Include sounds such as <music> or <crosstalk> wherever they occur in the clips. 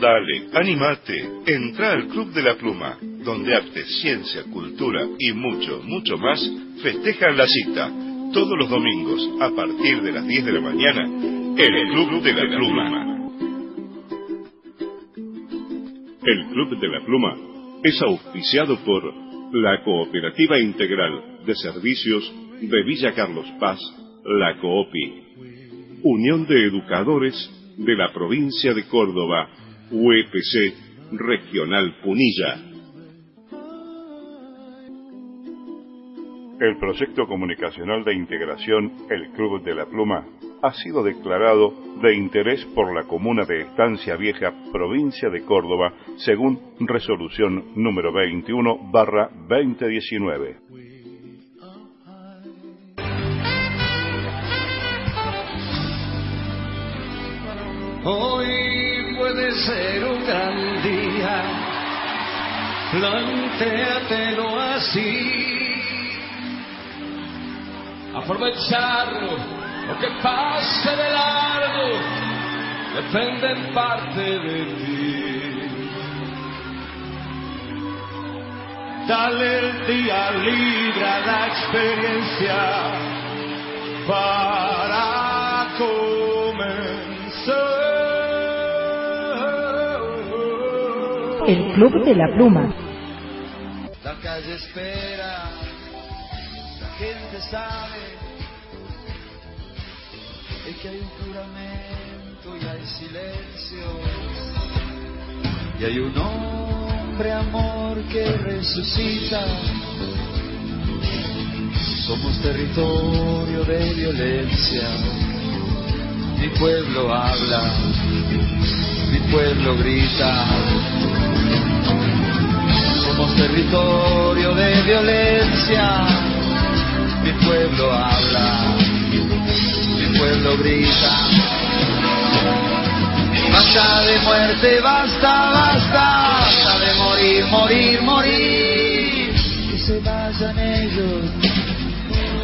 Dale, animate, entra al Club de la Pluma, donde arte, ciencia, cultura y mucho, mucho más festejan la cita, todos los domingos a partir de las 10 de la mañana, en el Club de la Pluma. El Club de la Pluma es auspiciado por la Cooperativa Integral de Servicios de Villa Carlos Paz, la COOPI, Unión de Educadores de la Provincia de Córdoba, UEPC Regional Punilla. El proyecto comunicacional de integración El Club de la Pluma ha sido declarado de interés por la comuna de Estancia Vieja, provincia de Córdoba, según resolución número 21 barra 2019. Hoy puede ser un gran día, plantéatelo así. Aprovecharlo, lo que pase de largo, depende en parte de ti. Dale el día libre a la experiencia para El Club de la Pluma. La calle espera, la gente sabe es que hay un juramento y hay silencio. Y hay un hombre amor que resucita. Somos territorio de violencia. Mi pueblo habla, mi pueblo grita. Territorio de violencia. Mi pueblo habla, mi pueblo grita. Basta de muerte, basta, basta, basta de morir, morir, morir. Que se vayan ellos,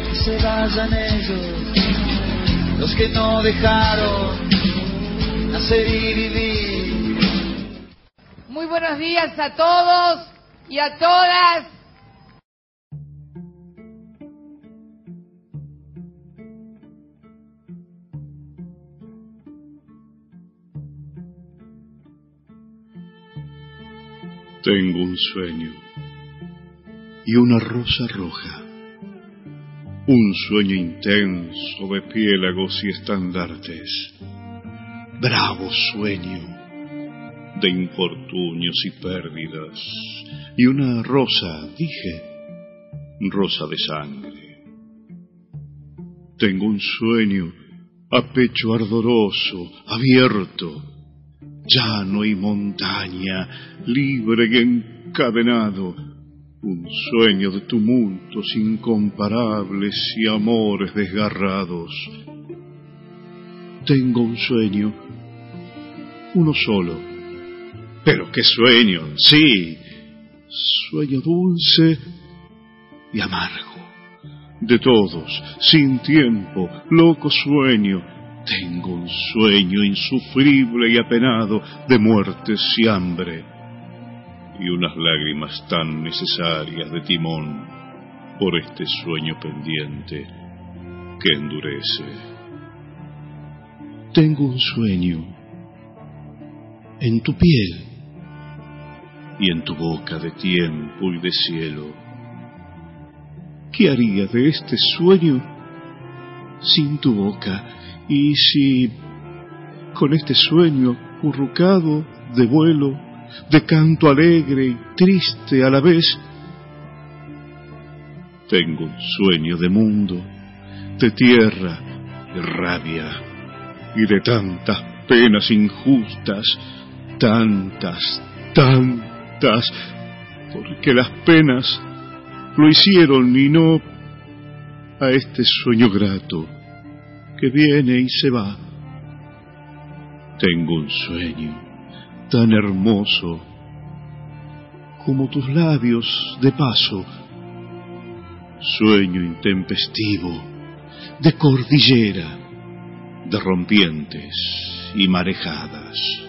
que se vayan ellos, los que no dejaron nacer y vivir. Muy buenos días a todos y a todas. Tengo un sueño y una rosa roja, un sueño intenso de piélagos y estandartes, bravo sueño de infortunios y pérdidas, y una rosa, dije, rosa de sangre. Tengo un sueño a pecho ardoroso, abierto, llano y montaña, libre y encadenado, un sueño de tumultos incomparables y amores desgarrados. Tengo un sueño, uno solo, pero qué sueño, sí, sueño dulce y amargo, de todos, sin tiempo, loco sueño, tengo un sueño insufrible y apenado de muertes y hambre, y unas lágrimas tan necesarias de timón por este sueño pendiente que endurece. Tengo un sueño en tu piel y en tu boca de tiempo y de cielo. ¿Qué haría de este sueño sin tu boca? Y si con este sueño currucado de vuelo, de canto alegre y triste a la vez, tengo un sueño de mundo, de tierra, de rabia y de tantas penas injustas, tantas, tantas, porque las penas lo hicieron y no a este sueño grato que viene y se va. Tengo un sueño tan hermoso como tus labios de paso, sueño intempestivo de cordillera, de rompientes y marejadas.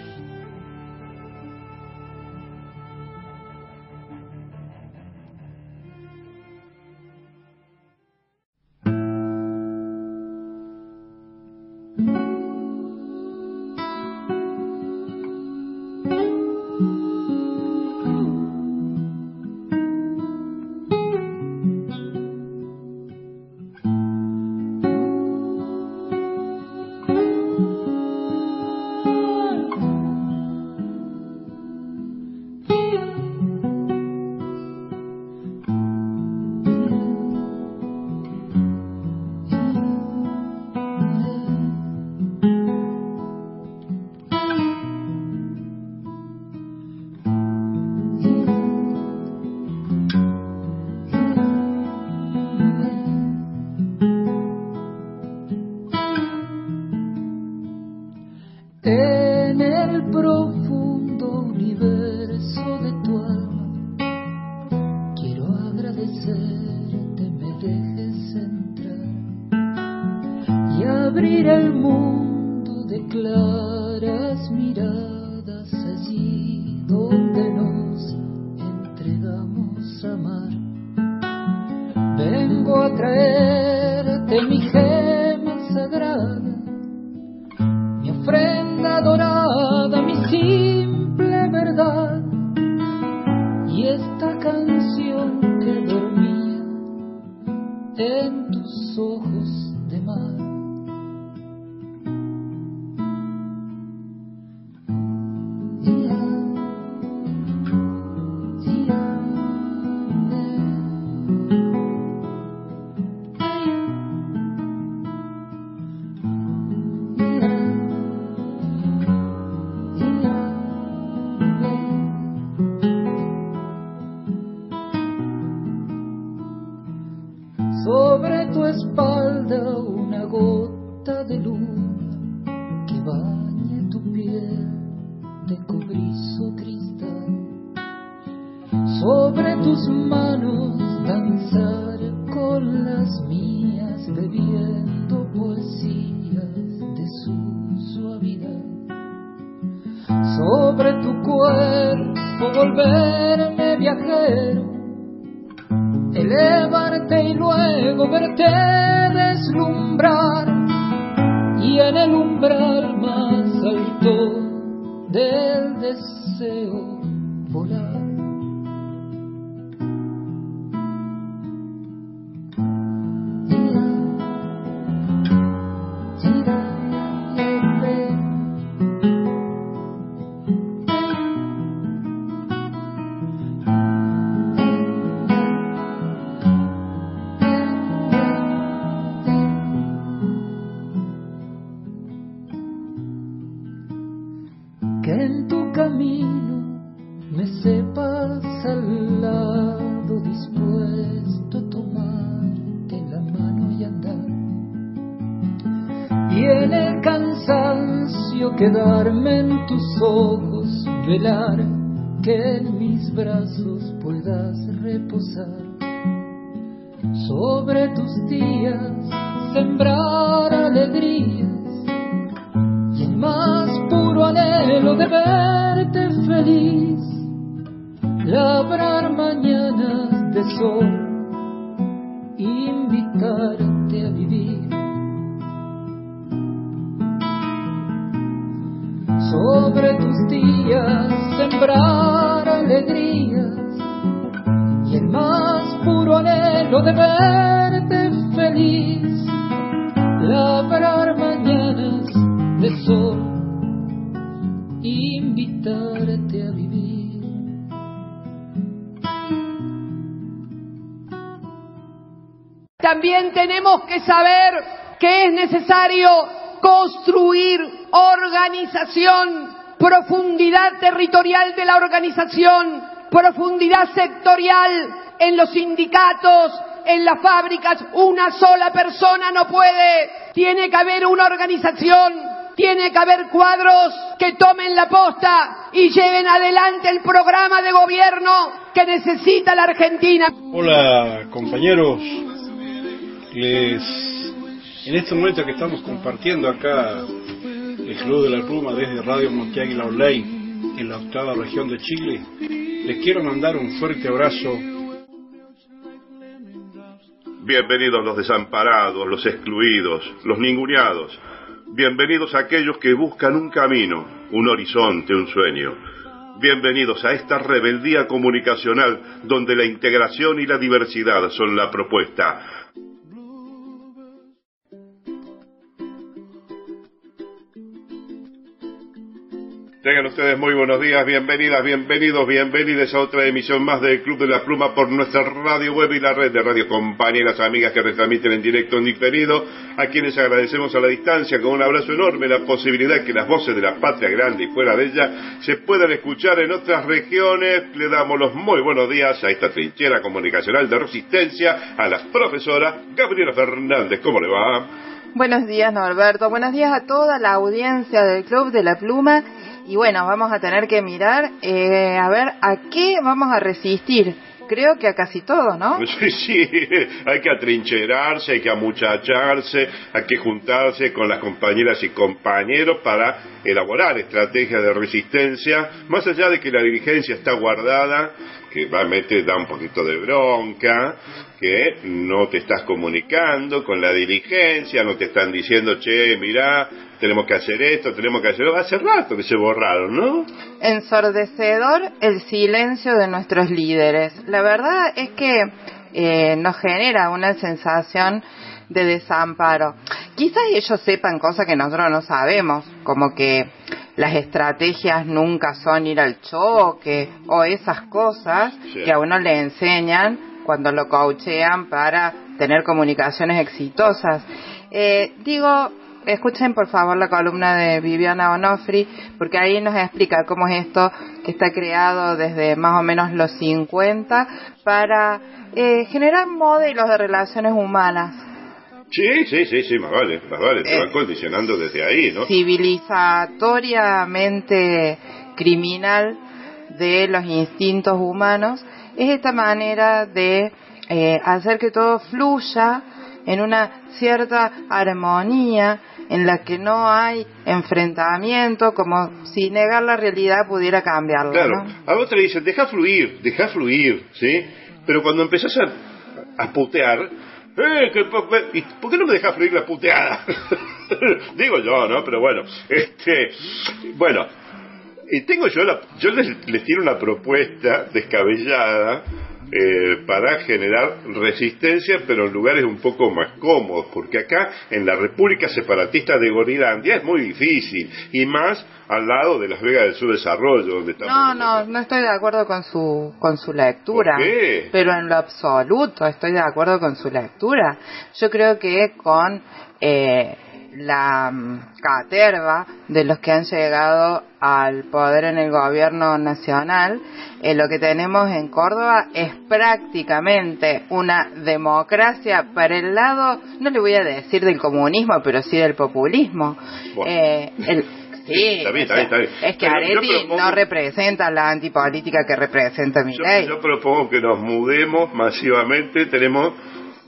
en tu camino me sepas al lado dispuesto a tomarte la mano y andar. Y en el cansancio quedarme en tus ojos, velar que en mis brazos puedas reposar. Sobre tus días sembrar alegrías y en más anhelo de verte feliz, labrar mañanas de sol, invitarte a vivir. Sobre tus días sembrar alegrías y el más puro anhelo de verte feliz, labrar mañanas de sol. también tenemos que saber que es necesario construir organización, profundidad territorial de la organización, profundidad sectorial en los sindicatos, en las fábricas. Una sola persona no puede. Tiene que haber una organización tiene que haber cuadros que tomen la posta y lleven adelante el programa de gobierno que necesita la Argentina. Hola, compañeros les en este momento que estamos compartiendo acá el Club de la Pluma desde Radio Monte Online en la octava región de Chile, les quiero mandar un fuerte abrazo. Bienvenidos los desamparados, los excluidos, los ninguneados. Bienvenidos a aquellos que buscan un camino, un horizonte, un sueño. Bienvenidos a esta rebeldía comunicacional donde la integración y la diversidad son la propuesta Tengan ustedes muy buenos días, bienvenidas, bienvenidos, bienvenidos a otra emisión más del Club de la Pluma por nuestra radio web y la red de radio compañeras, amigas que retransmiten en directo, en diferido, a quienes agradecemos a la distancia con un abrazo enorme la posibilidad que las voces de la patria grande y fuera de ella se puedan escuchar en otras regiones. Le damos los muy buenos días a esta trinchera comunicacional de resistencia, a la profesora Gabriela Fernández. ¿Cómo le va? Buenos días, Norberto. Buenos días a toda la audiencia del Club de la Pluma y bueno, vamos a tener que mirar eh, a ver a qué vamos a resistir. Creo que a casi todo, ¿no? <laughs> Sí, sí, hay que atrincherarse, hay que amuchacharse, hay que juntarse con las compañeras y compañeros para elaborar estrategias de resistencia, más allá de que la dirigencia está guardada, que realmente da un poquito de bronca, que no te estás comunicando con la dirigencia, no te están diciendo, che, mirá, tenemos que hacer esto, tenemos que hacerlo. Hace rato que se borraron, ¿no? Ensordecedor el silencio de nuestros líderes. La verdad es que eh, nos genera una sensación de desamparo. Quizás ellos sepan cosas que nosotros no sabemos, como que las estrategias nunca son ir al choque o esas cosas que a uno le enseñan cuando lo coachean para tener comunicaciones exitosas. Eh, digo, escuchen por favor la columna de Viviana Onofri, porque ahí nos explica cómo es esto que está creado desde más o menos los 50 para eh, generar modelos de relaciones humanas. Sí, sí, sí, sí, más vale, más vale, te van Eh, condicionando desde ahí, ¿no? Civilizatoriamente criminal de los instintos humanos es esta manera de eh, hacer que todo fluya en una cierta armonía en la que no hay enfrentamiento, como si negar la realidad pudiera cambiarla. Claro, ¿no? a vos te dicen, deja fluir, deja fluir, ¿sí? Pero cuando empezás a, a putear, eh, que po- ¿y ¿por qué no me dejas fluir la puteada? <laughs> Digo yo, ¿no? Pero bueno, este, bueno, y tengo yo, la, yo les, les tiro una propuesta descabellada eh, para generar resistencia, pero en lugares un poco más cómodos, porque acá en la República Separatista de Gorilandia es muy difícil, y más al lado de Las Vegas del Subdesarrollo, donde estamos. No, no, no estoy de acuerdo con su con su lectura. ¿Por qué? Pero en lo absoluto estoy de acuerdo con su lectura. Yo creo que con eh, la mm, caterva de los que han llegado al poder en el gobierno nacional, eh, lo que tenemos en Córdoba es prácticamente una democracia para el lado, no le voy a decir del comunismo, pero sí del populismo. Bueno. Eh, el- <laughs> Sí, Está bien, está bien, está bien. es que Pero Areti propongo- no representa la antipolítica que representa mi Yo, ley. yo propongo que nos mudemos masivamente. Tenemos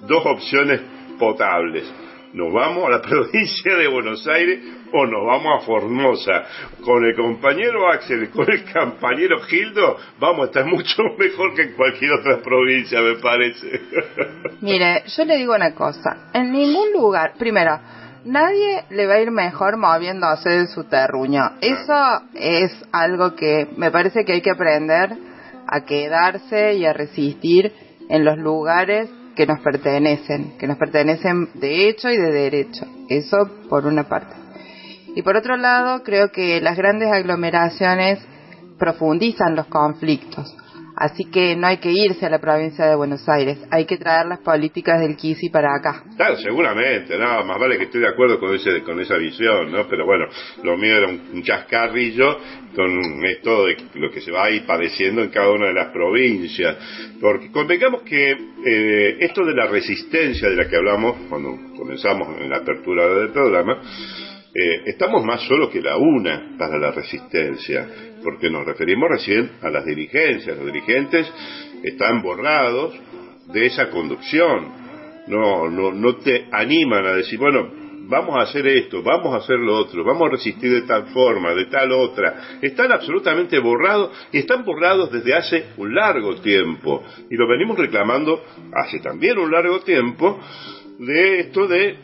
dos opciones potables. Nos vamos a la <laughs> provincia de Buenos Aires o nos vamos a Formosa. Con el compañero Axel, con el compañero Gildo, vamos a estar mucho <laughs> mejor que en cualquier otra provincia, me parece. <laughs> Mire, yo le digo una cosa. En ningún lugar, primero, nadie le va a ir mejor moviéndose de su terruño. Eso es algo que me parece que hay que aprender a quedarse y a resistir en los lugares que nos pertenecen, que nos pertenecen de hecho y de derecho. Eso por una parte. Y por otro lado, creo que las grandes aglomeraciones profundizan los conflictos. Así que no hay que irse a la provincia de Buenos Aires, hay que traer las políticas del Kisi para acá. Claro, seguramente, no, más vale que estoy de acuerdo con ese, con esa visión, ¿no? Pero bueno, lo mío era un, chascarrillo con esto de lo que se va a ir padeciendo en cada una de las provincias. Porque convengamos que eh, esto de la resistencia de la que hablamos cuando comenzamos en la apertura del programa, eh, estamos más solos que la una para la resistencia, porque nos referimos recién a las dirigencias. Los dirigentes están borrados de esa conducción. no, no, no te animan a decir, bueno, vamos a hacer esto, vamos a hacer lo otro, vamos a resistir de tal forma, de tal otra. Están absolutamente borrados y están borrados desde hace un largo tiempo. Y lo venimos reclamando hace también un largo tiempo de esto de,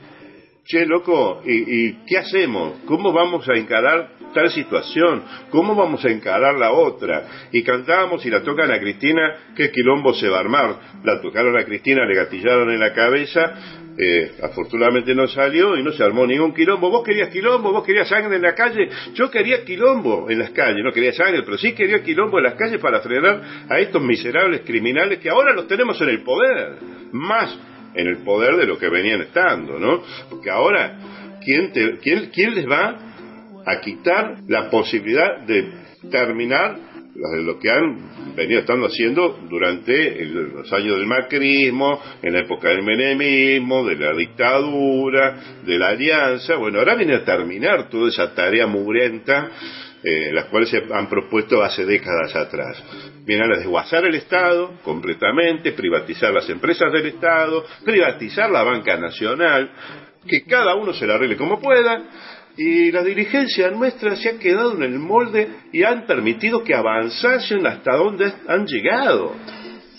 che, loco, ¿y, qué hacemos? ¿Cómo vamos a encarar tal situación? ¿Cómo vamos a encarar la otra? Y cantábamos y la tocan a Cristina, ¿qué quilombo se va a armar? La tocaron a Cristina, le gatillaron en la cabeza, eh, afortunadamente no salió y no se armó ningún quilombo. Vos querías quilombo, vos querías sangre en la calle. Yo quería quilombo en las calles, no quería sangre, pero sí quería quilombo en las calles para frenar a estos miserables criminales que ahora los tenemos en el poder. Más en el poder de lo que venían estando, ¿no? Porque ahora, ¿quién, quién, quién les va a quitar la posibilidad de terminar lo que han venido estando haciendo durante los años del macrismo, en la época del menemismo, de la dictadura, de la alianza. Bueno, ahora viene a terminar toda esa tarea mugrienta, eh, las cuales se han propuesto hace décadas atrás. Vienen a desguazar el Estado completamente, privatizar las empresas del Estado, privatizar la banca nacional, que cada uno se la arregle como pueda, y la dirigencia nuestra se ha quedado en el molde y han permitido que avanzasen hasta donde han llegado.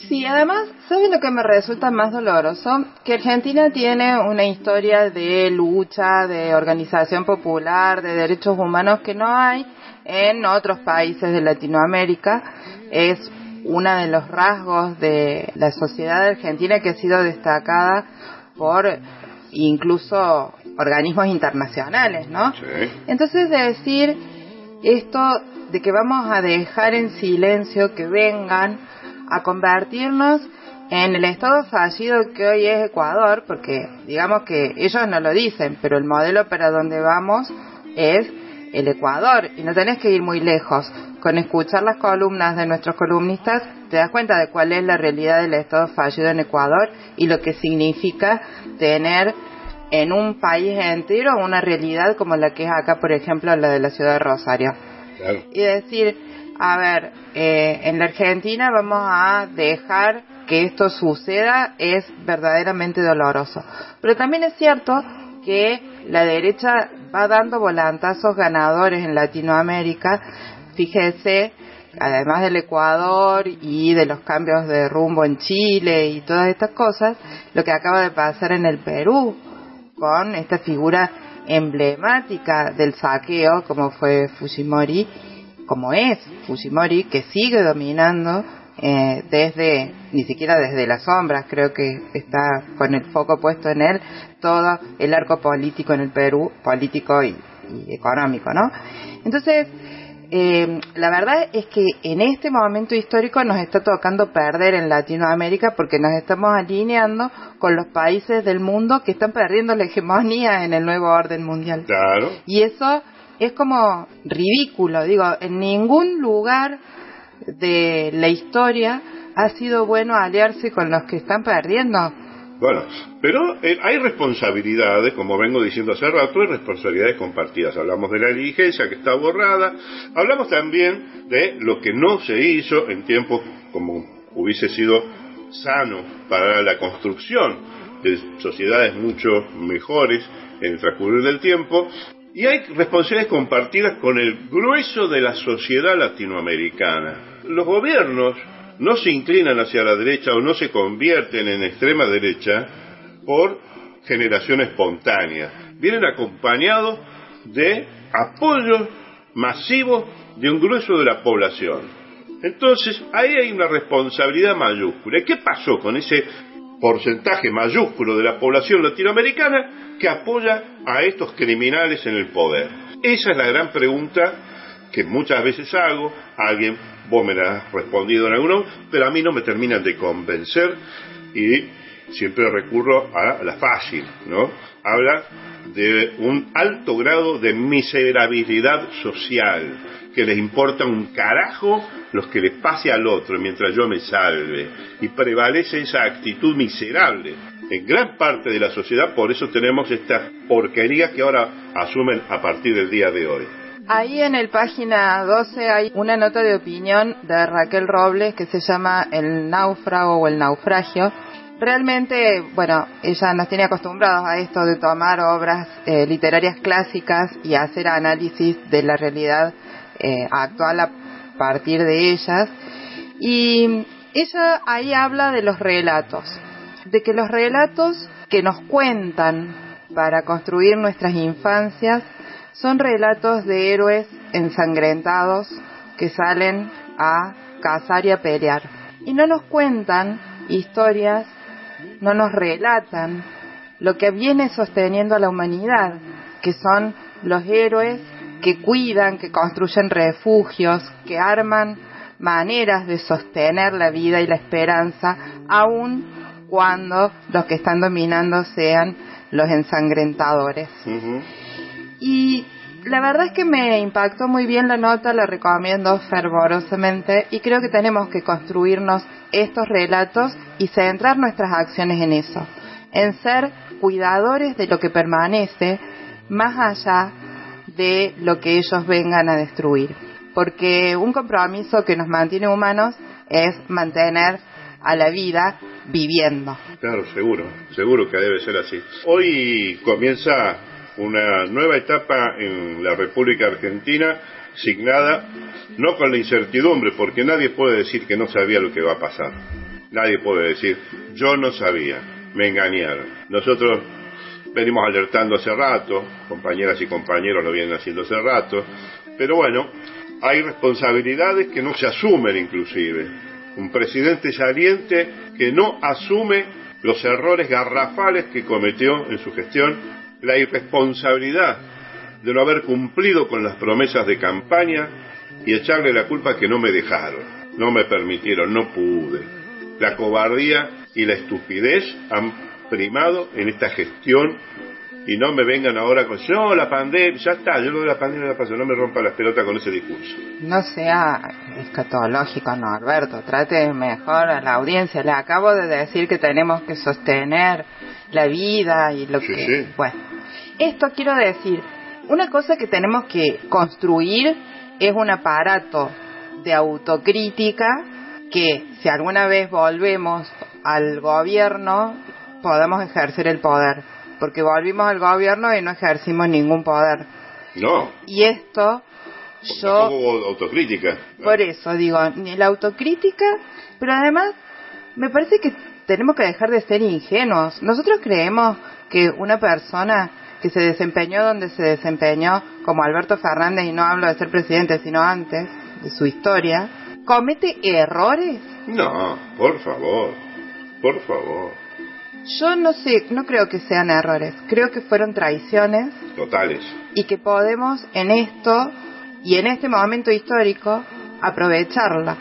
Sí, además, ¿saben lo que me resulta más doloroso? Que Argentina tiene una historia de lucha, de organización popular, de derechos humanos que no hay en otros países de Latinoamérica. Es uno de los rasgos de la sociedad argentina que ha sido destacada por incluso organismos internacionales, ¿no? Entonces, decir esto de que vamos a dejar en silencio que vengan a convertirnos en el estado fallido que hoy es Ecuador, porque digamos que ellos no lo dicen, pero el modelo para donde vamos es el Ecuador y no tenés que ir muy lejos. Con escuchar las columnas de nuestros columnistas te das cuenta de cuál es la realidad del estado fallido en Ecuador y lo que significa tener en un país entero una realidad como la que es acá, por ejemplo, la de la ciudad de Rosario. Y decir, a ver, eh, en la Argentina vamos a dejar que esto suceda es verdaderamente doloroso. Pero también es cierto que la derecha va dando volantazos ganadores en Latinoamérica. Fíjese, además del Ecuador y de los cambios de rumbo en Chile y todas estas cosas, lo que acaba de pasar en el Perú con esta figura emblemática del saqueo como fue Fujimori, como es Fujimori, que sigue dominando eh, desde, ni siquiera desde las sombras, creo que está con el foco puesto en él, todo el arco político en el Perú, político y, y económico, ¿no? Entonces, eh, la verdad es que en este momento histórico nos está tocando perder en Latinoamérica porque nos estamos alineando con los países del mundo que están perdiendo la hegemonía en el nuevo orden mundial. Claro. Y eso es como ridículo. Digo, en ningún lugar de la historia ha sido bueno aliarse con los que están perdiendo. Bueno, pero eh, hay responsabilidades, como vengo diciendo hace rato, hay responsabilidades compartidas. Hablamos de la diligencia que está borrada, hablamos también de lo que no se hizo en tiempos como hubiese sido sano para la construcción de sociedades mucho mejores en el transcurrir del tiempo. Y hay responsabilidades compartidas con el grueso de la sociedad latinoamericana. Los gobiernos no se inclinan hacia la derecha o no se convierten en extrema derecha por generación espontánea. Vienen acompañados de apoyo masivo de un grueso de la población. Entonces, ahí hay una responsabilidad mayúscula. ¿Y qué pasó con ese porcentaje mayúsculo de la población latinoamericana que apoya a estos criminales en el poder? Esa es la gran pregunta que muchas veces hago. Alguien vos me la has respondido en alguno, pero a mí no me terminan de convencer y siempre recurro a la fácil, ¿no? Habla de un alto grado de miserabilidad social, que les importa un carajo los que les pase al otro mientras yo me salve, y prevalece esa actitud miserable en gran parte de la sociedad, por eso tenemos estas porquerías que ahora asumen a partir del día de hoy. Ahí en el página 12 hay una nota de opinión de Raquel Robles que se llama El náufrago o el naufragio realmente, bueno, ella nos tiene acostumbrados a esto de tomar obras eh, literarias clásicas y hacer análisis de la realidad eh, actual a partir de ellas. Y ella ahí habla de los relatos, de que los relatos que nos cuentan para construir nuestras infancias son relatos de héroes ensangrentados que salen a cazar y a pelear. Y no nos cuentan historias, no nos relatan lo que viene sosteniendo a la humanidad, que son los héroes que cuidan, que construyen refugios, que arman maneras de sostener la vida y la esperanza, aun cuando los que están dominando sean los ensangrentadores. Y la verdad es que me impactó muy bien la nota, la recomiendo fervorosamente y creo que tenemos que construirnos estos relatos y centrar nuestras acciones en eso, en ser cuidadores de lo que permanece más allá de lo que ellos vengan a destruir. Porque un compromiso que nos mantiene humanos es mantener a la vida viviendo. Claro, seguro, seguro que debe ser así. Hoy comienza una nueva etapa en la República Argentina signada no con la incertidumbre, porque nadie puede decir que no sabía lo que va a pasar. Nadie puede decir, yo no sabía, me engañaron. Nosotros venimos alertando hace rato, compañeras y compañeros lo vienen haciendo hace rato, pero bueno, hay responsabilidades que no se asumen inclusive. Un presidente saliente que no asume los errores garrafales que cometió en su gestión la irresponsabilidad de no haber cumplido con las promesas de campaña y echarle la culpa que no me dejaron, no me permitieron, no pude. La cobardía y la estupidez han primado en esta gestión y no me vengan ahora con yo la pandemia, ya está, yo lo de la pandemia la no me rompa las pelotas con ese discurso. No sea escatológico, no, Alberto, trate mejor a la audiencia. Le acabo de decir que tenemos que sostener la vida y lo que... Bueno, esto quiero decir, una cosa que tenemos que construir es un aparato de autocrítica que si alguna vez volvemos al gobierno podamos ejercer el poder, porque volvimos al gobierno y no ejercimos ningún poder. No. Y esto yo autocrítica. Por eso digo, ni la autocrítica, pero además me parece que tenemos que dejar de ser ingenuos. Nosotros creemos que una persona que se desempeñó donde se desempeñó, como Alberto Fernández, y no hablo de ser presidente, sino antes de su historia, comete errores. No, por favor, por favor. Yo no sé, no creo que sean errores, creo que fueron traiciones. Totales. Y que podemos en esto y en este momento histórico aprovecharla.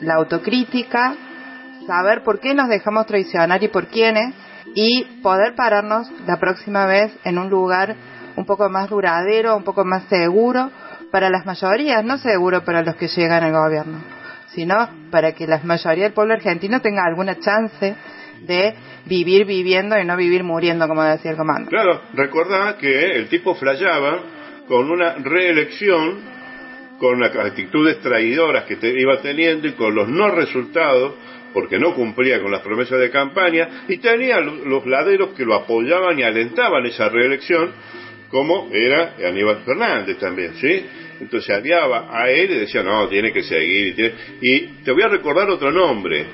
La autocrítica, saber por qué nos dejamos traicionar y por quiénes y poder pararnos la próxima vez en un lugar un poco más duradero, un poco más seguro para las mayorías, no seguro para los que llegan al gobierno, sino para que la mayoría del pueblo argentino tenga alguna chance de vivir viviendo y no vivir muriendo, como decía el comando. Claro, recordá que el tipo flayaba con una reelección con las actitudes traidoras que te iba teniendo y con los no resultados porque no cumplía con las promesas de campaña y tenía los laderos que lo apoyaban y alentaban esa reelección, como era Aníbal Fernández también, ¿sí? Entonces aliaba a él y decía, no, tiene que seguir. Y, te voy a recordar otro nombre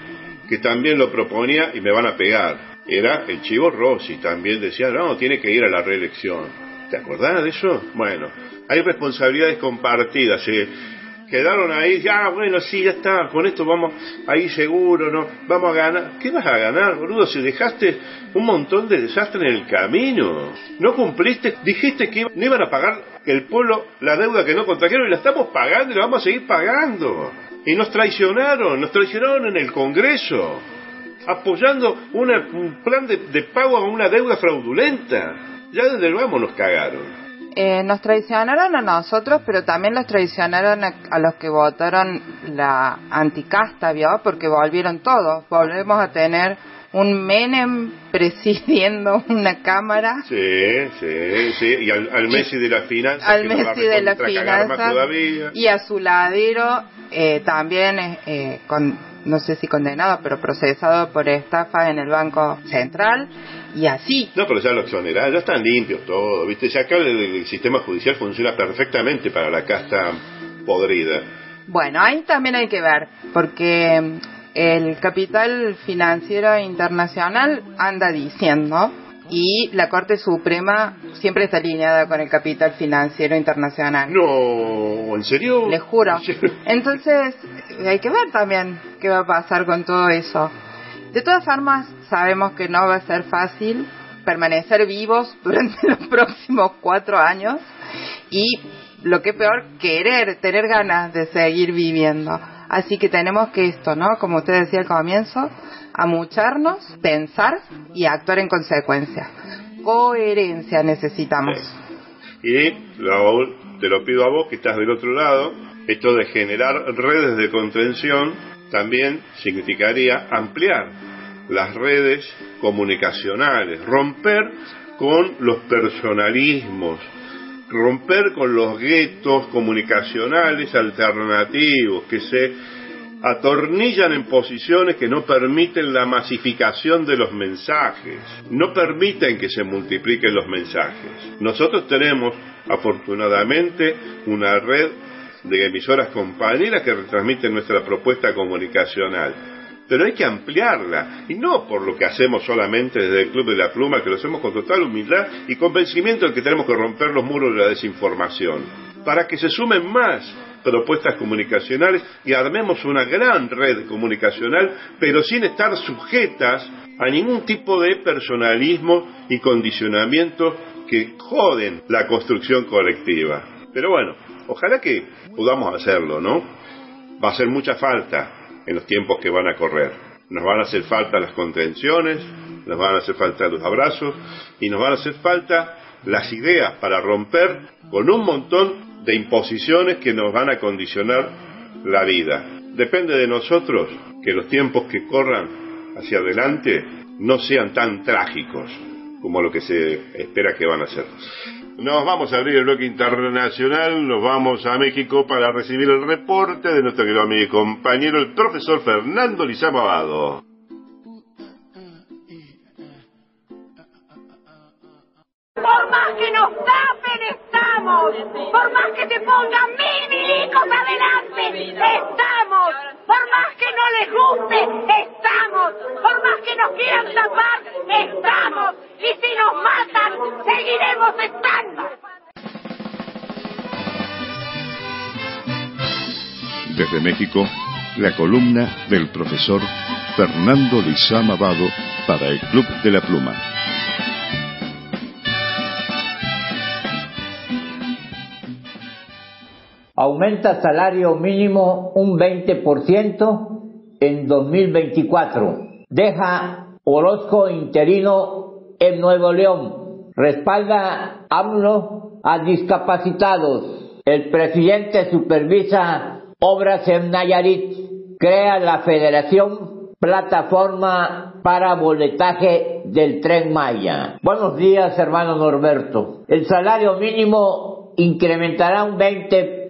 que también lo proponía y me van a pegar. Era el Chivo Rossi, también decía, no, tiene que ir a la reelección. ¿Te acordás de eso? Bueno, hay responsabilidades compartidas. ¿sí? Quedaron ahí, ya, bueno, sí, ya está, con esto vamos ahí seguro, ¿no? Vamos a ganar. ¿Qué vas a ganar, boludo? Si dejaste un montón de desastres en el camino, no cumpliste, dijiste que no iban a pagar el pueblo la deuda que no contrajeron y la estamos pagando y la vamos a seguir pagando. Y nos traicionaron, nos traicionaron en el Congreso, apoyando un plan de, de pago a una deuda fraudulenta. Ya desde vamos nos cagaron. Eh, nos traicionaron a nosotros, pero también los traicionaron a, los que votaron la anticasta, ¿vio? Porque volvieron todos. Volvemos a tener un Menem <laughs> presidiendo una cámara. Sí, sí, sí. Y al, Messi de las finanzas. Al Messi de las finanzas. Y a su ladero eh, también eh, con no sé si condenado, pero procesado por estafa en el Banco Central y así. No, pero ya lo exoneraron, ya están limpios todos, ¿viste? Ya acá el, sistema judicial funciona perfectamente para la casta podrida. Bueno, ahí también hay que ver, porque el capital financiero internacional anda diciendo y la Corte Suprema siempre está alineada con el capital financiero internacional. No, ¿en serio? Les juro. <laughs> Entonces, hay que ver también qué va a pasar con todo eso. De todas formas, sabemos que no va a ser fácil permanecer vivos durante <laughs> los próximos cuatro años y lo que es peor, querer, tener ganas de seguir viviendo. Así que tenemos que esto, ¿no? Como usted decía al comienzo, amucharnos, pensar y actuar en consecuencia. Coherencia necesitamos. Y te lo pido a vos que estás del otro lado, esto de generar redes de contención también significaría ampliar las redes comunicacionales, romper con los personalismos, romper con los guetos comunicacionales alternativos que se atornillan en posiciones que no permiten la masificación de los mensajes, no permiten que se multipliquen los mensajes. Nosotros tenemos, afortunadamente, una red de emisoras compañeras que retransmiten nuestra propuesta comunicacional. Pero hay que ampliarla, y no por lo que hacemos solamente desde el Club de la Pluma, que lo hacemos con total humildad y convencimiento de que tenemos que romper los muros de la desinformación, para que se sumen más propuestas comunicacionales y armemos una gran red comunicacional, pero sin estar sujetas a ningún tipo de personalismo y condicionamiento que joden la construcción colectiva. Pero bueno, ojalá que podamos hacerlo, ¿no? Va a hacer mucha falta en los tiempos que van a correr. Nos van a hacer falta las contenciones, nos van a hacer falta los abrazos y nos van a hacer falta las ideas para romper con un montón de imposiciones que nos van a condicionar la vida. Depende de nosotros que los tiempos que corran hacia adelante no sean tan trágicos como lo que se espera que van a ser. Nos vamos a abrir el bloque internacional, nos vamos a México para recibir el reporte de nuestro querido amigo y compañero, el profesor Fernando Lizama Por más que nos tapen, estamos. Por más que te pongan mil milicos adelante, estamos. Por más que no les guste, estamos. Por más que nos quieran tapar, estamos. Y si nos matan, seguiremos estando. Desde México, la columna del profesor Fernando Lizama Abado para el Club de la Pluma. Aumenta salario mínimo un 20% en 2024. Deja Orozco interino en Nuevo León. Respalda AMLO a discapacitados. El presidente supervisa obras en Nayarit. Crea la Federación Plataforma para Boletaje del Tren Maya. Buenos días, hermano Norberto. El salario mínimo incrementará un 20%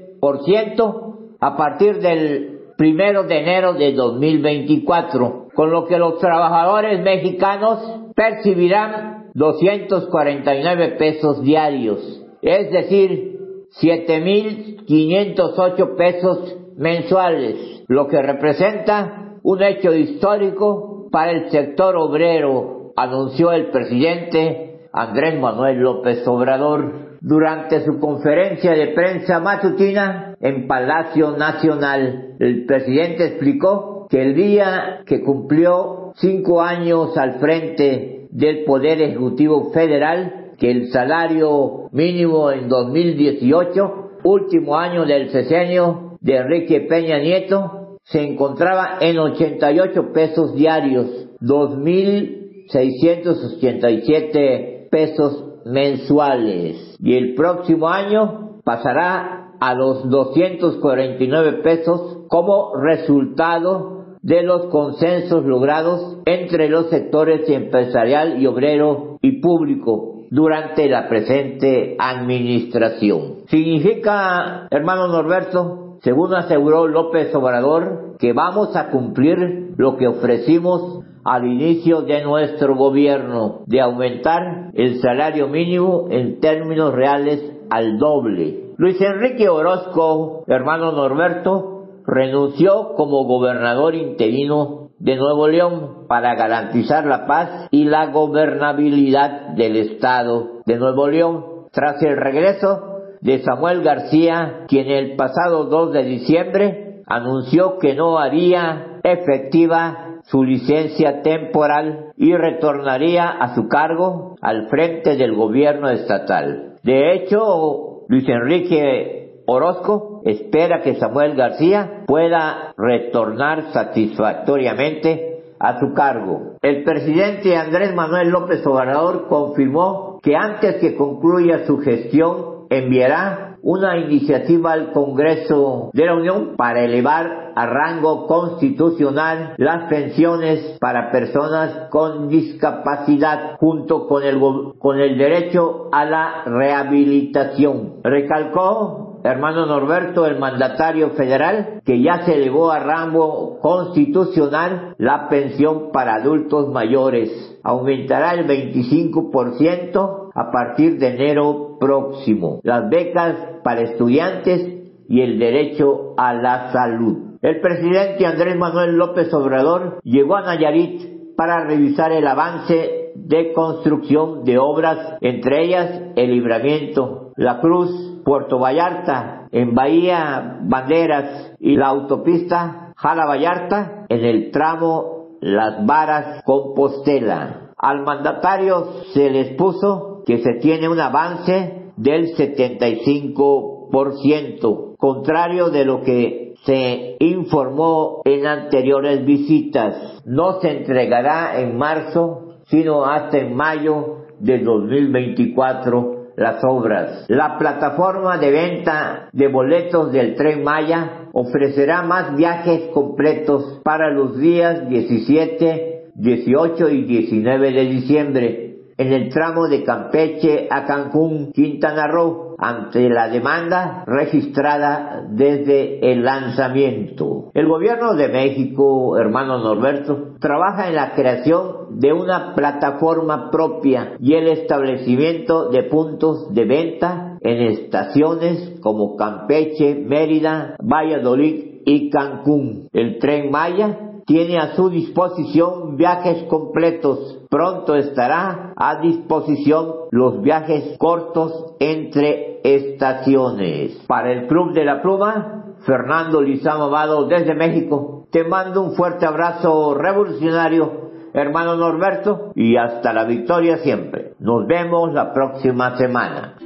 a partir del primero de enero de 2024, con lo que los trabajadores mexicanos percibirán 249 pesos diarios, es decir, 7.508 pesos mensuales, lo que representa un hecho histórico para el sector obrero, anunció el presidente Andrés Manuel López Obrador durante su conferencia de prensa matutina en Palacio Nacional. El presidente explicó que el día que cumplió cinco años al frente del Poder Ejecutivo Federal, que el salario mínimo en 2018, último año del sesenio de Enrique Peña Nieto, se encontraba en 88 pesos diarios, 2.687 pesos mensuales y el próximo año pasará a los 249 pesos como resultado de los consensos logrados entre los sectores empresarial y obrero y público durante la presente administración. Significa, hermano Norberto, según aseguró López Obrador, que vamos a cumplir lo que ofrecimos al inicio de nuestro gobierno, de aumentar el salario mínimo en términos reales al doble. Luis Enrique Orozco, hermano Norberto, renunció como gobernador interino de Nuevo León para garantizar la paz y la gobernabilidad del Estado de Nuevo León. Tras el regreso de Samuel García, quien el pasado 2 de diciembre anunció que no haría efectiva su licencia temporal y retornaría a su cargo al frente del gobierno estatal. De hecho, Luis Enrique Orozco espera que Samuel García pueda retornar satisfactoriamente a su cargo. El presidente Andrés Manuel López Obrador confirmó que antes que concluya su gestión enviará una iniciativa al Congreso de la Unión para elevar a rango constitucional las pensiones para personas con discapacidad junto con el, con el derecho a la rehabilitación. Recalcó hermano Norberto, el mandatario federal, que ya se elevó a rango constitucional la pensión para adultos mayores. Aumentará el 25% a partir de enero próximo. Las becas para estudiantes y el derecho a la salud. El presidente Andrés Manuel López Obrador llegó a Nayarit para revisar el avance de construcción de obras, entre ellas el libramiento, la cruz, Puerto Vallarta, en Bahía Banderas y la autopista Jala Vallarta en el tramo Las Varas Compostela. Al mandatario se les puso que se tiene un avance del 75%, contrario de lo que se informó en anteriores visitas. No se entregará en marzo, sino hasta en mayo del 2024 las obras. La plataforma de venta de boletos del tren Maya ofrecerá más viajes completos para los días 17, 18 y 19 de diciembre en el tramo de Campeche a Cancún, Quintana Roo, ante la demanda registrada desde el lanzamiento. El gobierno de México, hermano Norberto, trabaja en la creación de una plataforma propia y el establecimiento de puntos de venta en estaciones como Campeche, Mérida, Valladolid y Cancún. El tren Maya tiene a su disposición viajes completos. Pronto estará a disposición los viajes cortos entre estaciones. Para el Club de la Pluma, Fernando Lizamo Amado desde México. Te mando un fuerte abrazo revolucionario, hermano Norberto, y hasta la victoria siempre. Nos vemos la próxima semana.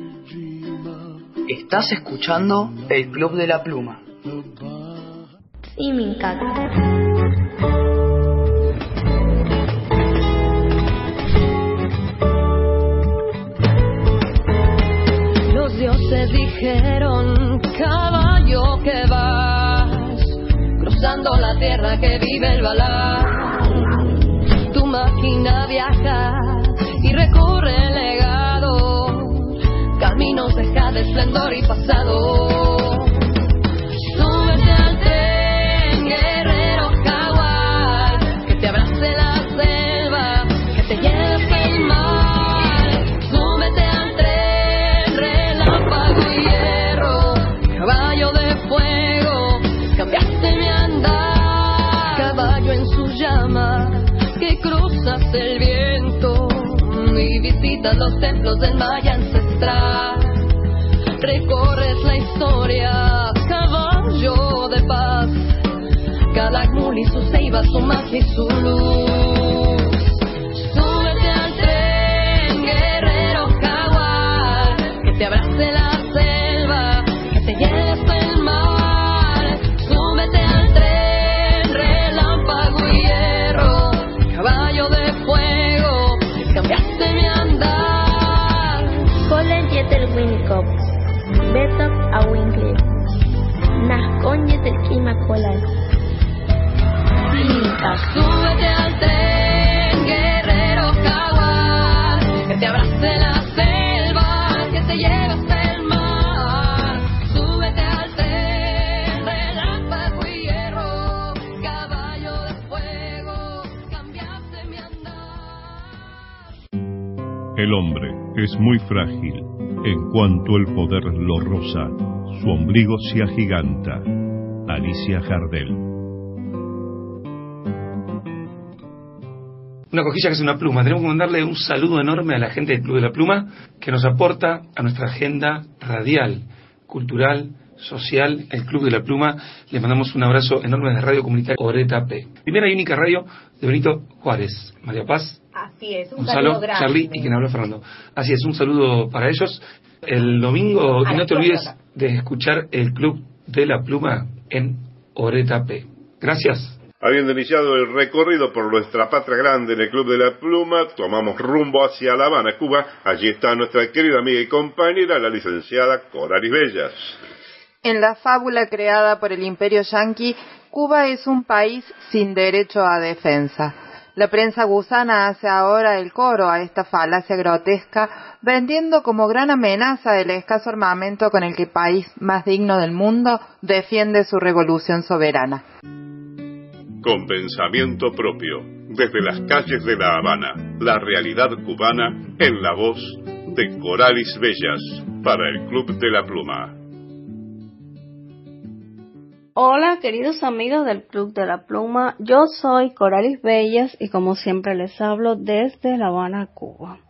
Estás escuchando el Club de la Pluma. Y me encanta. Dioses dijeron, caballo que vas, cruzando la tierra que vive el balar. Tu máquina viaja y recorre el legado, caminos de cada esplendor y pasado. Los templos del Maya ancestral. Recorres la historia, caballo de paz, Calakmul y su ceiba, su magia y su luz. Winkler. Nas coñes del clima colar. Pinta, súbete al tren, guerrero jaguar, que te abrace la selva, que te lleve hasta el mar. Súbete al tren, relámpago y hierro, caballo de fuego, cambiaste mi andar. El hombre es muy frágil en cuanto el poder lo roza su ombligo se agiganta. Alicia Jardel. Una cojilla que es una pluma. Tenemos que mandarle un saludo enorme a la gente del Club de la Pluma que nos aporta a nuestra agenda radial, cultural, social, el Club de la Pluma. Le mandamos un abrazo enorme de Radio Comunitaria Oreta P. Primera y única radio de Benito Juárez. María Paz, Así es, un Gonzalo, saludo grande. Charlie y quien habla Fernando. Así es, un saludo para ellos. El domingo, y no te olvides horas. De escuchar el Club de la Pluma en Oreta P. Gracias. Habiendo iniciado el recorrido por nuestra patria grande en el Club de la Pluma, tomamos rumbo hacia La Habana, Cuba. Allí está nuestra querida amiga y compañera, la licenciada Coralis Bellas. En la fábula creada por el imperio yanqui, Cuba es un país sin derecho a defensa. La prensa gusana hace ahora el coro a esta falacia grotesca, vendiendo como gran amenaza el escaso armamento con el que el país más digno del mundo defiende su revolución soberana. Con pensamiento propio, desde las calles de La Habana, la realidad cubana en la voz de Coralis Bellas para el Club de la Pluma. Hola queridos amigos del Club de la Pluma, yo soy Coralis Bellas y como siempre les hablo desde La Habana, Cuba.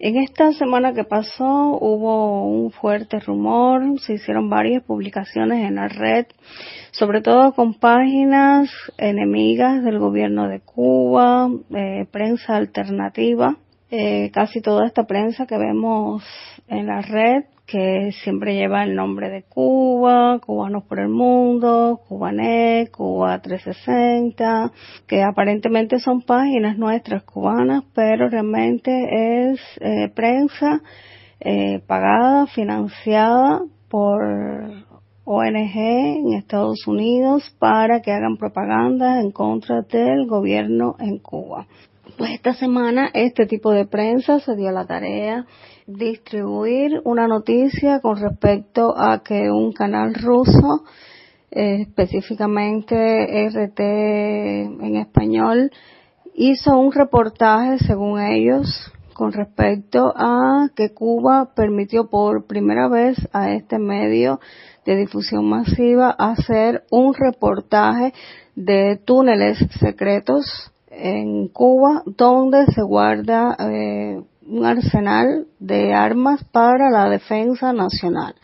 En esta semana que pasó hubo un fuerte rumor, se hicieron varias publicaciones en la red, sobre todo con páginas enemigas del gobierno de Cuba, eh, prensa alternativa, eh, casi toda esta prensa que vemos en la red que siempre lleva el nombre de Cuba, Cubanos por el Mundo, Cubanet, Cuba 360, que aparentemente son páginas nuestras cubanas, pero realmente es eh, prensa eh, pagada, financiada por ONG en Estados Unidos para que hagan propaganda en contra del gobierno en Cuba. Pues esta semana este tipo de prensa se dio la tarea distribuir una noticia con respecto a que un canal ruso, eh, específicamente RT en español, hizo un reportaje, según ellos, con respecto a que Cuba permitió por primera vez a este medio de difusión masiva hacer un reportaje de túneles secretos en Cuba donde se guarda eh, un arsenal de armas para la defensa nacional,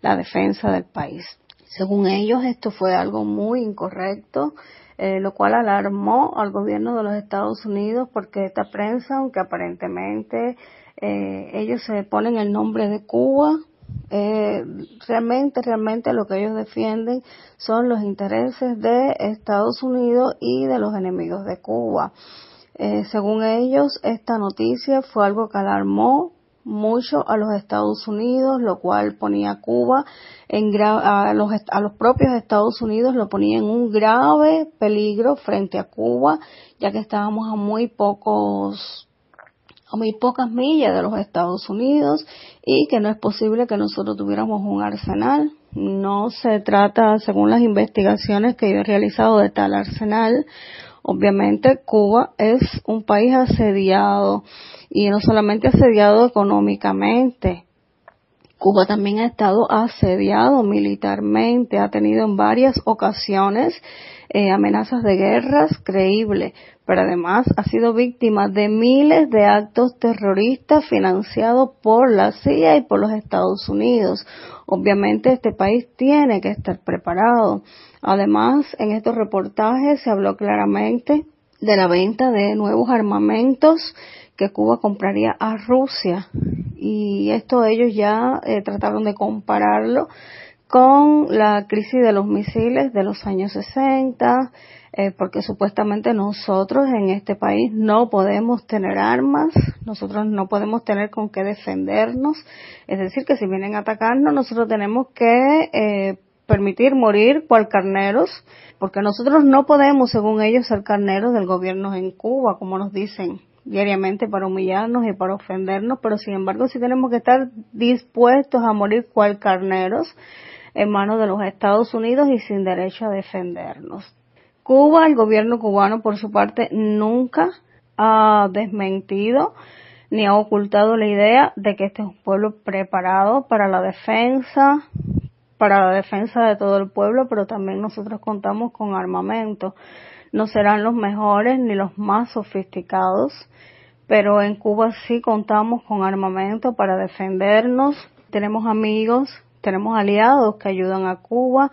la defensa del país. Según ellos, esto fue algo muy incorrecto, eh, lo cual alarmó al gobierno de los Estados Unidos porque esta prensa, aunque aparentemente eh, ellos se ponen el nombre de Cuba, eh, realmente, realmente lo que ellos defienden son los intereses de Estados Unidos y de los enemigos de Cuba. Eh, según ellos, esta noticia fue algo que alarmó mucho a los Estados Unidos, lo cual ponía a Cuba en a los, a los propios Estados Unidos lo ponía en un grave peligro frente a Cuba, ya que estábamos a muy pocos a muy pocas millas de los Estados Unidos y que no es posible que nosotros tuviéramos un arsenal. No se trata, según las investigaciones que yo he realizado de tal arsenal, obviamente Cuba es un país asediado y no solamente asediado económicamente. Cuba también ha estado asediado militarmente, ha tenido en varias ocasiones eh, amenazas de guerras creíbles, pero además ha sido víctima de miles de actos terroristas financiados por la CIA y por los Estados Unidos. Obviamente este país tiene que estar preparado. Además, en estos reportajes se habló claramente de la venta de nuevos armamentos que Cuba compraría a Rusia. Y esto ellos ya eh, trataron de compararlo con la crisis de los misiles de los años 60, eh, porque supuestamente nosotros en este país no podemos tener armas, nosotros no podemos tener con qué defendernos, es decir, que si vienen a atacarnos nosotros tenemos que eh, permitir morir cual carneros, porque nosotros no podemos, según ellos, ser carneros del gobierno en Cuba, como nos dicen diariamente para humillarnos y para ofendernos, pero sin embargo sí tenemos que estar dispuestos a morir cual carneros en manos de los Estados Unidos y sin derecho a defendernos. Cuba, el gobierno cubano por su parte nunca ha desmentido ni ha ocultado la idea de que este es un pueblo preparado para la defensa, para la defensa de todo el pueblo, pero también nosotros contamos con armamento. No serán los mejores ni los más sofisticados, pero en Cuba sí contamos con armamento para defendernos. Tenemos amigos, tenemos aliados que ayudan a Cuba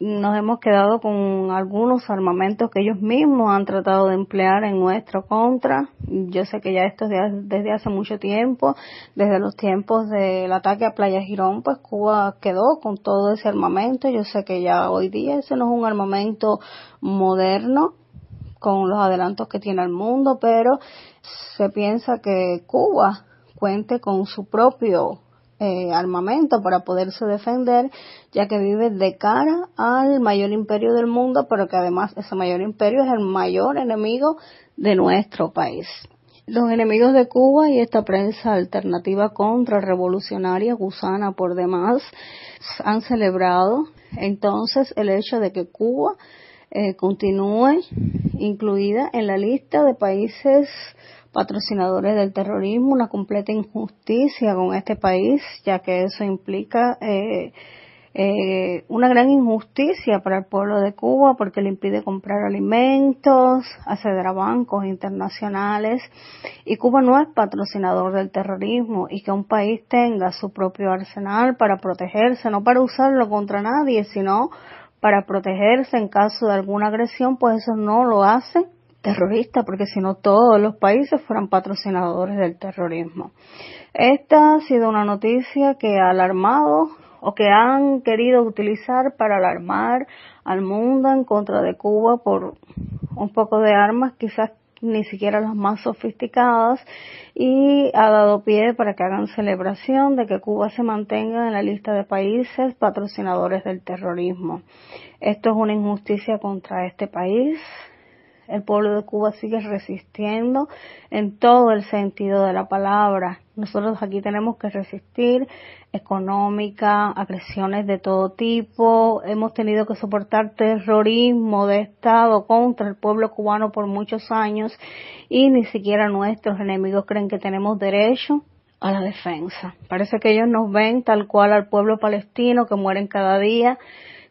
nos hemos quedado con algunos armamentos que ellos mismos han tratado de emplear en nuestro contra. Yo sé que ya esto es desde hace mucho tiempo, desde los tiempos del ataque a Playa Girón, pues Cuba quedó con todo ese armamento. Yo sé que ya hoy día ese no es un armamento moderno con los adelantos que tiene el mundo, pero se piensa que Cuba cuente con su propio eh, armamento para poderse defender, ya que vive de cara al mayor imperio del mundo, pero que además ese mayor imperio es el mayor enemigo de nuestro país. Los enemigos de Cuba y esta prensa alternativa contrarrevolucionaria gusana por demás han celebrado entonces el hecho de que Cuba eh, continúe incluida en la lista de países patrocinadores del terrorismo, una completa injusticia con este país, ya que eso implica eh, eh, una gran injusticia para el pueblo de Cuba porque le impide comprar alimentos, acceder a bancos internacionales. Y Cuba no es patrocinador del terrorismo y que un país tenga su propio arsenal para protegerse, no para usarlo contra nadie, sino para protegerse en caso de alguna agresión, pues eso no lo hace terrorista, porque si no todos los países fueran patrocinadores del terrorismo. Esta ha sido una noticia que ha alarmado o que han querido utilizar para alarmar al mundo en contra de Cuba por un poco de armas, quizás ni siquiera las más sofisticadas, y ha dado pie para que hagan celebración de que Cuba se mantenga en la lista de países patrocinadores del terrorismo. Esto es una injusticia contra este país, el pueblo de Cuba sigue resistiendo en todo el sentido de la palabra. Nosotros aquí tenemos que resistir económica, agresiones de todo tipo. Hemos tenido que soportar terrorismo de Estado contra el pueblo cubano por muchos años y ni siquiera nuestros enemigos creen que tenemos derecho a la defensa. Parece que ellos nos ven tal cual al pueblo palestino que mueren cada día,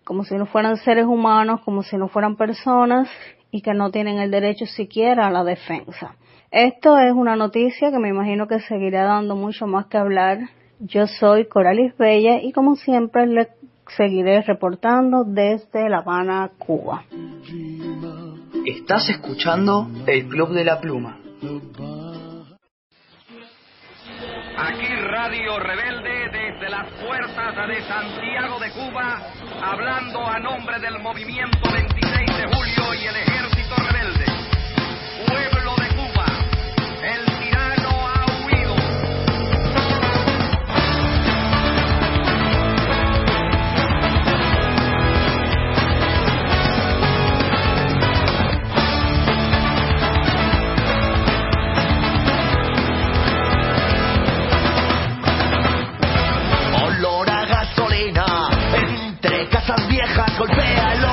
como si no fueran seres humanos, como si no fueran personas y que no tienen el derecho siquiera a la defensa. Esto es una noticia que me imagino que seguirá dando mucho más que hablar. Yo soy Coralis Bella y como siempre le seguiré reportando desde La Habana, Cuba. Estás escuchando el Club de la Pluma. Aquí Radio Rebelde desde las fuerzas de Santiago de Cuba, hablando a nombre del movimiento 26 de julio y el ejército rebelde. Casas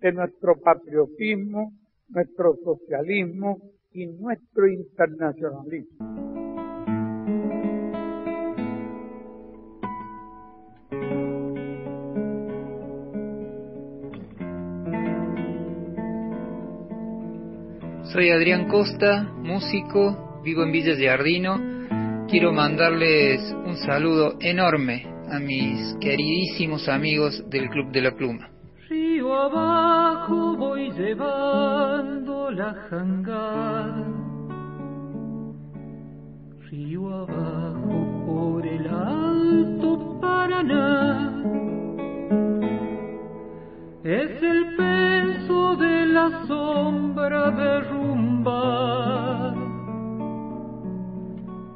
de nuestro patriotismo, nuestro socialismo y nuestro internacionalismo. Soy Adrián Costa, músico, vivo en Villa Giardino. Quiero mandarles un saludo enorme a mis queridísimos amigos del Club de la Pluma. Abajo voy llevando la jangada. Río abajo por el alto Paraná. Es el peso de la sombra derrumbar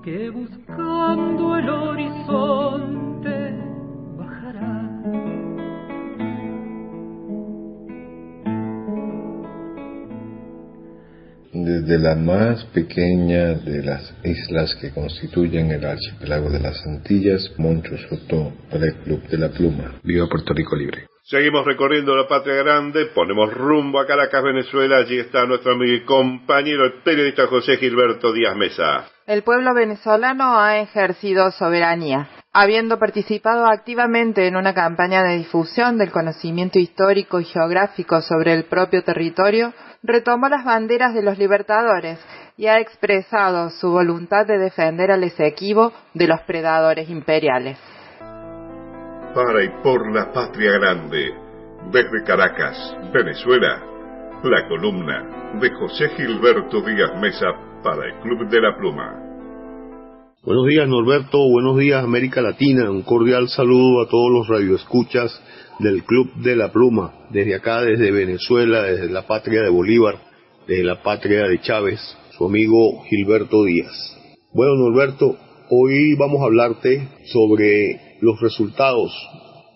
que buscando el horizonte Desde la más pequeña de las islas que constituyen el archipiélago de las Antillas, Moncho Soto para el Club de la Pluma. Viva Puerto Rico Libre. Seguimos recorriendo la patria grande, ponemos rumbo a Caracas, Venezuela. Allí está nuestro amigo y compañero, el periodista José Gilberto Díaz Mesa. El pueblo venezolano ha ejercido soberanía, habiendo participado activamente en una campaña de difusión del conocimiento histórico y geográfico sobre el propio territorio, retomó las banderas de los libertadores y ha expresado su voluntad de defender al Esequibo de los predadores imperiales para y por la patria grande. Desde Caracas, Venezuela, la columna de José Gilberto Díaz Mesa para el Club de la Pluma. Buenos días Norberto, buenos días América Latina, un cordial saludo a todos los radioescuchas del Club de la Pluma, desde acá, desde Venezuela, desde la patria de Bolívar, desde la patria de Chávez, su amigo Gilberto Díaz. Bueno Norberto, hoy vamos a hablarte sobre los resultados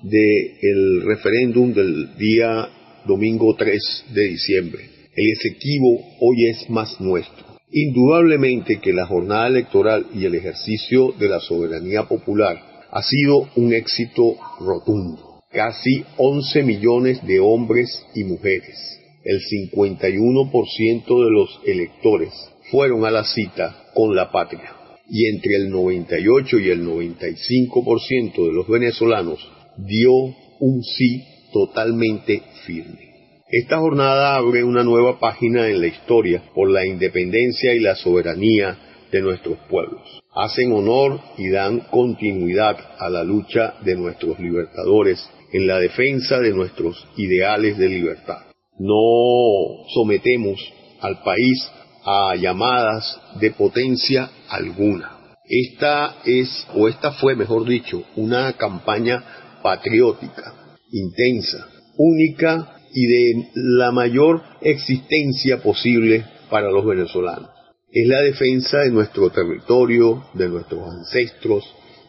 del referéndum del día domingo 3 de diciembre. El Esequibo hoy es más nuestro. Indudablemente que la jornada electoral y el ejercicio de la soberanía popular ha sido un éxito rotundo. Casi 11 millones de hombres y mujeres, el 51% de los electores, fueron a la cita con la patria y entre el 98 y el 95% de los venezolanos dio un sí totalmente firme. Esta jornada abre una nueva página en la historia por la independencia y la soberanía de nuestros pueblos. Hacen honor y dan continuidad a la lucha de nuestros libertadores en la defensa de nuestros ideales de libertad. No sometemos al país a llamadas de potencia alguna. Esta es, o esta fue, mejor dicho, una campaña patriótica, intensa, única y de la mayor existencia posible para los venezolanos. Es la defensa de nuestro territorio, de nuestros ancestros,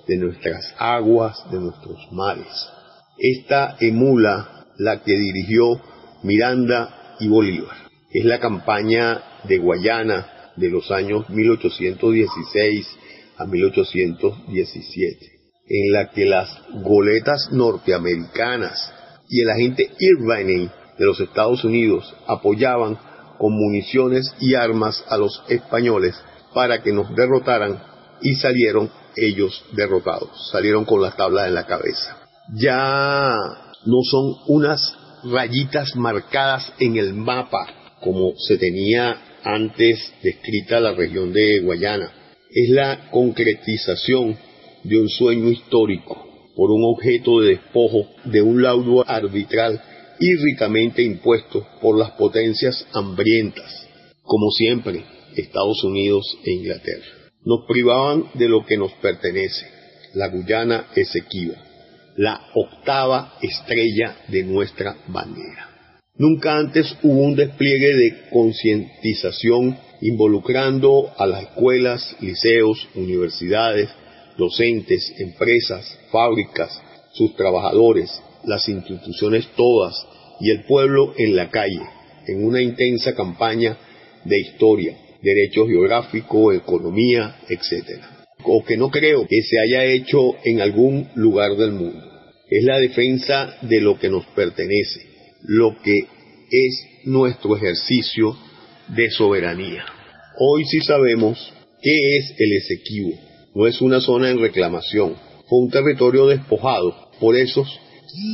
de nuestras aguas, de nuestros mares. Esta emula la que dirigió Miranda y Bolívar. Es la campaña de Guayana de los años 1816 a 1817, en la que las goletas norteamericanas y el agente Irvine de los Estados Unidos apoyaban con municiones y armas a los españoles para que nos derrotaran y salieron ellos derrotados, salieron con las tablas en la cabeza. Ya no son unas rayitas marcadas en el mapa como se tenía antes descrita la región de Guayana. Es la concretización de un sueño histórico por un objeto de despojo de un laudo arbitral y ricamente impuesto por las potencias hambrientas, como siempre Estados Unidos e Inglaterra. Nos privaban de lo que nos pertenece, la Guyana Esequiba, la octava estrella de nuestra bandera. Nunca antes hubo un despliegue de concientización involucrando a las escuelas, liceos, universidades, docentes, empresas, fábricas, sus trabajadores, las instituciones todas y el pueblo en la calle, en una intensa campaña de historia, derecho geográfico, economía, etc. O que no creo que se haya hecho en algún lugar del mundo. Es la defensa de lo que nos pertenece, lo que es nuestro ejercicio de soberanía. Hoy sí sabemos qué es el Esequibo. No es una zona en reclamación, fue un territorio despojado, por eso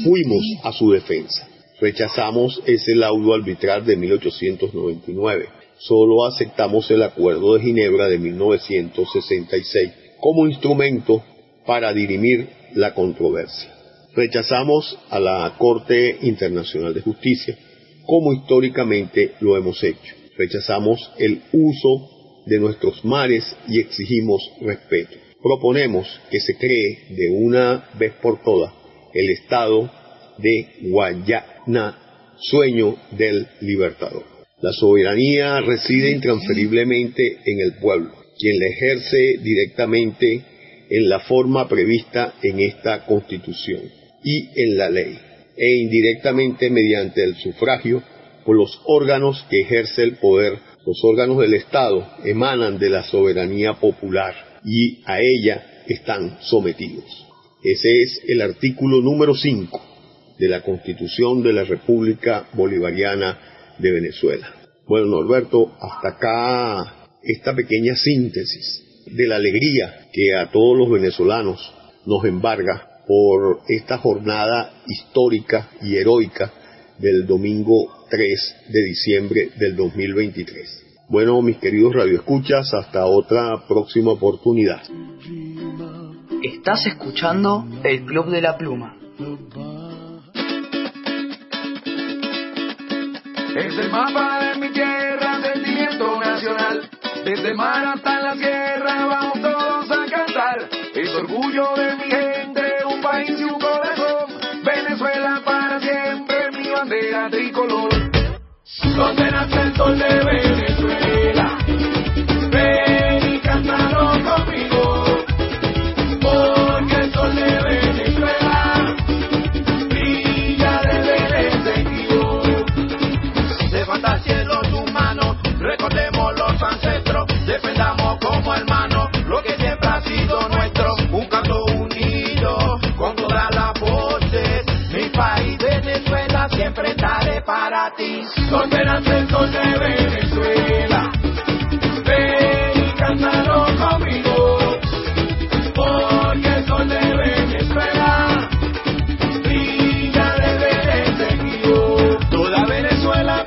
fuimos a su defensa. Rechazamos ese laudo arbitral de 1899. Solo aceptamos el Acuerdo de Ginebra de 1966 como instrumento para dirimir la controversia. Rechazamos a la Corte Internacional de Justicia como históricamente lo hemos hecho. Rechazamos el uso de nuestros mares y exigimos respeto. Proponemos que se cree de una vez por todas el Estado de Guayana, sueño del libertador. La soberanía reside intransferiblemente en el pueblo, quien la ejerce directamente en la forma prevista en esta Constitución y en la ley, e indirectamente mediante el sufragio por los órganos que ejerce el poder. Los órganos del Estado emanan de la soberanía popular y a ella están sometidos. Ese es el artículo número 5 de la Constitución de la República Bolivariana de Venezuela. Bueno, Norberto, hasta acá esta pequeña síntesis de la alegría que a todos los venezolanos nos embarga por esta jornada histórica y heroica del domingo 3 de diciembre del 2023. Bueno, mis queridos radioescuchas, hasta otra próxima oportunidad. Estás escuchando el Club de la Pluma. Es el mapa de mi tierra, sentimiento nacional. Desde mar hasta la sierra vamos todos a cantar. Es orgullo de mi gente, un país y un corazón. Venezuela para siempre, mi bandera tricolor. Donde nace el sol de Venezuela. Para ti. Donde nace el sol de Venezuela, ven y cántalo conmigo, porque el sol de Venezuela brilla desde el sentido. Toda Venezuela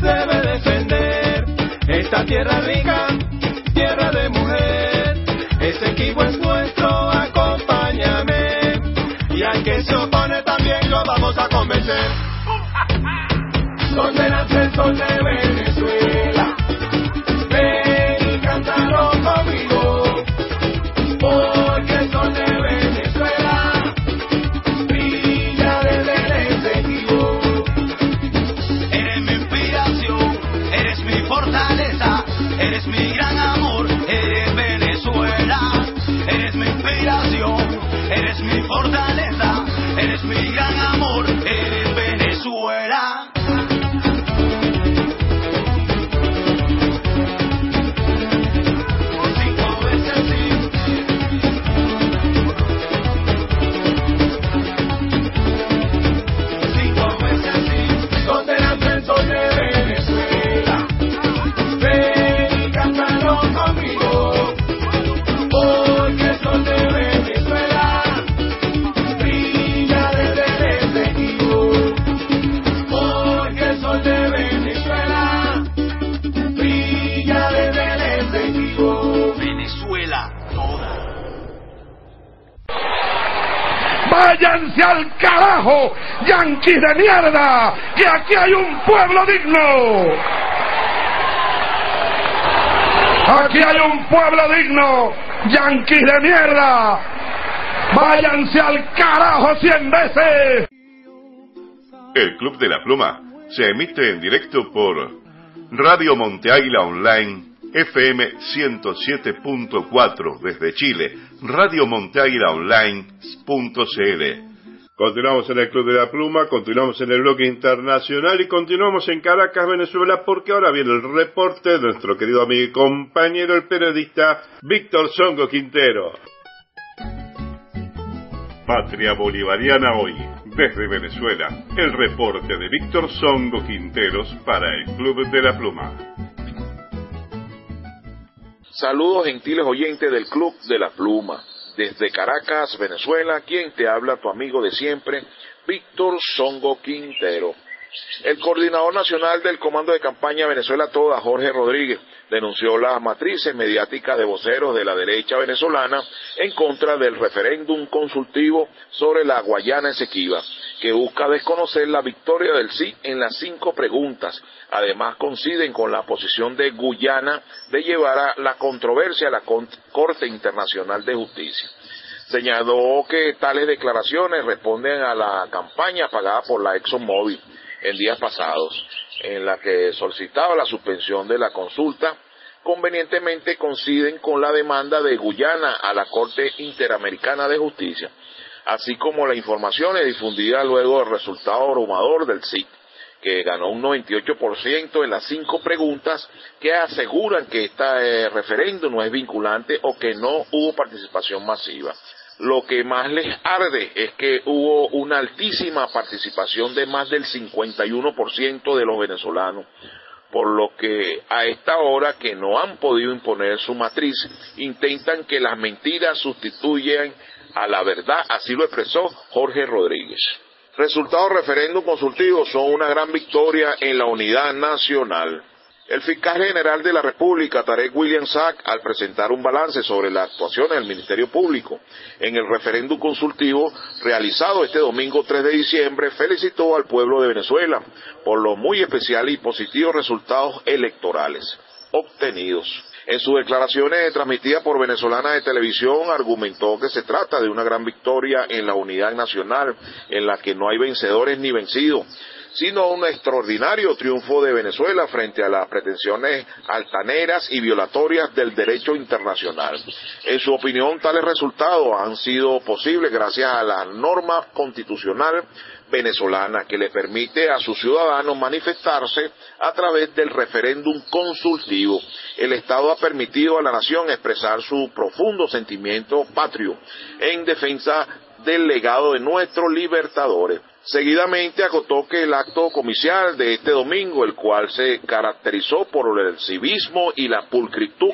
debe defender esta tierra rica, Donde nace el sol de ¡Váyanse al carajo, yanquis de mierda! ¡Que aquí hay un pueblo digno! ¡Aquí hay un pueblo digno, yanquis de mierda! ¡Váyanse al carajo cien veces! El Club de la Pluma se emite en directo por Radio Monte Águila Online FM 107.4 desde Chile, Radio Monte Águila Online.cl. Continuamos en el Club de la Pluma, continuamos en el bloque internacional y continuamos en Caracas, Venezuela, porque ahora viene el reporte de nuestro querido amigo y compañero, el periodista Víctor Songo Quintero. Patria Bolivariana hoy, desde Venezuela, el reporte de Víctor Songo Quinteros para el Club de la Pluma. Saludos gentiles oyentes del Club de la Pluma. Desde Caracas, Venezuela, quien te habla, tu amigo de siempre, Víctor Songo Quintero. El coordinador nacional del Comando de Campaña Venezuela Toda, Jorge Rodríguez, denunció las matrices mediáticas de voceros de la derecha venezolana en contra del referéndum consultivo sobre la Guayana Esequiba, que busca desconocer la victoria del sí en las cinco preguntas. Además, coinciden con la posición de Guyana de llevar a la controversia a la Corte Internacional de Justicia. Señaló que tales declaraciones responden a la campaña pagada por la ExxonMobil en días pasados, en la que solicitaba la suspensión de la consulta, convenientemente coinciden con la demanda de Guyana a la Corte Interamericana de Justicia, así como la información es difundida luego del resultado abrumador del SIC, que ganó un 98% en las cinco preguntas que aseguran que este referéndum no es vinculante o que no hubo participación masiva. Lo que más les arde es que hubo una altísima participación de más del 51% de los venezolanos, por lo que a esta hora que no han podido imponer su matriz, intentan que las mentiras sustituyan a la verdad, así lo expresó Jorge Rodríguez. Resultados referéndum consultivos son una gran victoria en la unidad nacional. El fiscal general de la República, Tarek William Sack, al presentar un balance sobre las actuaciones del Ministerio Público en el referéndum consultivo realizado este domingo 3 de diciembre, felicitó al pueblo de Venezuela por los muy especiales y positivos resultados electorales obtenidos. En sus declaraciones transmitidas por Venezolana de Televisión argumentó que se trata de una gran victoria en la unidad nacional, en la que no hay vencedores ni vencidos, sino un extraordinario triunfo de Venezuela frente a las pretensiones altaneras y violatorias del derecho internacional. En su opinión, tales resultados han sido posibles gracias a la norma constitucional venezolana que le permite a sus ciudadanos manifestarse a través del referéndum consultivo. El Estado ha permitido a la nación expresar su profundo sentimiento patrio en defensa del legado de nuestros libertadores. Seguidamente acotó que el acto comicial de este domingo, el cual se caracterizó por el civismo y la pulcritud,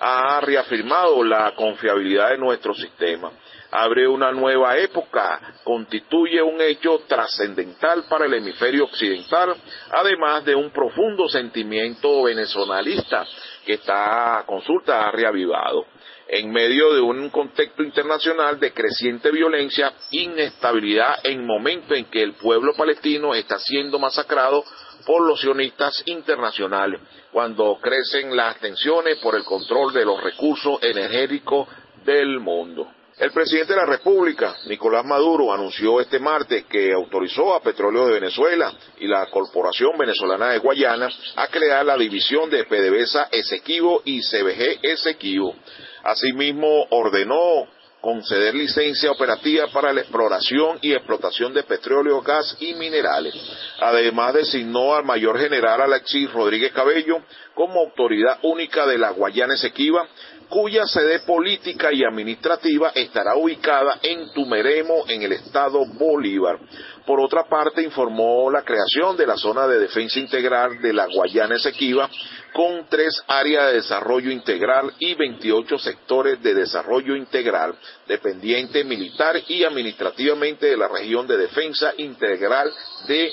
ha reafirmado la confiabilidad de nuestro sistema. Abre una nueva época, constituye un hecho trascendental para el hemisferio occidental, además de un profundo sentimiento venezonalista que esta consulta ha reavivado en medio de un contexto internacional de creciente violencia, inestabilidad en momento en que el pueblo palestino está siendo masacrado por los sionistas internacionales, cuando crecen las tensiones por el control de los recursos energéticos del mundo. El presidente de la República, Nicolás Maduro, anunció este martes que autorizó a Petróleo de Venezuela y la Corporación Venezolana de Guayana a crear la división de PDVSA Esequibo y CBG Esequibo. Asimismo, ordenó conceder licencia operativa para la exploración y explotación de petróleo, gas y minerales. Además, designó al mayor general Alexis Rodríguez Cabello como autoridad única de la Guayana Esequiba, cuya sede política y administrativa estará ubicada en Tumeremo, en el estado Bolívar. Por otra parte, informó la creación de la zona de defensa integral de la Guayana Esequiba, con tres áreas de desarrollo integral y 28 sectores de desarrollo integral, dependiente militar y administrativamente de la región de defensa integral de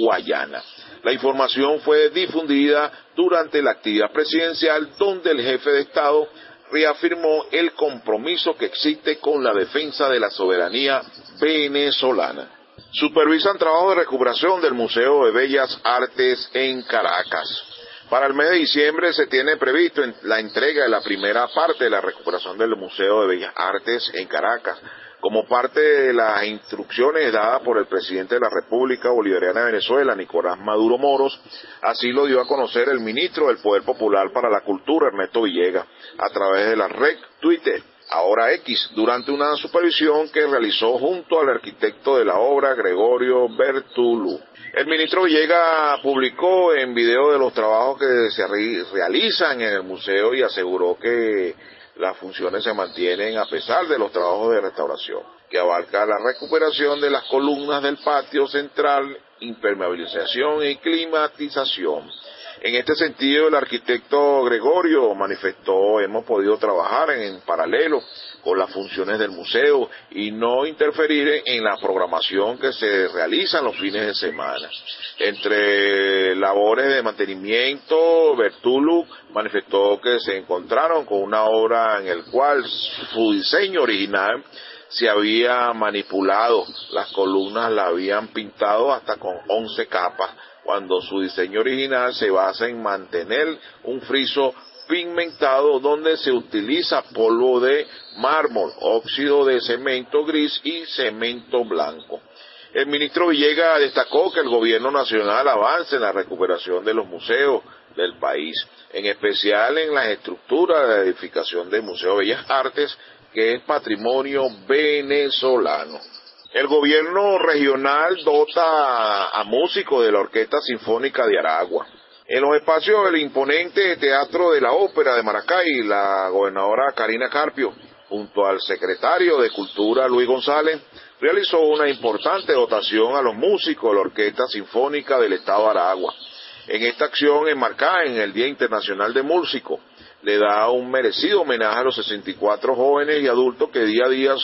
Guayana. La información fue difundida durante la actividad presidencial donde el jefe de Estado reafirmó el compromiso que existe con la defensa de la soberanía venezolana. Supervisan trabajo de recuperación del Museo de Bellas Artes en Caracas. Para el mes de diciembre se tiene previsto la entrega de la primera parte de la recuperación del Museo de Bellas Artes en Caracas, como parte de las instrucciones dadas por el presidente de la República Bolivariana de Venezuela, Nicolás Maduro Moros, así lo dio a conocer el ministro del Poder Popular para la Cultura, Ernesto Villegas, a través de la red Twitter ahora X, durante una supervisión que realizó junto al arquitecto de la obra, Gregorio Bertulu. El ministro Villegas publicó en video de los trabajos que se realizan en el museo y aseguró que las funciones se mantienen a pesar de los trabajos de restauración, que abarca la recuperación de las columnas del patio central, impermeabilización y climatización. En este sentido, el arquitecto Gregorio manifestó, hemos podido trabajar en, paralelo con las funciones del museo y no interferir en la programación que se realiza los fines de semana. Entre labores de mantenimiento, Bertulu manifestó que se encontraron con una obra en el cual su diseño original se había manipulado, las columnas la habían pintado hasta con 11 capas cuando su diseño original se basa en mantener un friso pigmentado donde se utiliza polvo de mármol, óxido de cemento gris y cemento blanco. El ministro Villegas destacó que el gobierno nacional avanza en la recuperación de los museos del país, en especial en las estructuras de edificación del Museo de Bellas Artes, que es patrimonio venezolano. El gobierno regional dota a, músicos de la Orquesta Sinfónica de Aragua. En los espacios del imponente Teatro de la Ópera de Maracay, la gobernadora Karina Carpio, junto al secretario de Cultura Luis González, realizó una importante dotación a los músicos de la Orquesta Sinfónica del Estado de Aragua. En esta acción enmarcada en el Día Internacional de Músico, le da un merecido homenaje a los 64 jóvenes y adultos que día a día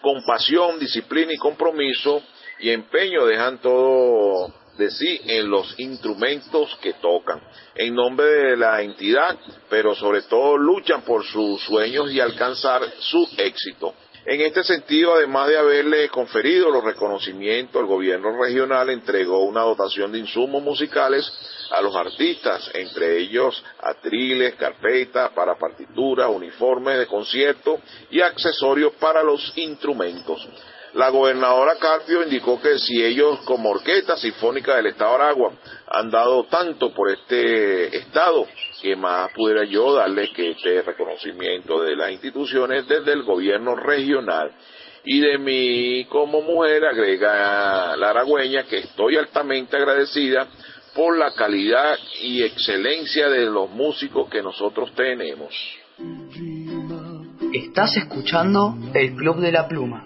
con pasión, disciplina y compromiso y empeño dejan todo de sí en los instrumentos que tocan, en nombre de la entidad, pero sobre todo luchan por sus sueños y alcanzar su éxito. En este sentido, además de haberle conferido los reconocimientos, el gobierno regional entregó una dotación de insumos musicales a los artistas, entre ellos atriles, carpetas para partituras, uniformes de concierto y accesorios para los instrumentos. La gobernadora Carpio indicó que si ellos como Orquesta Sinfónica del Estado de Aragua han dado tanto por este Estado, que más pudiera yo darles que este reconocimiento de las instituciones desde el gobierno regional. Y de mí como mujer, agrega la aragüeña, que estoy altamente agradecida por la calidad y excelencia de los músicos que nosotros tenemos. Estás escuchando el Club de la Pluma.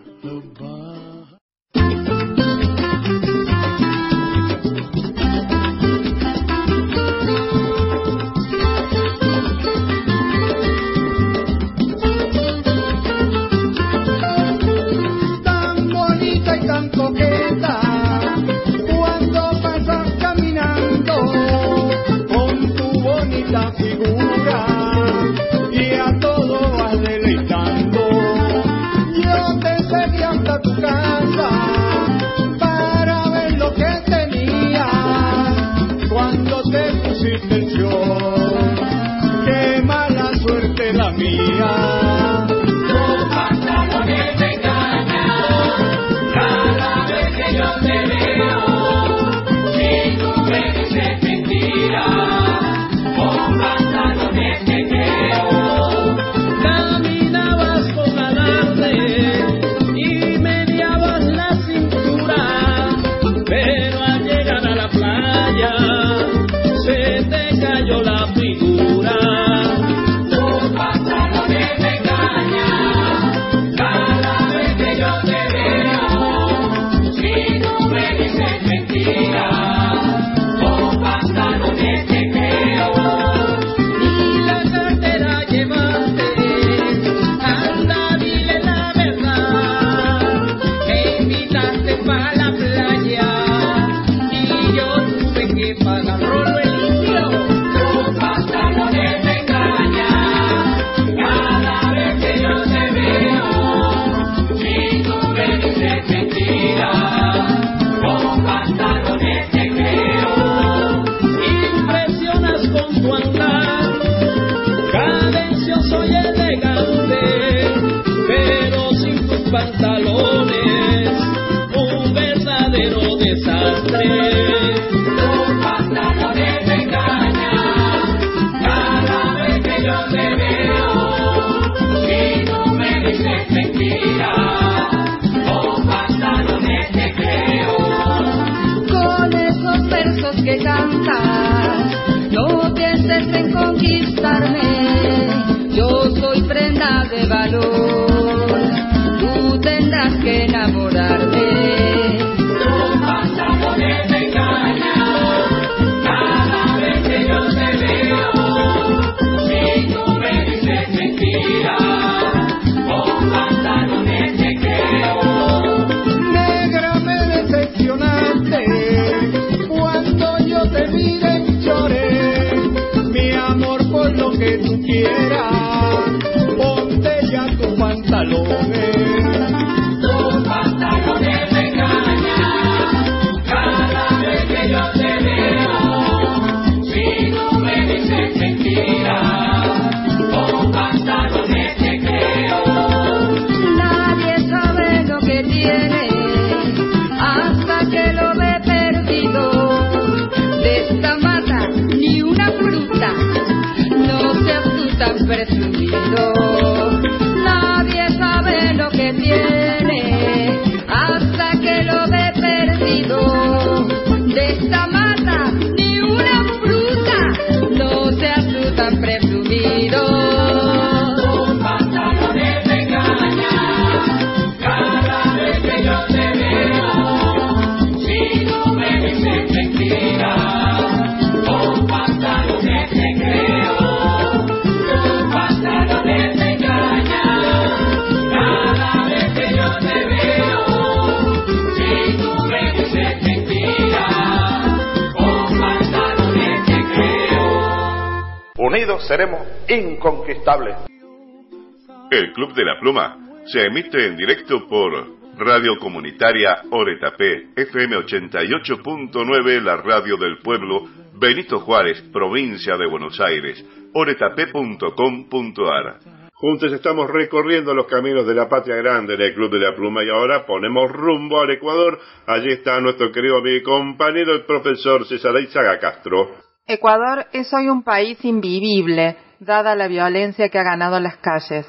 El Club de la Pluma se emite en directo por Radio Comunitaria Oretapé, FM 88.9, la radio del pueblo, Benito Juárez, provincia de Buenos Aires, oretapé.com.ar. Juntos estamos recorriendo los caminos de la patria grande en el Club de la Pluma y ahora ponemos rumbo al Ecuador. Allí está nuestro querido amigo y compañero, el profesor César Izaga Castro. Ecuador es hoy un país invivible, dada la violencia que ha ganado las calles.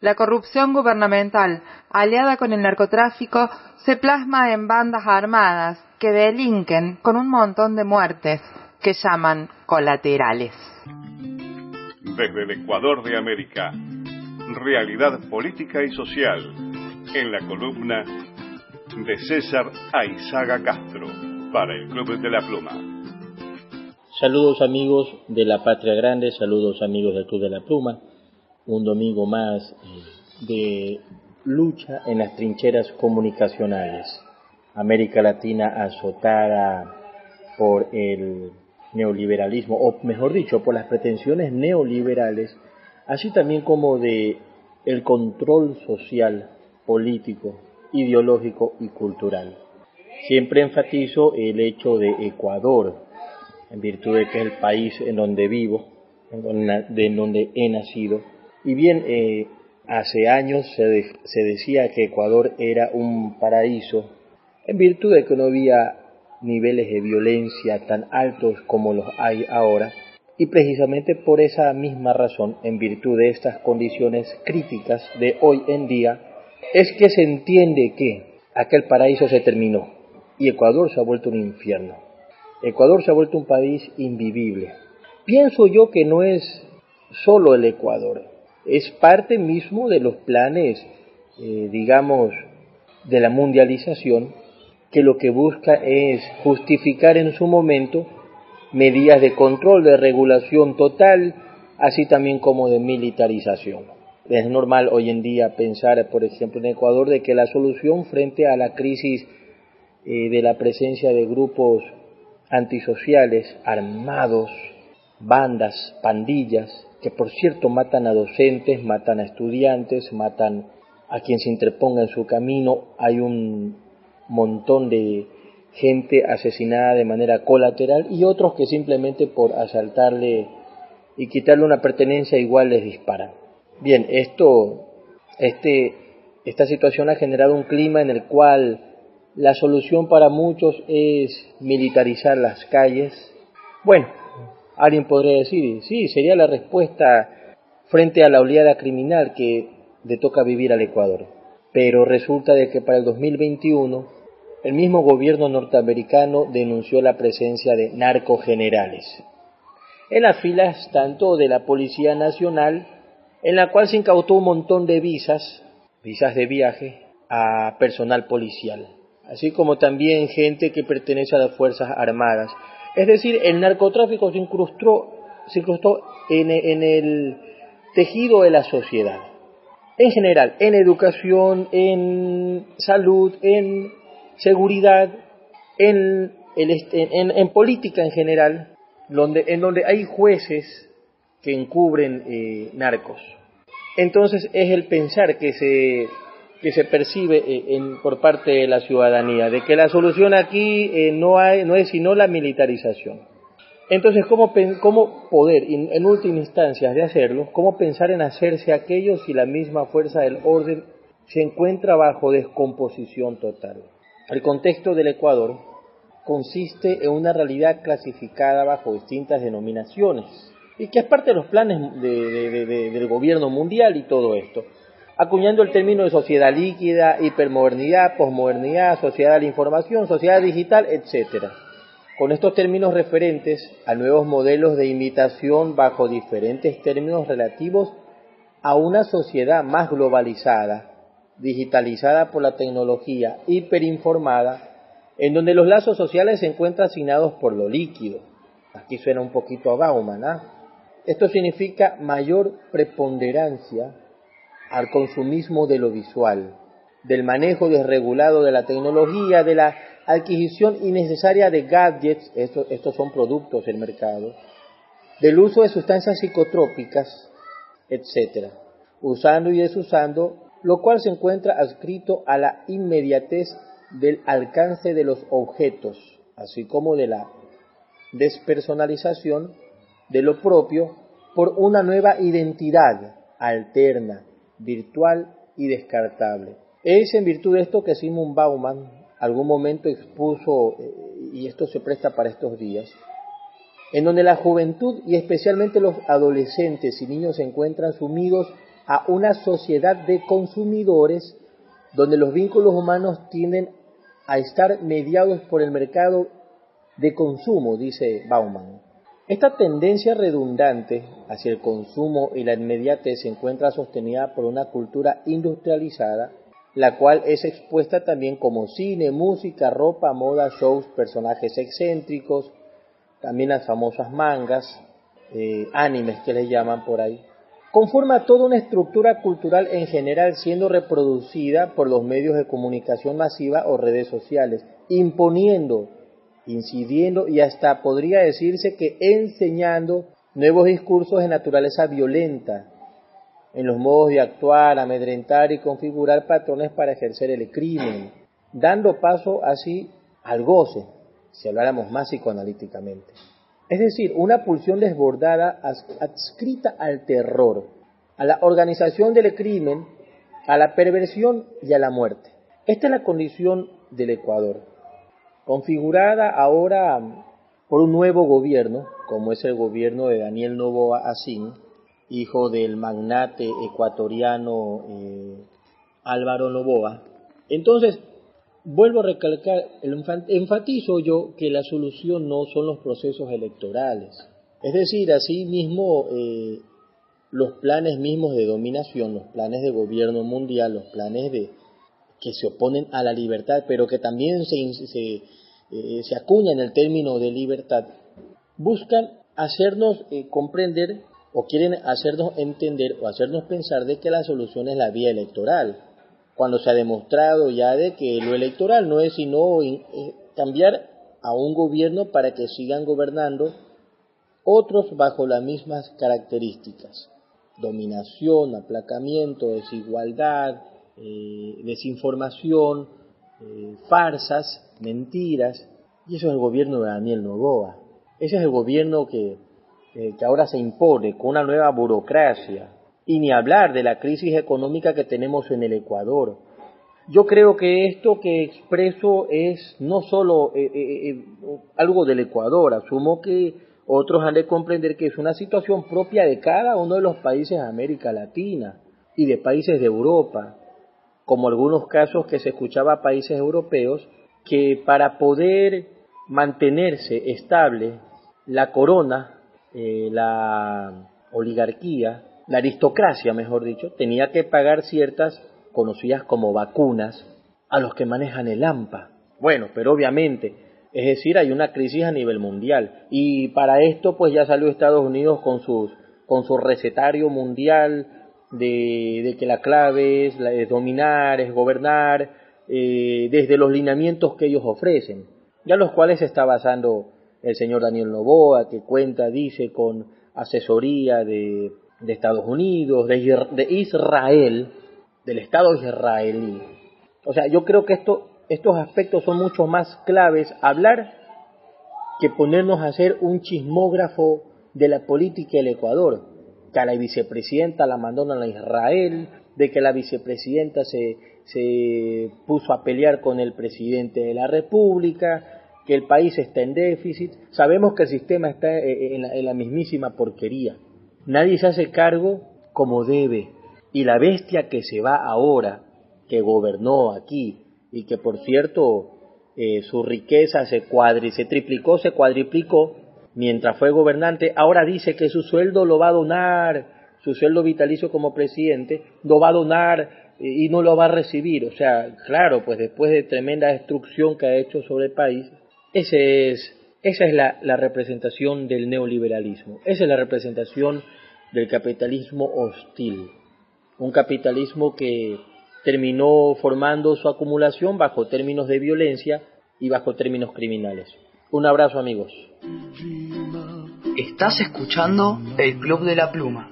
La corrupción gubernamental, aliada con el narcotráfico, se plasma en bandas armadas que delinquen con un montón de muertes que llaman colaterales. Desde el Ecuador de América, realidad política y social, en la columna de César Aizaga Castro, para el Club de la Pluma. Saludos amigos de la Patria Grande, saludos amigos del Club de la Pluma, un domingo más eh, de lucha en las trincheras comunicacionales. América Latina azotada por el neoliberalismo, o mejor dicho, por las pretensiones neoliberales, así también como de el control social, político, ideológico y cultural. Siempre enfatizo el hecho de Ecuador, en virtud de que es el país en donde vivo, en donde, donde he nacido. Y bien, eh, hace años se, se decía que Ecuador era un paraíso, en virtud de que no había niveles de violencia tan altos como los hay ahora, Y precisamente por esa misma razón, en virtud de estas condiciones críticas de hoy en día, es que se entiende que aquel paraíso se terminó y Ecuador se ha vuelto un infierno. Ecuador se ha vuelto un país invivible. Pienso yo que no es solo el Ecuador, es parte mismo de los planes, eh, digamos, de la mundialización, que lo que busca es justificar en su momento medidas de control, de regulación total, así también como de militarización. Es normal hoy en día pensar, por ejemplo, en Ecuador, de que la solución frente a la crisis eh, de la presencia de grupos antisociales, armados, bandas, pandillas, que por cierto matan a docentes, matan a estudiantes, matan a quien se interponga en su camino, hay un montón de gente asesinada de manera colateral y otros que simplemente por asaltarle y quitarle una pertenencia igual les disparan. Bien, esto, este, esta situación ha generado un clima en el cual la solución para muchos es militarizar las calles. Bueno, alguien podría decir, sí, sería la respuesta frente a la oleada criminal que le toca vivir al Ecuador. Pero resulta de que para el 2021 el mismo gobierno norteamericano denunció la presencia de narcogenerales en las filas tanto de la Policía Nacional, en la cual se incautó un montón de visas, visas de viaje, a personal policial, así como también gente que pertenece a las Fuerzas Armadas. Es decir, el narcotráfico se incrustó, se incrustó en, en el tejido de la sociedad. En general, en educación, en salud, en seguridad, en, el, en, en política en general, donde, en donde hay jueces que encubren eh, narcos. Entonces es el pensar que se, que se percibe eh, en, por parte de la ciudadanía, de que la solución aquí eh, no, hay, no es sino la militarización. Entonces, ¿cómo, cómo poder, en, última instancia, de hacerlo? ¿Cómo pensar en hacerse aquello si la misma fuerza del orden se encuentra bajo descomposición total? El contexto del Ecuador consiste en una realidad clasificada bajo distintas denominaciones y que es parte de los planes de, del gobierno mundial y todo esto, acuñando el término de sociedad líquida, hipermodernidad, posmodernidad, sociedad de la información, sociedad digital, etcétera. Con estos términos referentes a nuevos modelos de imitación bajo diferentes términos relativos a una sociedad más globalizada, digitalizada por la tecnología, hiperinformada, en donde los lazos sociales se encuentran asignados por lo líquido. Aquí suena un poquito a Bauman. ¿ah? Esto significa mayor preponderancia al consumismo de lo visual, del manejo desregulado de la tecnología, de la adquisición innecesaria de gadgets, estos, son productos del mercado, del uso de sustancias psicotrópicas, etc., usando y desusando lo cual se encuentra adscrito a la inmediatez del alcance de los objetos, así como de la despersonalización de lo propio por una nueva identidad alterna, virtual y descartable. Es en virtud de esto que Simon Bauman algún momento expuso, eh, y esto se presta para estos días, en donde la juventud y especialmente los adolescentes y niños se encuentran sumidos a una sociedad de consumidores donde los vínculos humanos tienden a estar mediados por el mercado de consumo, dice Bauman. Esta tendencia redundante hacia el consumo y la inmediatez se encuentra sostenida por una cultura industrializada, la cual es expuesta también como cine, música, ropa, moda, shows, personajes excéntricos, también las famosas mangas, eh, animes que les llaman por ahí, conforma toda una estructura cultural en general siendo reproducida por los medios de comunicación masiva o redes sociales, imponiendo, incidiendo y hasta podría decirse que enseñando nuevos discursos de naturaleza violenta en los modos de actuar, amedrentar y configurar patrones para ejercer el crimen, dando paso así al goce, si habláramos más psicoanalíticamente. Es decir, una pulsión desbordada adscrita al terror, a la organización del crimen, a la perversión y a la muerte. Esta es la condición del Ecuador, configurada ahora por un nuevo gobierno, como es el gobierno de Daniel Novoa Asín, hijo del magnate ecuatoriano eh, Álvaro Novoa. Entonces, vuelvo a recalcar, enfatizo yo que la solución no son los procesos electorales. Es decir, así mismo eh, los planes mismos de dominación, los planes de gobierno mundial, los planes de que se oponen a la libertad, pero que también se, se, eh, se acuñan el término de libertad, buscan hacernos eh, comprender o quieren hacernos entender o hacernos pensar de que la solución es la vía electoral, cuando se ha demostrado ya de que lo electoral no es sino eh, cambiar a un gobierno para que sigan gobernando otros bajo las mismas características, dominación, aplacamiento, desigualdad, eh, desinformación, eh, farsas, mentiras, y eso es el gobierno de Daniel Novoa. Ese es el gobierno que, eh, que ahora se impone con una nueva burocracia, y ni hablar de la crisis económica que tenemos en el Ecuador. Yo creo que esto que expreso es no solo algo del Ecuador, asumo que otros han de comprender que es una situación propia de cada uno de los países de América Latina y de países de Europa como algunos casos que se escuchaba a países europeos, que para poder mantenerse estable la corona, eh, la oligarquía, la aristocracia, mejor dicho, tenía que pagar ciertas conocidas como vacunas a los que manejan el AMPA. Bueno, pero obviamente, es decir, hay una crisis a nivel mundial y para esto pues ya salió Estados Unidos con sus con su recetario mundial de, que la clave es, dominar, es gobernar, eh, desde los lineamientos que ellos ofrecen, ya los cuales está basando el señor Daniel Novoa, que cuenta, dice, con asesoría de, Estados Unidos, de, de, Israel, del Estado israelí. O sea, yo creo que esto, estos aspectos son mucho más claves hablar que ponernos a hacer un chismógrafo de la política del Ecuador que a la vicepresidenta la mandaron a Israel, de que la vicepresidenta se, se puso a pelear con el presidente de la República, que el país está en déficit. Sabemos que el sistema está eh, eh, en la, en la mismísima porquería. Nadie se hace cargo como debe. Y la bestia que se va ahora, que gobernó aquí, y que por cierto eh, su riqueza se cuadri, se triplicó, se cuadriplicó, mientras fue gobernante, ahora dice que su sueldo lo va a donar, su sueldo vitalicio como presidente, lo va a donar eh, y no lo va a recibir. O sea, claro, pues después de tremenda destrucción que ha hecho sobre el país, ese es, esa es la, la representación del neoliberalismo, esa es la representación del capitalismo hostil, un capitalismo que terminó formando su acumulación bajo términos de violencia y bajo términos criminales. Un abrazo amigos. Estás escuchando el Club de la Pluma.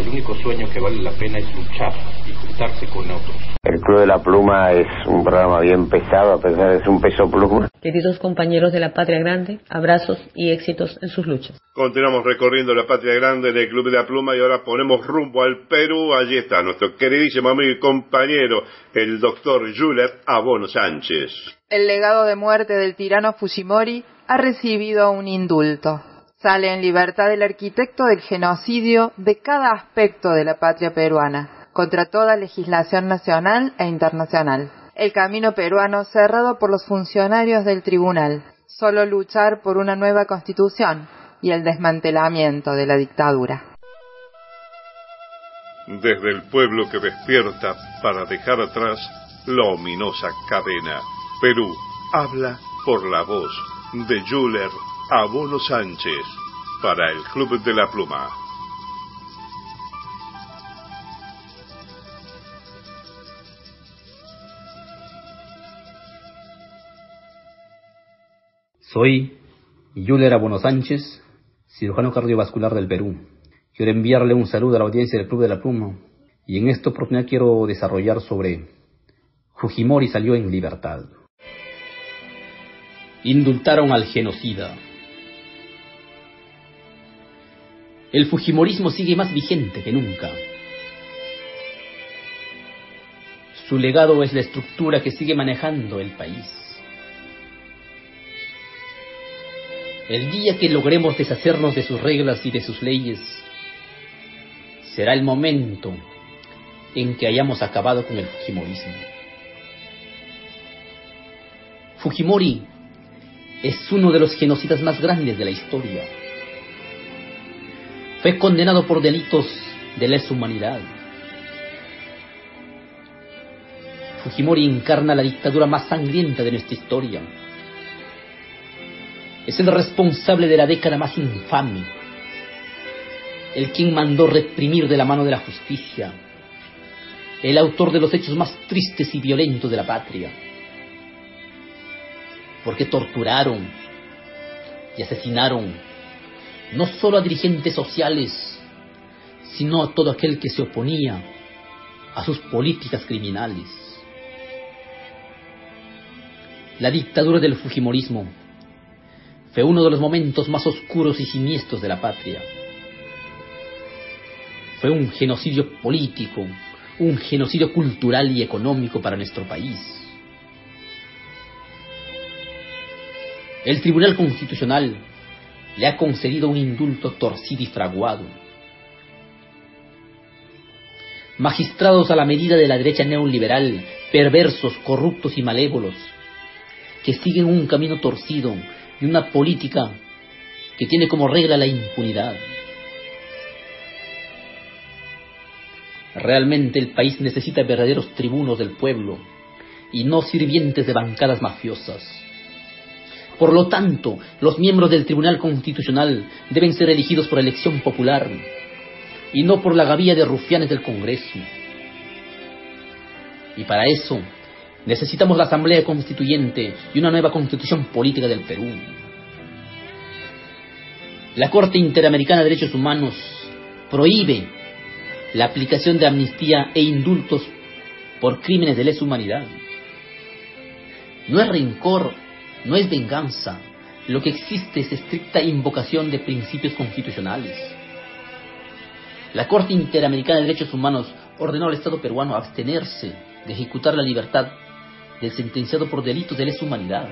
El único sueño que vale la pena es luchar y juntarse con otros. El Club de la Pluma es un programa bien pesado, a pesar de ser un peso pluma. Queridos compañeros de la Patria Grande, abrazos y éxitos en sus luchas. Continuamos recorriendo la patria grande del Club de la Pluma y ahora ponemos rumbo al Perú. Allí está nuestro queridísimo amigo y compañero, el doctor Julet Abono Sánchez. El legado de muerte del tirano Fujimori ha recibido un indulto. Sale en libertad el arquitecto del genocidio de cada aspecto de la patria peruana, contra toda legislación nacional e internacional. El camino peruano cerrado por los funcionarios del tribunal. Solo luchar por una nueva constitución y el desmantelamiento de la dictadura. Desde el pueblo que despierta para dejar atrás la ominosa cadena. Perú habla por la voz de Juler Abono Sánchez para el Club de la Pluma. Soy Yuler Abono Sánchez, cirujano cardiovascular del Perú. Quiero enviarle un saludo a la audiencia del Club de la Pluma y en esta oportunidad quiero desarrollar sobre Fujimori salió en libertad. Indultaron al genocida. El Fujimorismo sigue más vigente que nunca. Su legado es la estructura que sigue manejando el país. El día que logremos deshacernos de sus reglas y de sus leyes, será el momento en que hayamos acabado con el Fujimorismo. Fujimori es uno de los genocidas más grandes de la historia. Fue condenado por delitos de lesa humanidad. Fujimori encarna la dictadura más sangrienta de nuestra historia. Es el responsable de la década más infame. El quien mandó reprimir de la mano de la justicia. El autor de los hechos más tristes y violentos de la patria. Porque torturaron y asesinaron no solo a dirigentes sociales, sino a todo aquel que se oponía a sus políticas criminales. La dictadura del Fujimorismo fue uno de los momentos más oscuros y siniestros de la patria. Fue un genocidio político, un genocidio cultural y económico para nuestro país. El Tribunal Constitucional le ha concedido un indulto torcido y fraguado. Magistrados a la medida de la derecha neoliberal, perversos, corruptos y malévolos, que siguen un camino torcido y una política que tiene como regla la impunidad. Realmente el país necesita verdaderos tribunos del pueblo y no sirvientes de bancadas mafiosas. Por lo tanto, los miembros del Tribunal Constitucional deben ser elegidos por elección popular y no por la gavilla de rufianes del Congreso. Y para eso necesitamos la Asamblea Constituyente y una nueva constitución política del Perú. La Corte Interamericana de Derechos Humanos prohíbe la aplicación de amnistía e indultos por crímenes de lesa humanidad. No es rencor, no es venganza. Lo que existe es estricta invocación de principios constitucionales. La Corte Interamericana de Derechos Humanos ordenó al Estado peruano abstenerse de ejecutar la libertad del sentenciado por delitos de lesa humanidad.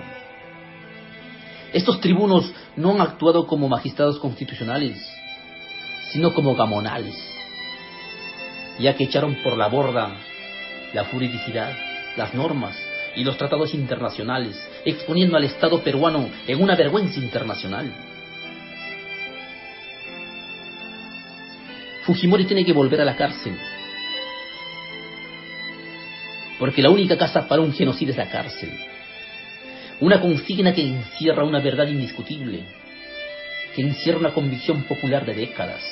Estos tribunos no han actuado como magistrados constitucionales, sino como gamonales, ya que echaron por la borda la juridicidad, las normas y los tratados internacionales, exponiendo al Estado peruano en una vergüenza internacional. Fujimori tiene que volver a la cárcel, porque la única casa para un genocida es la cárcel. Una consigna que encierra una verdad indiscutible, que encierra una convicción popular de décadas.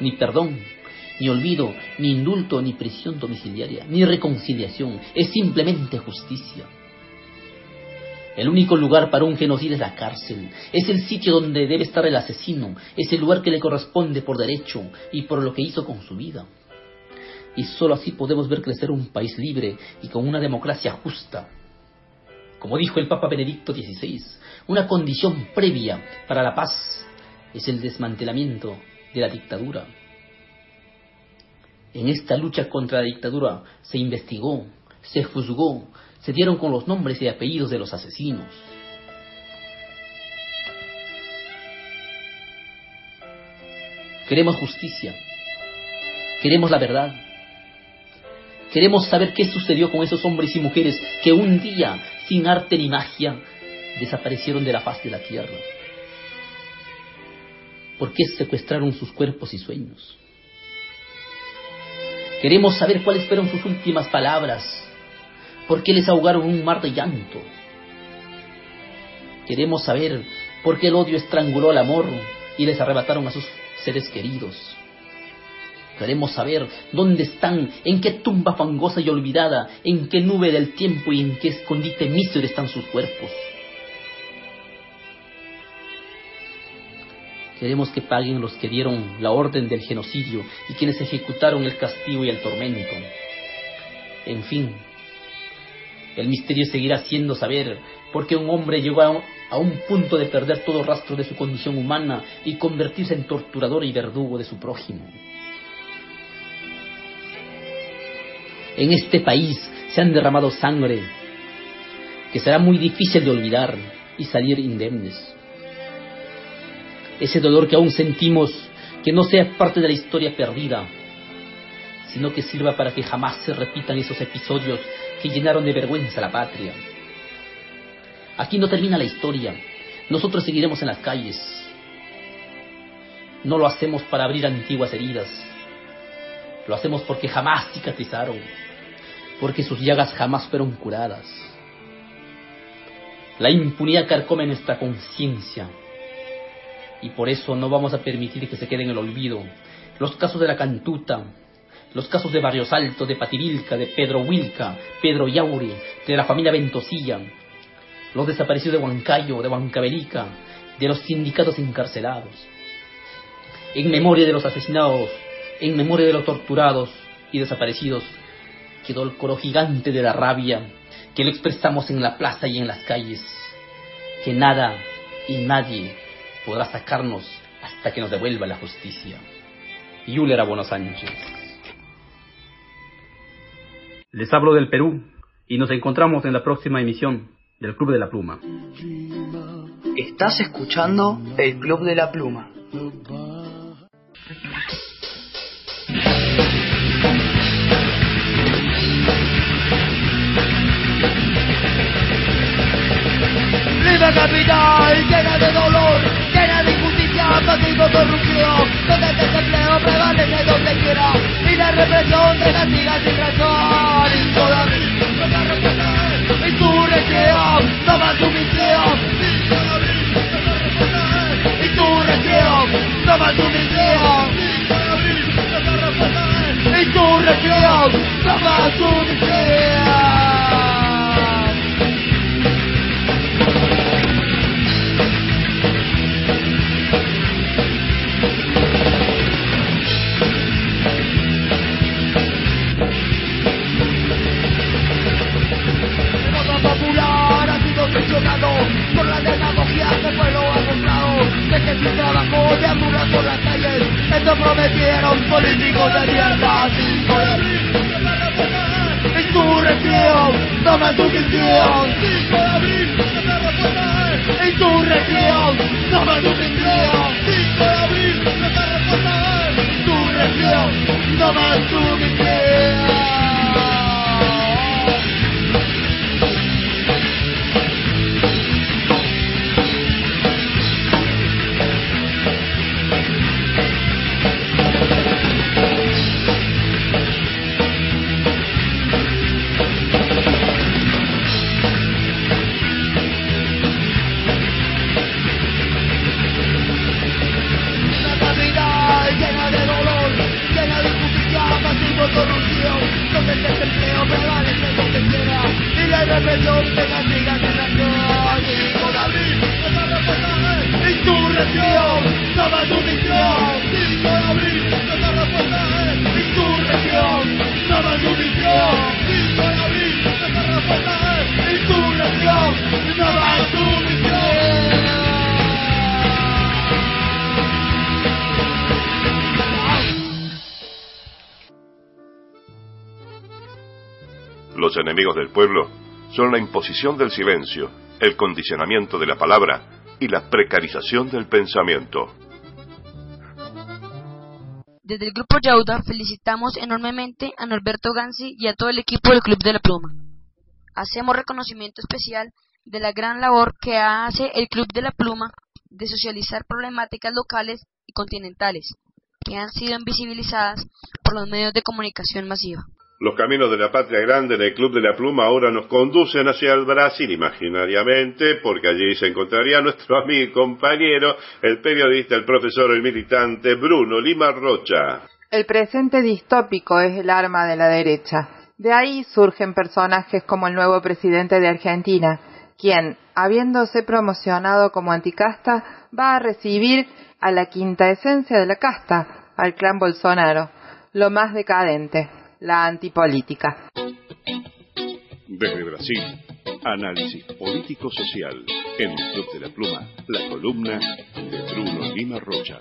Ni perdón, ni olvido, ni indulto, ni prisión domiciliaria, ni reconciliación, es simplemente justicia. El único lugar para un genocida es la cárcel. Es el sitio donde debe estar el asesino. Es el lugar que le corresponde por derecho y por lo que hizo con su vida. Y sólo así podemos ver crecer un país libre y con una democracia justa. Como dijo el Papa Benedicto XVI, una condición previa para la paz es el desmantelamiento de la dictadura. En esta lucha contra la dictadura se investigó, se juzgó, se dieron con los nombres y apellidos de los asesinos. Queremos justicia, queremos la verdad, queremos saber qué sucedió con esos hombres y mujeres que un día, sin arte ni magia, desaparecieron de la faz de la tierra. ¿Por qué secuestraron sus cuerpos y sueños? Queremos saber cuáles fueron sus últimas palabras. ¿Por qué les ahogaron un mar de llanto? Queremos saber por qué el odio estranguló al amor y les arrebataron a sus seres queridos. Queremos saber dónde están, en qué tumba fangosa y olvidada, en qué nube del tiempo y en qué escondite mísero están sus cuerpos. Queremos que paguen los que dieron la orden del genocidio y quienes ejecutaron el castigo y el tormento. En fin, el misterio seguirá siendo saber por qué un hombre llegó a un, punto de perder todo rastro de su condición humana y convertirse en torturador y verdugo de su prójimo. En este país se han derramado sangre que será muy difícil de olvidar y salir indemnes. Ese dolor que aún sentimos, que no sea parte de la historia perdida, sino que sirva para que jamás se repitan esos episodios que llenaron de vergüenza a la patria. Aquí no termina la historia, nosotros seguiremos en las calles. No lo hacemos para abrir antiguas heridas, lo hacemos porque jamás cicatrizaron, porque sus llagas jamás fueron curadas. La impunidad carcome nuestra conciencia y por eso no vamos a permitir que se quede en el olvido los casos de la Cantuta, los casos de Barrios Alto, de Pativilca, de Pedro Wilca, Pedro Yauri, de la familia Ventosilla, los desaparecidos de Huancayo, de Huancavelica, de los sindicatos encarcelados. En memoria de los asesinados, en memoria de los torturados y desaparecidos, quedó el coro gigante de la rabia que lo expresamos en la plaza y en las calles, que nada y nadie podrá sacarnos hasta que nos devuelva la justicia. Yuler Abono Sánchez. Les hablo del Perú y nos encontramos en la próxima emisión del Club de la Pluma. Estás escuchando el Club de la Pluma. Viva capital, llena de dolor, de fascismo, corrupción, donde el desempleo prevalece donde quiera y la represión te castiga sin razón. Y todavía insurrección, toma tu misión. Insurrección, toma tu misión. Insurrección, toma tu misión. Por la demagogia que el pueblo ha comprado. De que sin trabajo por las calles. Esto prometieron políticos de mierda. Insurrección, toma tu misión. Insurrección, toma tu misión. Insurrección, toma tu misión. Los enemigos del pueblo son la imposición del silencio, el condicionamiento de la palabra y la precarización del pensamiento. Desde el Grupo Yauda felicitamos enormemente a Norberto Gansi y a todo el equipo del Club de la Pluma. Hacemos reconocimiento especial de la gran labor que hace el Club de la Pluma de socializar problemáticas locales y continentales que han sido invisibilizadas por los medios de comunicación masiva. Los caminos de la patria grande en el Club de la Pluma ahora nos conducen hacia el Brasil imaginariamente, porque allí se encontraría nuestro <laughs> amigo y compañero, el periodista, el profesor, el militante Bruno Lima Rocha. El presente distópico es el arma de la derecha. De ahí surgen personajes como el nuevo presidente de Argentina, quien, habiéndose promocionado como anticasta, va a recibir a la quinta esencia de la casta, al clan Bolsonaro, lo más decadente, la antipolítica. Desde Brasil, análisis político-social en el Club de la Pluma, la columna de Bruno Lima Rocha.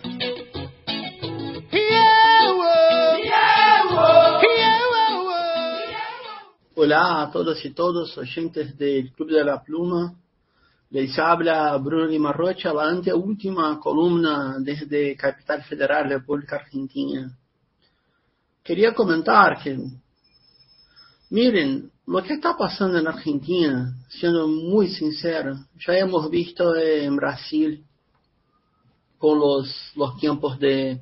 Hola a todos y todos, oyentes del Club de la Pluma. Les habla Bruno Lima Rocha, la anteúltima columna desde Capital Federal, República Argentina. Quería comentar que, miren, lo que está pasando en Argentina, siendo muy sincero, ya hemos visto en Brasil con los, los tiempos de,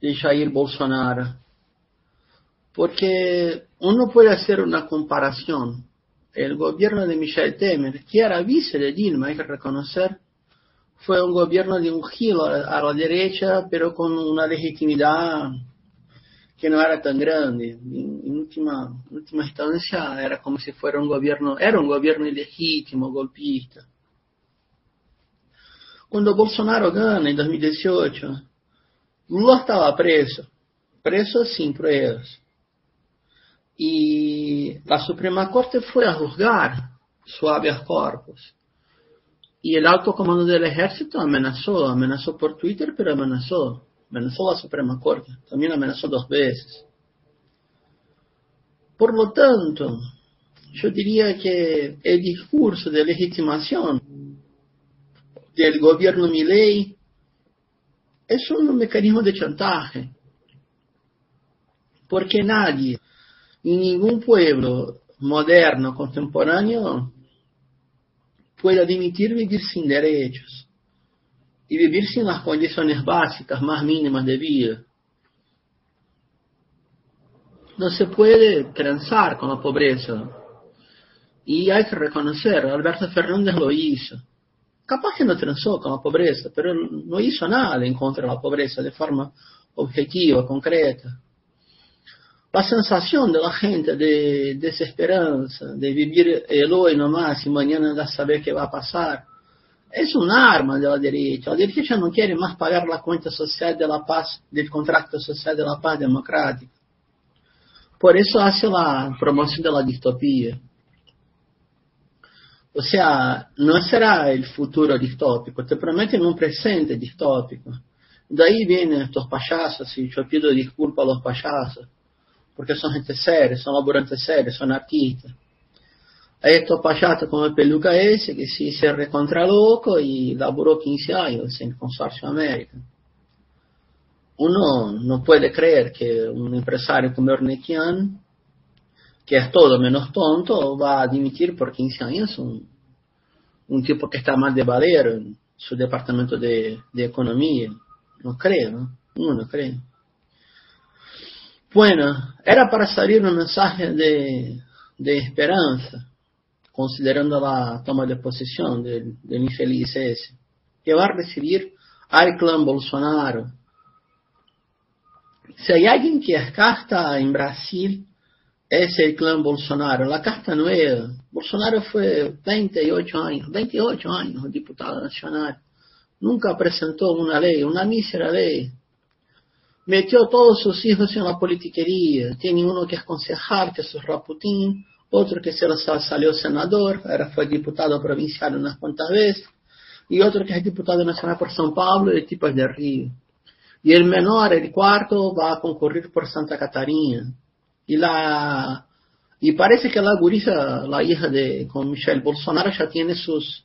de Jair Bolsonaro. Porque uno puede hacer una comparación. El gobierno de Michel Temer, que era vice de Dilma, hay que reconocer, fue un gobierno de un giro a, a la derecha, pero con una legitimidad que no era tan grande. En, en última, última instancia era como si fuera un gobierno, era un gobierno ilegítimo, golpista. Cuando Bolsonaro gana en 2018, Lula estaba preso, preso sin pruebas. Y la Suprema Corte fue a juzgar su habeas corpus. Y el alto comando del ejército amenazó, amenazó por Twitter, pero amenazó amenazó a la Suprema Corte, también amenazó dos veces. Por lo tanto, yo diría que el discurso de legitimación del gobierno Milei es un mecanismo de chantaje, porque nadie, ni ningún pueblo moderno, contemporáneo, puede admitir vivir sin derechos y vivir sin las condiciones básicas más mínimas de vida. No se puede transar con la pobreza. Y hay que reconocer, Alberto Fernández lo hizo. Capaz que no transó con la pobreza, pero no hizo nada en contra de la pobreza de forma objetiva, concreta. La sensación de la gente de desesperanza, de vivir el hoy nomás y mañana ya saber qué va a pasar, es un arma de la derecha. La derecha no quiere más pagar la cuenta social de la paz, del contrato social de la paz democrática. Por eso hace la promoción de la distopía. O sea, no será el futuro distópico, te prometen un presente distópico. De ahí vienen estos payasos, y yo pido disculpas a los payasos, porque son gente seria, son laburantes serios, son artistas. Hay estos payasos como el peluca ese que sí se recontra loco y laburó 15 años en el Consorcio América. Uno no puede creer que un empresario como Ernequian, que es todo menos tonto, va a dimitir por 15 años un, tipo que está más de valero en su departamento de, economía. No creo, ¿no? Uno no cree. Bueno, era para salir un mensaje de esperanza considerando la toma de posesión del, del infeliz ese, que va a recibir al clan Bolsonaro. Si hay alguien que es casta en Brasil, es el clan Bolsonaro, la casta nueva. Bolsonaro fue 28 años, 28 años diputado nacional, Nunca presentó una ley, una mísera ley. Metió todos sus hijos en la politiquería. Tiene uno que es concejal, que es Raputín, otro que se salió senador, era, fue diputado provincial unas cuantas veces, y otro que es diputado nacional por São Paulo y tipo es de Río. Y el menor, el cuarto, va a concurrir por Santa Catarina. Y la y parece que la gurisa, la hija de con Michelle Bolsonaro, ya tiene sus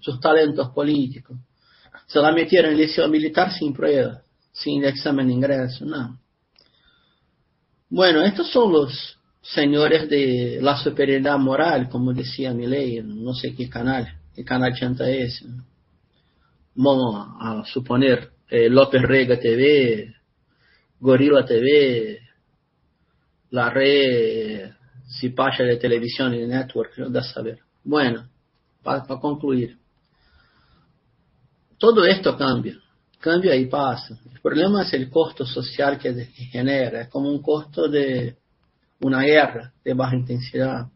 sus talentos políticos. Se la metieron en el liceo militar sin prueba, sin examen de ingreso, no. Bueno, estos son los señores de la superioridad moral, como decía Milei, no sé qué canal, qué canal chanta es. Vamos a suponer eh, López Rega TV, Gorila TV, la red Cipacha de televisión y network, da saber. Bueno, para concluir. Todo esto cambia, cambia y pasa. El problema es el costo social que genera, es como un costo de una guerra de baja intensidad.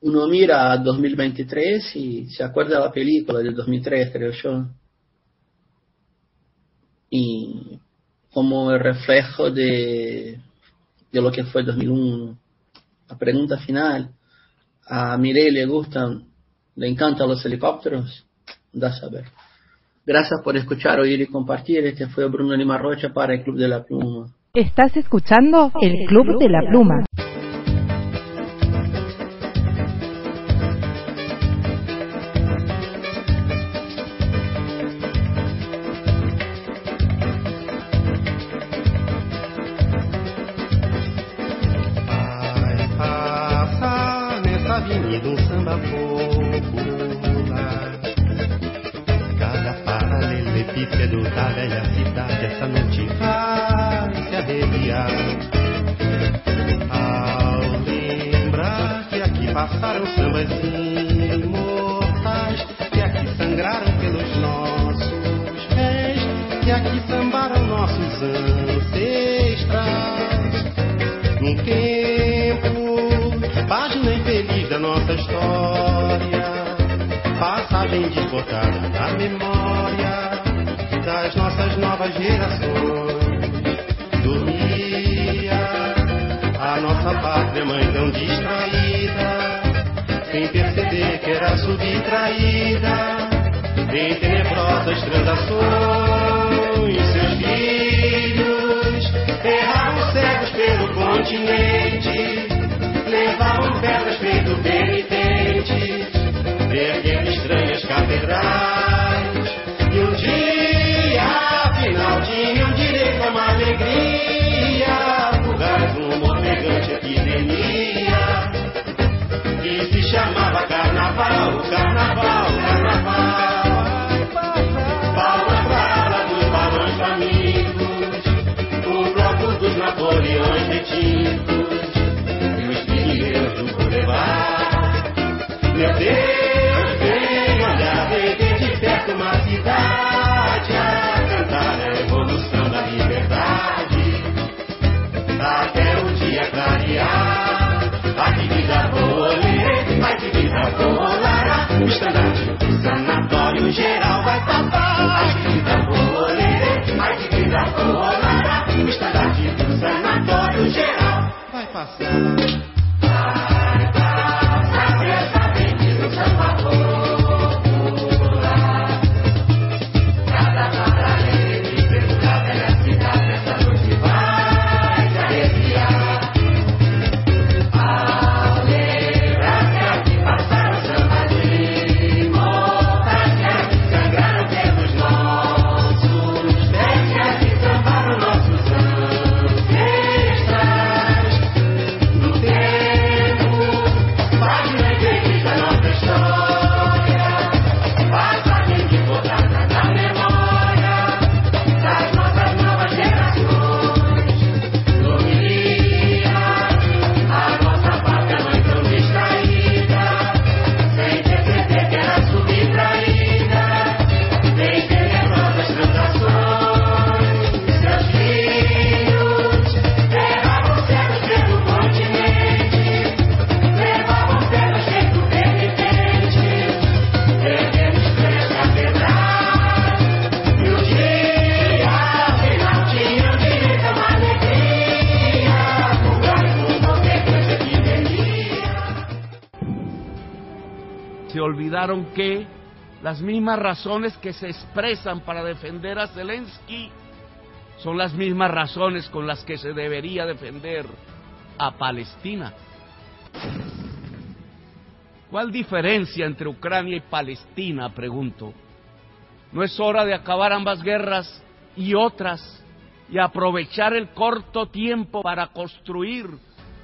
Uno mira a 2023 y se acuerda de la película de 2003, creo yo, y como el reflejo de, lo que fue 2001. La pregunta final, a Mireille le gustan, le encantan los helicópteros, da saber. Gracias por escuchar, oír y compartir. Este fue Bruno Lima Rocha para el Club de la Pluma. Estás escuchando el Club de la Pluma. Las mismas razones que se expresan para defender a Zelensky son las mismas razones con las que se debería defender a Palestina. ¿Cuál diferencia entre Ucrania y Palestina? Pregunto. ¿No es hora de acabar ambas guerras y otras y aprovechar el corto tiempo para construir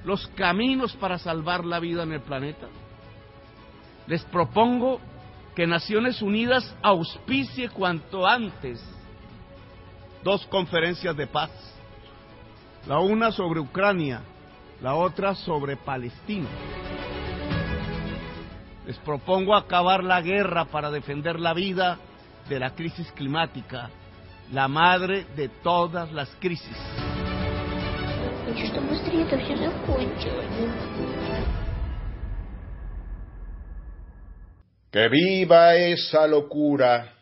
los caminos para salvar la vida en el planeta? Les propongo que Naciones Unidas auspicie cuanto antes dos conferencias de paz, la una sobre Ucrania, la otra sobre Palestina. Les propongo acabar la guerra para defender la vida de la crisis climática, la madre de todas las crisis. Que viva esa locura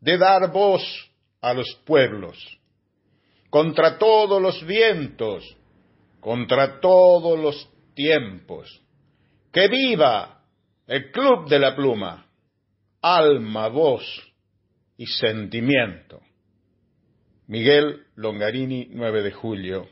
de dar voz a los pueblos, contra todos los vientos, contra todos los tiempos. Que viva el Club de la Pluma, alma, voz y sentimiento. Miguel Longarini, 9 de julio,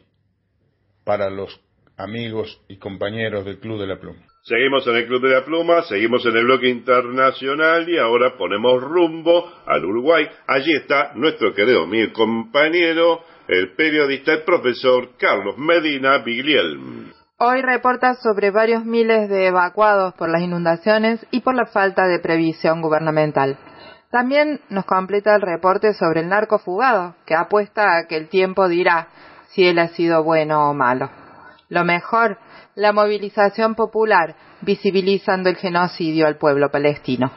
para los amigos y compañeros del Club de la Pluma. Seguimos en el Club de la Pluma, seguimos en el bloque internacional y ahora ponemos rumbo al Uruguay. Allí está nuestro querido mi compañero, el periodista y profesor Carlos Medina Bigliel. Hoy reporta sobre varios miles de evacuados por las inundaciones y por la falta de previsión gubernamental. También nos completa el reporte sobre el narco fugado, que apuesta a que el tiempo dirá si él ha sido bueno o malo. Lo mejor, la movilización popular, visibilizando el genocidio al pueblo palestino.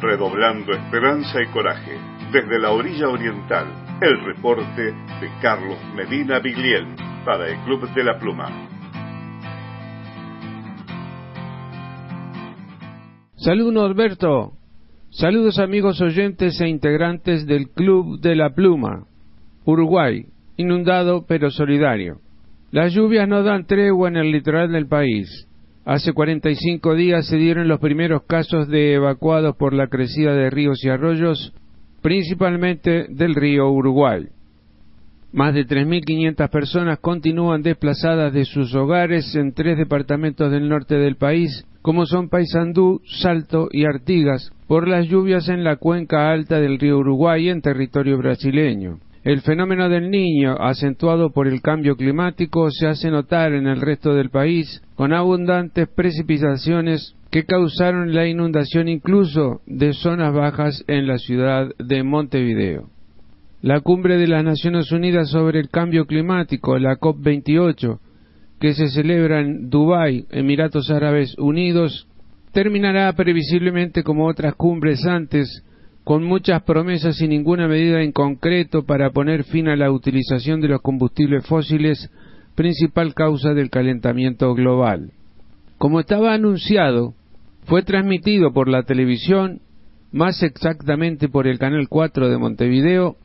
Redoblando esperanza y coraje, desde la orilla oriental, el reporte de Carlos Medina Bigliel para el Club de la Pluma. Saludos Norberto. Saludos amigos oyentes e integrantes del Club de la Pluma. Uruguay, inundado pero solidario. Las lluvias no dan tregua en el litoral del país. Hace 45 días se dieron los primeros casos de evacuados por la crecida de ríos y arroyos, principalmente del río Uruguay. Más de 3.500 personas continúan desplazadas de sus hogares en tres departamentos del norte del país, como son Paysandú, Salto y Artigas, por las lluvias en la cuenca alta del río Uruguay en territorio brasileño. El fenómeno del niño, acentuado por el cambio climático, se hace notar en el resto del país, con abundantes precipitaciones que causaron la inundación incluso de zonas bajas en la ciudad de Montevideo. La cumbre de las Naciones Unidas sobre el cambio climático, la COP28, que se celebra en Dubái, Emiratos Árabes Unidos, terminará previsiblemente como otras cumbres antes, con muchas promesas y ninguna medida en concreto para poner fin a la utilización de los combustibles fósiles, principal causa del calentamiento global. Como estaba anunciado, fue transmitido por la televisión, más exactamente por el Canal 4 de Montevideo,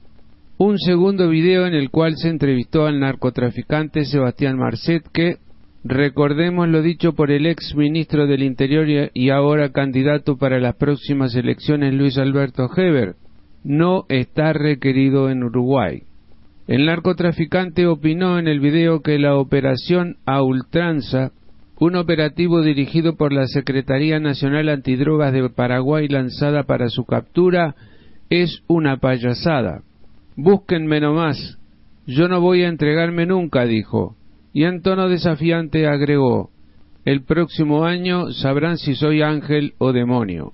un segundo video en el cual se entrevistó al narcotraficante Sebastián Marcet que, recordemos lo dicho por el ex ministro del Interior y ahora candidato para las próximas elecciones Luis Alberto Heber, no está requerido en Uruguay. El narcotraficante opinó en el video que la operación a ultranza, un operativo dirigido por la Secretaría Nacional Antidrogas de Paraguay lanzada para su captura, es una payasada. Búsquenme nomás. Yo no voy a entregarme nunca, dijo. Y en tono desafiante agregó, el próximo año sabrán si soy ángel o demonio.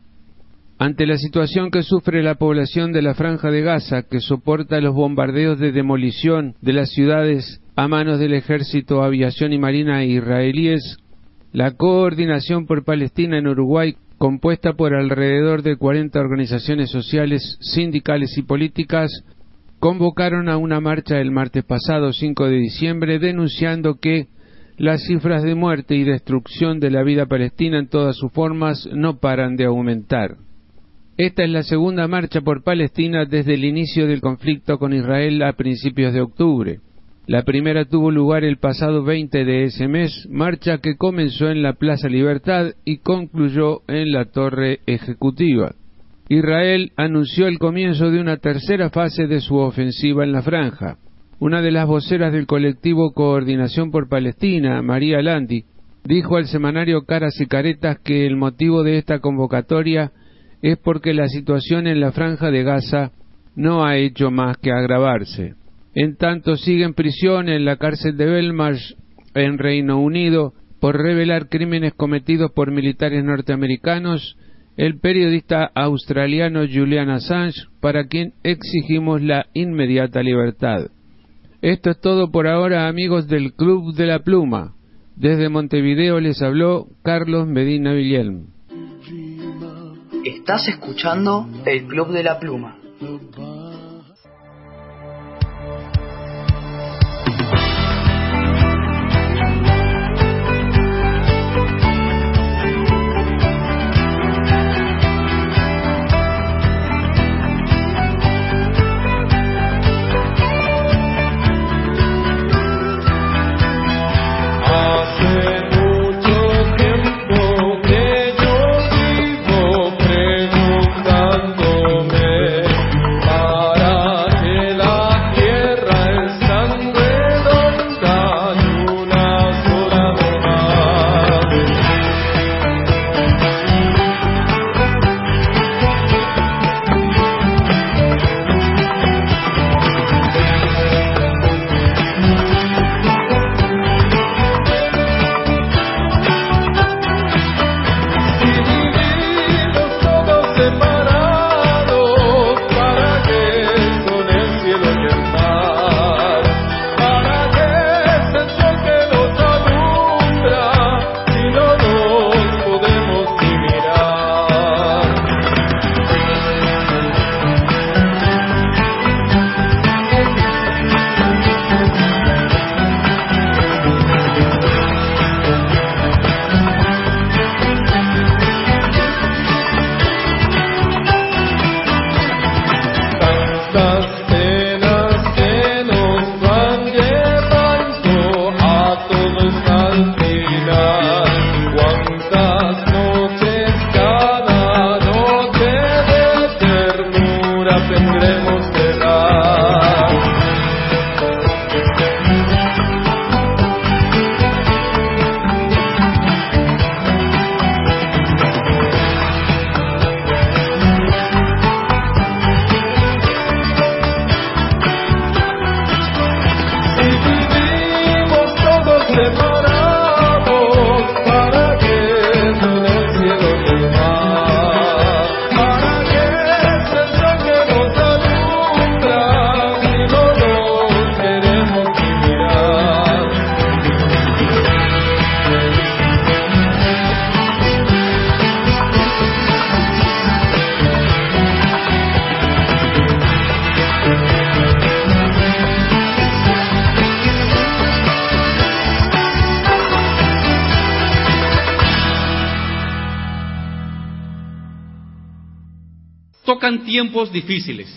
Ante la situación que sufre la población de la Franja de Gaza, que soporta los bombardeos de demolición de las ciudades a manos del ejército, aviación y marina israelíes, la Coordinación por Palestina en Uruguay, compuesta por alrededor de 40 organizaciones sociales, sindicales y políticas, convocaron a una marcha el martes pasado 5 de diciembre denunciando que las cifras de muerte y destrucción de la vida palestina en todas sus formas no paran de aumentar. Esta es la segunda marcha por Palestina desde el inicio del conflicto con Israel a principios de octubre. La primera tuvo lugar el pasado 20 de ese mes, marcha que comenzó en la Plaza Libertad y concluyó en la Torre Ejecutiva. Israel anunció el comienzo de una tercera fase de su ofensiva en la franja. Una de las voceras del colectivo Coordinación por Palestina, María Landi, dijo al semanario Caras y Caretas que el motivo de esta convocatoria es porque la situación en la franja de Gaza no ha hecho más que agravarse. En tanto sigue en prisión en la cárcel de Belmarsh, en Reino Unido, por revelar crímenes cometidos por militares norteamericanos, el periodista australiano Julian Assange, para quien exigimos la inmediata libertad. Esto es todo por ahora, amigos del Club de la Pluma. Desde Montevideo les habló Carlos Medina Villelm. Estás escuchando el Club de la Pluma. Tiempos difíciles,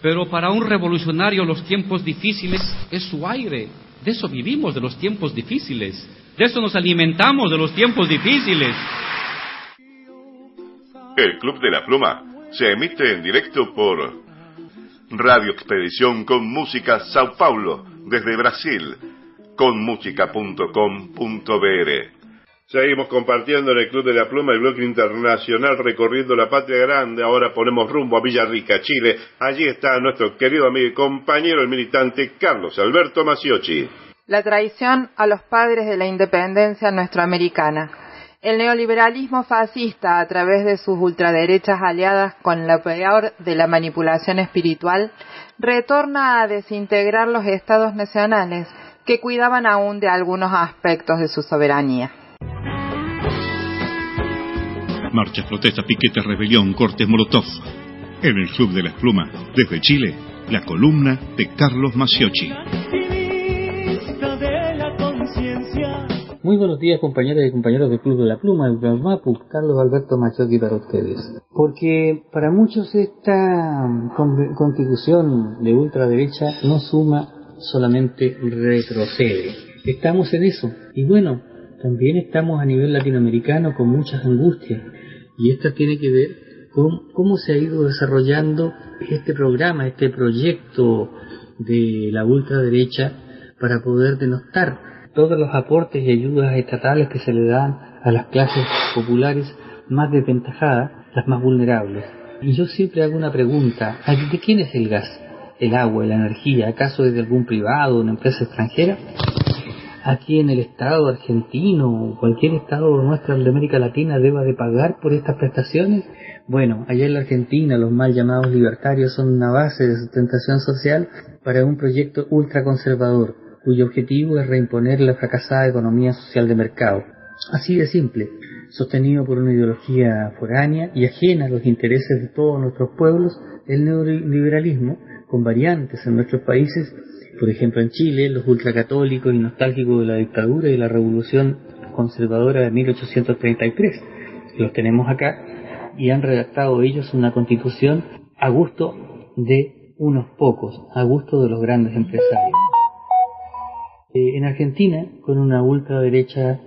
pero para un revolucionario los tiempos difíciles es su aire. De eso vivimos, de los tiempos difíciles. De eso nos alimentamos, de los tiempos difíciles. El Club de la Pluma se emite en directo por Radio Expedición con Música Sao Paulo, desde Brasil, conmusica.com.br. Seguimos compartiendo en el Club de la Pluma el bloque internacional recorriendo la patria grande. Ahora ponemos rumbo a Villarrica, Chile. Allí está nuestro querido amigo y compañero, el militante Carlos Alberto Maciochi. La traición a los padres de la independencia nuestroamericana. El neoliberalismo fascista, a través de sus ultraderechas aliadas con la peor de la manipulación espiritual, retorna a desintegrar los estados nacionales que cuidaban aún de algunos aspectos de su soberanía. Marchas, protestas, piquetes, rebelión, cortes, molotov. En el Club de las Plumas, desde Chile, la columna de Carlos Maciochi. la. Muy buenos días compañeras y compañeros del Club de la Pluma, el Mapu, Carlos Alberto Machotti para ustedes. Porque para muchos esta con- constitución de ultraderecha no suma solamente retrocede. Estamos en eso. Y bueno, también estamos a nivel latinoamericano con muchas angustias. Y esto tiene que ver con cómo se ha ido desarrollando este programa, este proyecto de la ultraderecha para poder denostar todos los aportes y ayudas estatales que se le dan a las clases populares más desventajadas, las más vulnerables. Y yo siempre hago una pregunta, ¿de quién es el gas? ¿El agua, la energía? ¿Acaso es de algún privado, una empresa extranjera? Aquí en el Estado argentino o cualquier Estado nuestro de América Latina deba de pagar por estas prestaciones? Bueno, allá en la Argentina los mal llamados libertarios son una base de sustentación social para un proyecto ultraconservador, cuyo objetivo es reimponer la fracasada economía social de mercado. Así de simple, sostenido por una ideología foránea y ajena a los intereses de todos nuestros pueblos, el neoliberalismo, con variantes en nuestros países, por ejemplo en Chile, los ultracatólicos y nostálgicos de la dictadura y la revolución conservadora de 1833, los tenemos acá, y han redactado ellos una constitución a gusto de unos pocos, a gusto de los grandes empresarios. Eh, en Argentina, con una ultraderecha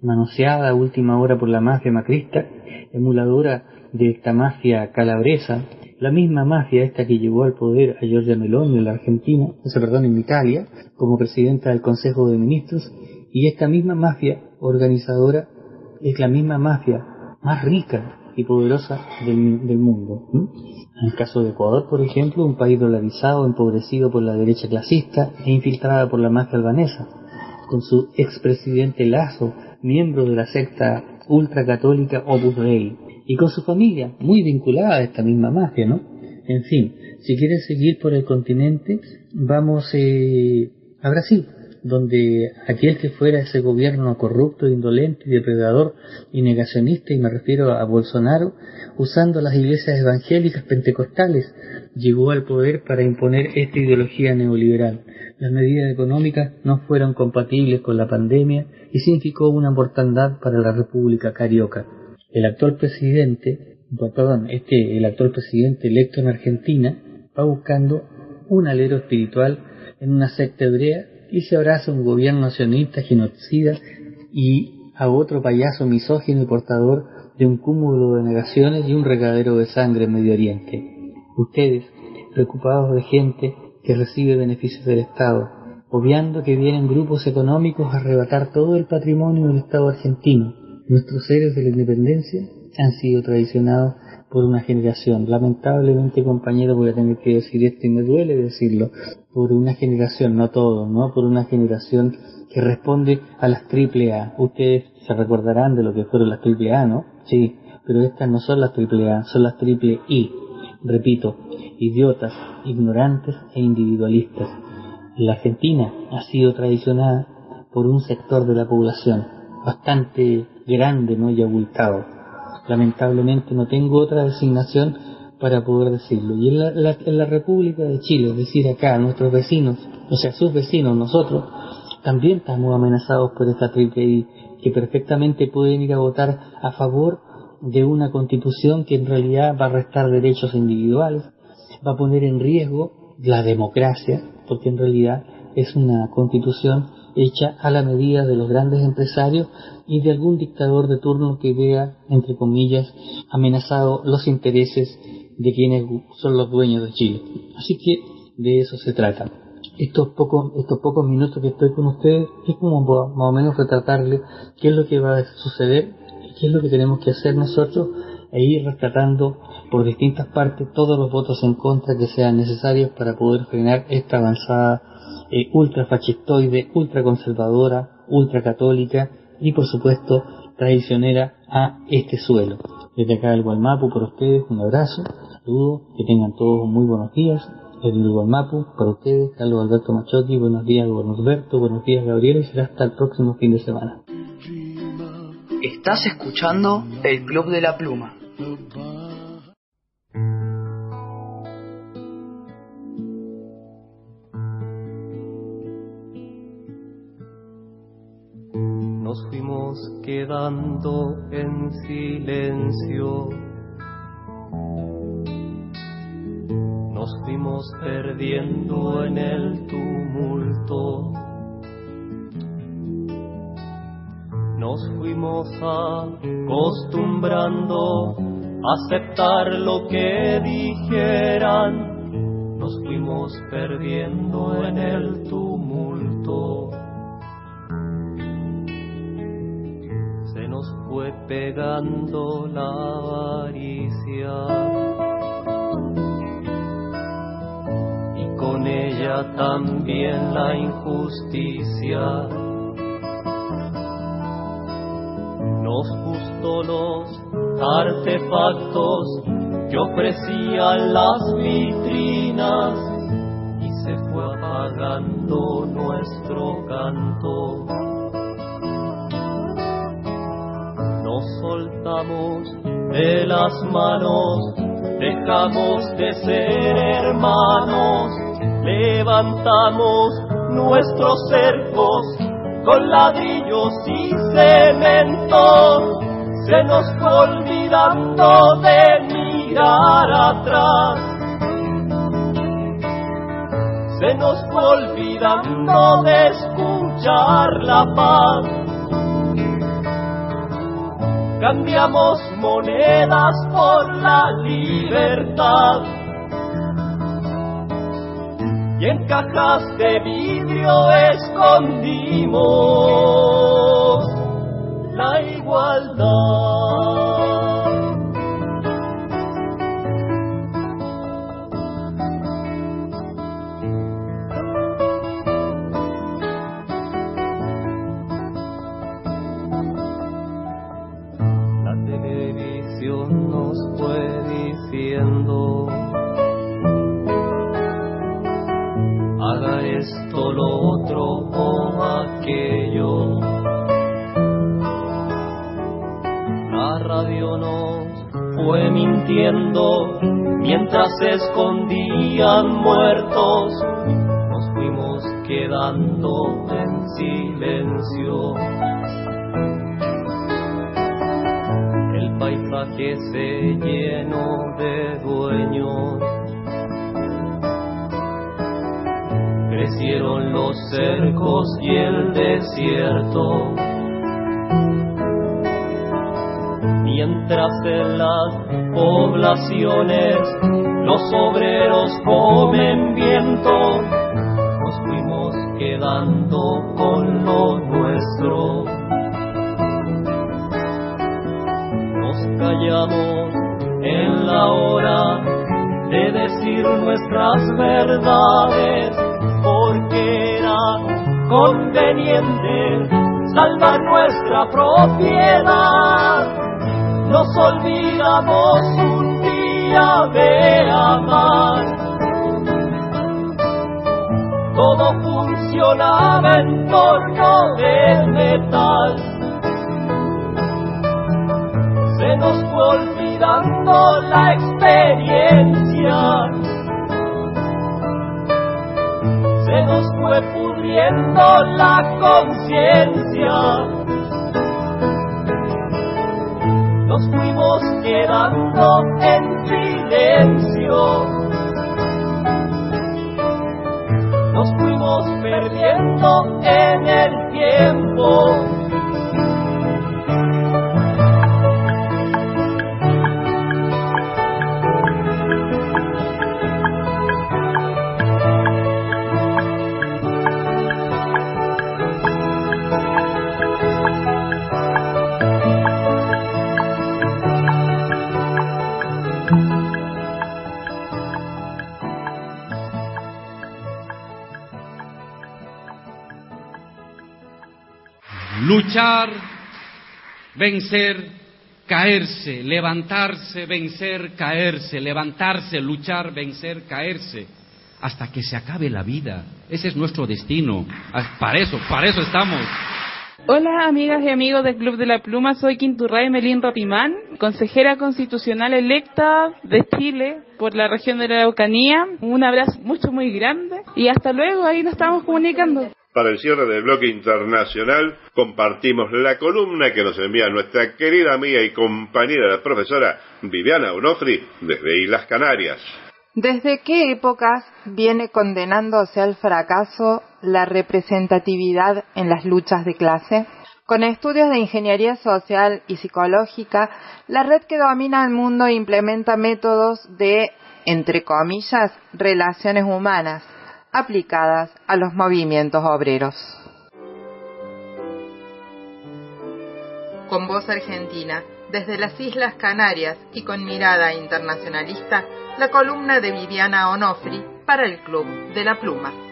manoseada a última hora por la mafia macrista, emuladora de esta mafia calabresa, la misma mafia esta que llevó al poder a Giorgia Meloni en la Argentina, o sea, perdón, en Italia, como presidenta del Consejo de Ministros, y esta misma mafia organizadora es la misma mafia más rica y poderosa del, mundo. En el caso de Ecuador, por ejemplo, un país dolarizado, empobrecido por la derecha clasista e infiltrada por la mafia albanesa, con su expresidente Lazo, miembro de la secta ultracatólica Opus Dei, y con su familia, muy vinculada a esta misma mafia, ¿no? En fin, si quieres seguir por el continente, vamos eh, a Brasil, donde aquel que fuera ese gobierno corrupto, indolente, depredador y negacionista, y me refiero a Bolsonaro, usando las iglesias evangélicas pentecostales, llegó al poder para imponer esta ideología neoliberal. Las medidas económicas no fueron compatibles con la pandemia y significó una mortandad para la República Carioca. El actual presidente, perdón, este, el actual presidente electo en Argentina, va buscando un alero espiritual en una secta hebrea y se abraza un gobierno nacionalista genocida y a otro payaso misógino y portador de un cúmulo de negaciones y un regadero de sangre en Medio Oriente. Ustedes, preocupados de gente que recibe beneficios del Estado, obviando que vienen grupos económicos a arrebatar todo el patrimonio del Estado argentino. Nuestros héroes de la independencia han sido traicionados por una generación. Lamentablemente, compañero, voy a tener que decir esto y me duele decirlo, por una generación, no todo, ¿no? Por una generación que responde a las triple A. Ustedes se recordarán de lo que fueron las triple A, ¿no? Sí, pero estas no son las triple A, son las triple I. Repito, idiotas, ignorantes e individualistas. La Argentina ha sido traicionada por un sector de la población bastante grande, ¿no? Y abultado. Lamentablemente no tengo otra designación para poder decirlo. Y en la, en la República de Chile, es decir, acá, nuestros vecinos, o sea, sus vecinos, nosotros, también estamos amenazados por esta triple I, que perfectamente pueden ir a votar a favor de una constitución que en realidad va a restar derechos individuales, va a poner en riesgo la democracia, porque en realidad es una constitución hecha a la medida de los grandes empresarios y de algún dictador de turno que vea, entre comillas, amenazado los intereses de quienes son los dueños de Chile. Así que de eso se trata. Estos pocos, estos pocos minutos que estoy con ustedes es como más o menos retratarles qué es lo que va a suceder y qué es lo que tenemos que hacer nosotros e ir rescatando por distintas partes todos los votos en contra que sean necesarios para poder frenar esta avanzada eh, ultrafascistoide, ultraconservadora, ultracatólica y por supuesto traicionera a este suelo. Desde acá del Gualmapu por ustedes un abrazo, saludo, que tengan todos muy buenos días. Desde el Gualmapu para ustedes, Carlos Alberto Machotti, buenos días Alberto, buenos días Gabriel y será hasta el próximo fin de semana. Estás escuchando el Club de la Pluma. Quedando en silencio. nos fuimos perdiendo en el tumulto. Nos fuimos acostumbrando a aceptar lo que dijeran. Nos fuimos perdiendo en el tumulto. Fue pegando la avaricia. y con ella también la injusticia. Nos gustó los artefactos que ofrecían las vitrinas y se fue apagando nuestro canto. Nos soltamos de las manos dejamos de ser hermanos, levantamos nuestros cercos con ladrillos y cemento, se nos olvidando de mirar atrás. Se nos olvidando de escuchar la paz cambiamos monedas por la libertad. Y en cajas de vidrio escondimos la igualdad. Lo otro o aquello. La radio nos fue mintiendo mientras se escondían muertos. Nos fuimos quedando en silencio. El paisaje se llenó de dueños. Crecieron los cercos y el desierto. Mientras en las poblaciones los obreros comen viento, nos fuimos quedando con lo nuestro. nos callamos en la hora de decir nuestras verdades, porque era conveniente salvar nuestra propiedad. Nos olvidamos un día de amar. Todo funcionaba en torno del metal se nos fue olvidando la experiencia. Nos fue pudriendo la conciencia. Nos fuimos quedando en silencio. Nos fuimos perdiendo en el tiempo. Luchar, vencer, caerse, levantarse, vencer, caerse, levantarse, luchar, vencer, caerse, hasta que se acabe la vida. Ese es nuestro destino. Ah, Para eso, para eso estamos. Hola amigas y amigos del Club de la Pluma, soy Quinturray Melín Rapimán, consejera constitucional electa de Chile por la región de la Araucanía. Un abrazo mucho muy grande y hasta luego, ahí nos estamos comunicando. Para el cierre del bloque internacional compartimos la columna que nos envía nuestra querida amiga y compañera la profesora Viviana Onofri desde Islas Canarias. ¿Desde qué épocas viene condenándose al fracaso la representatividad en las luchas de clase? Con estudios de ingeniería social y psicológica, la red que domina el mundo implementa métodos de, entre comillas, relaciones humanas aplicadas a los movimientos obreros. Con voz argentina, desde las Islas Canarias y con mirada internacionalista, la columna de Viviana Onofri para el Club de la Pluma.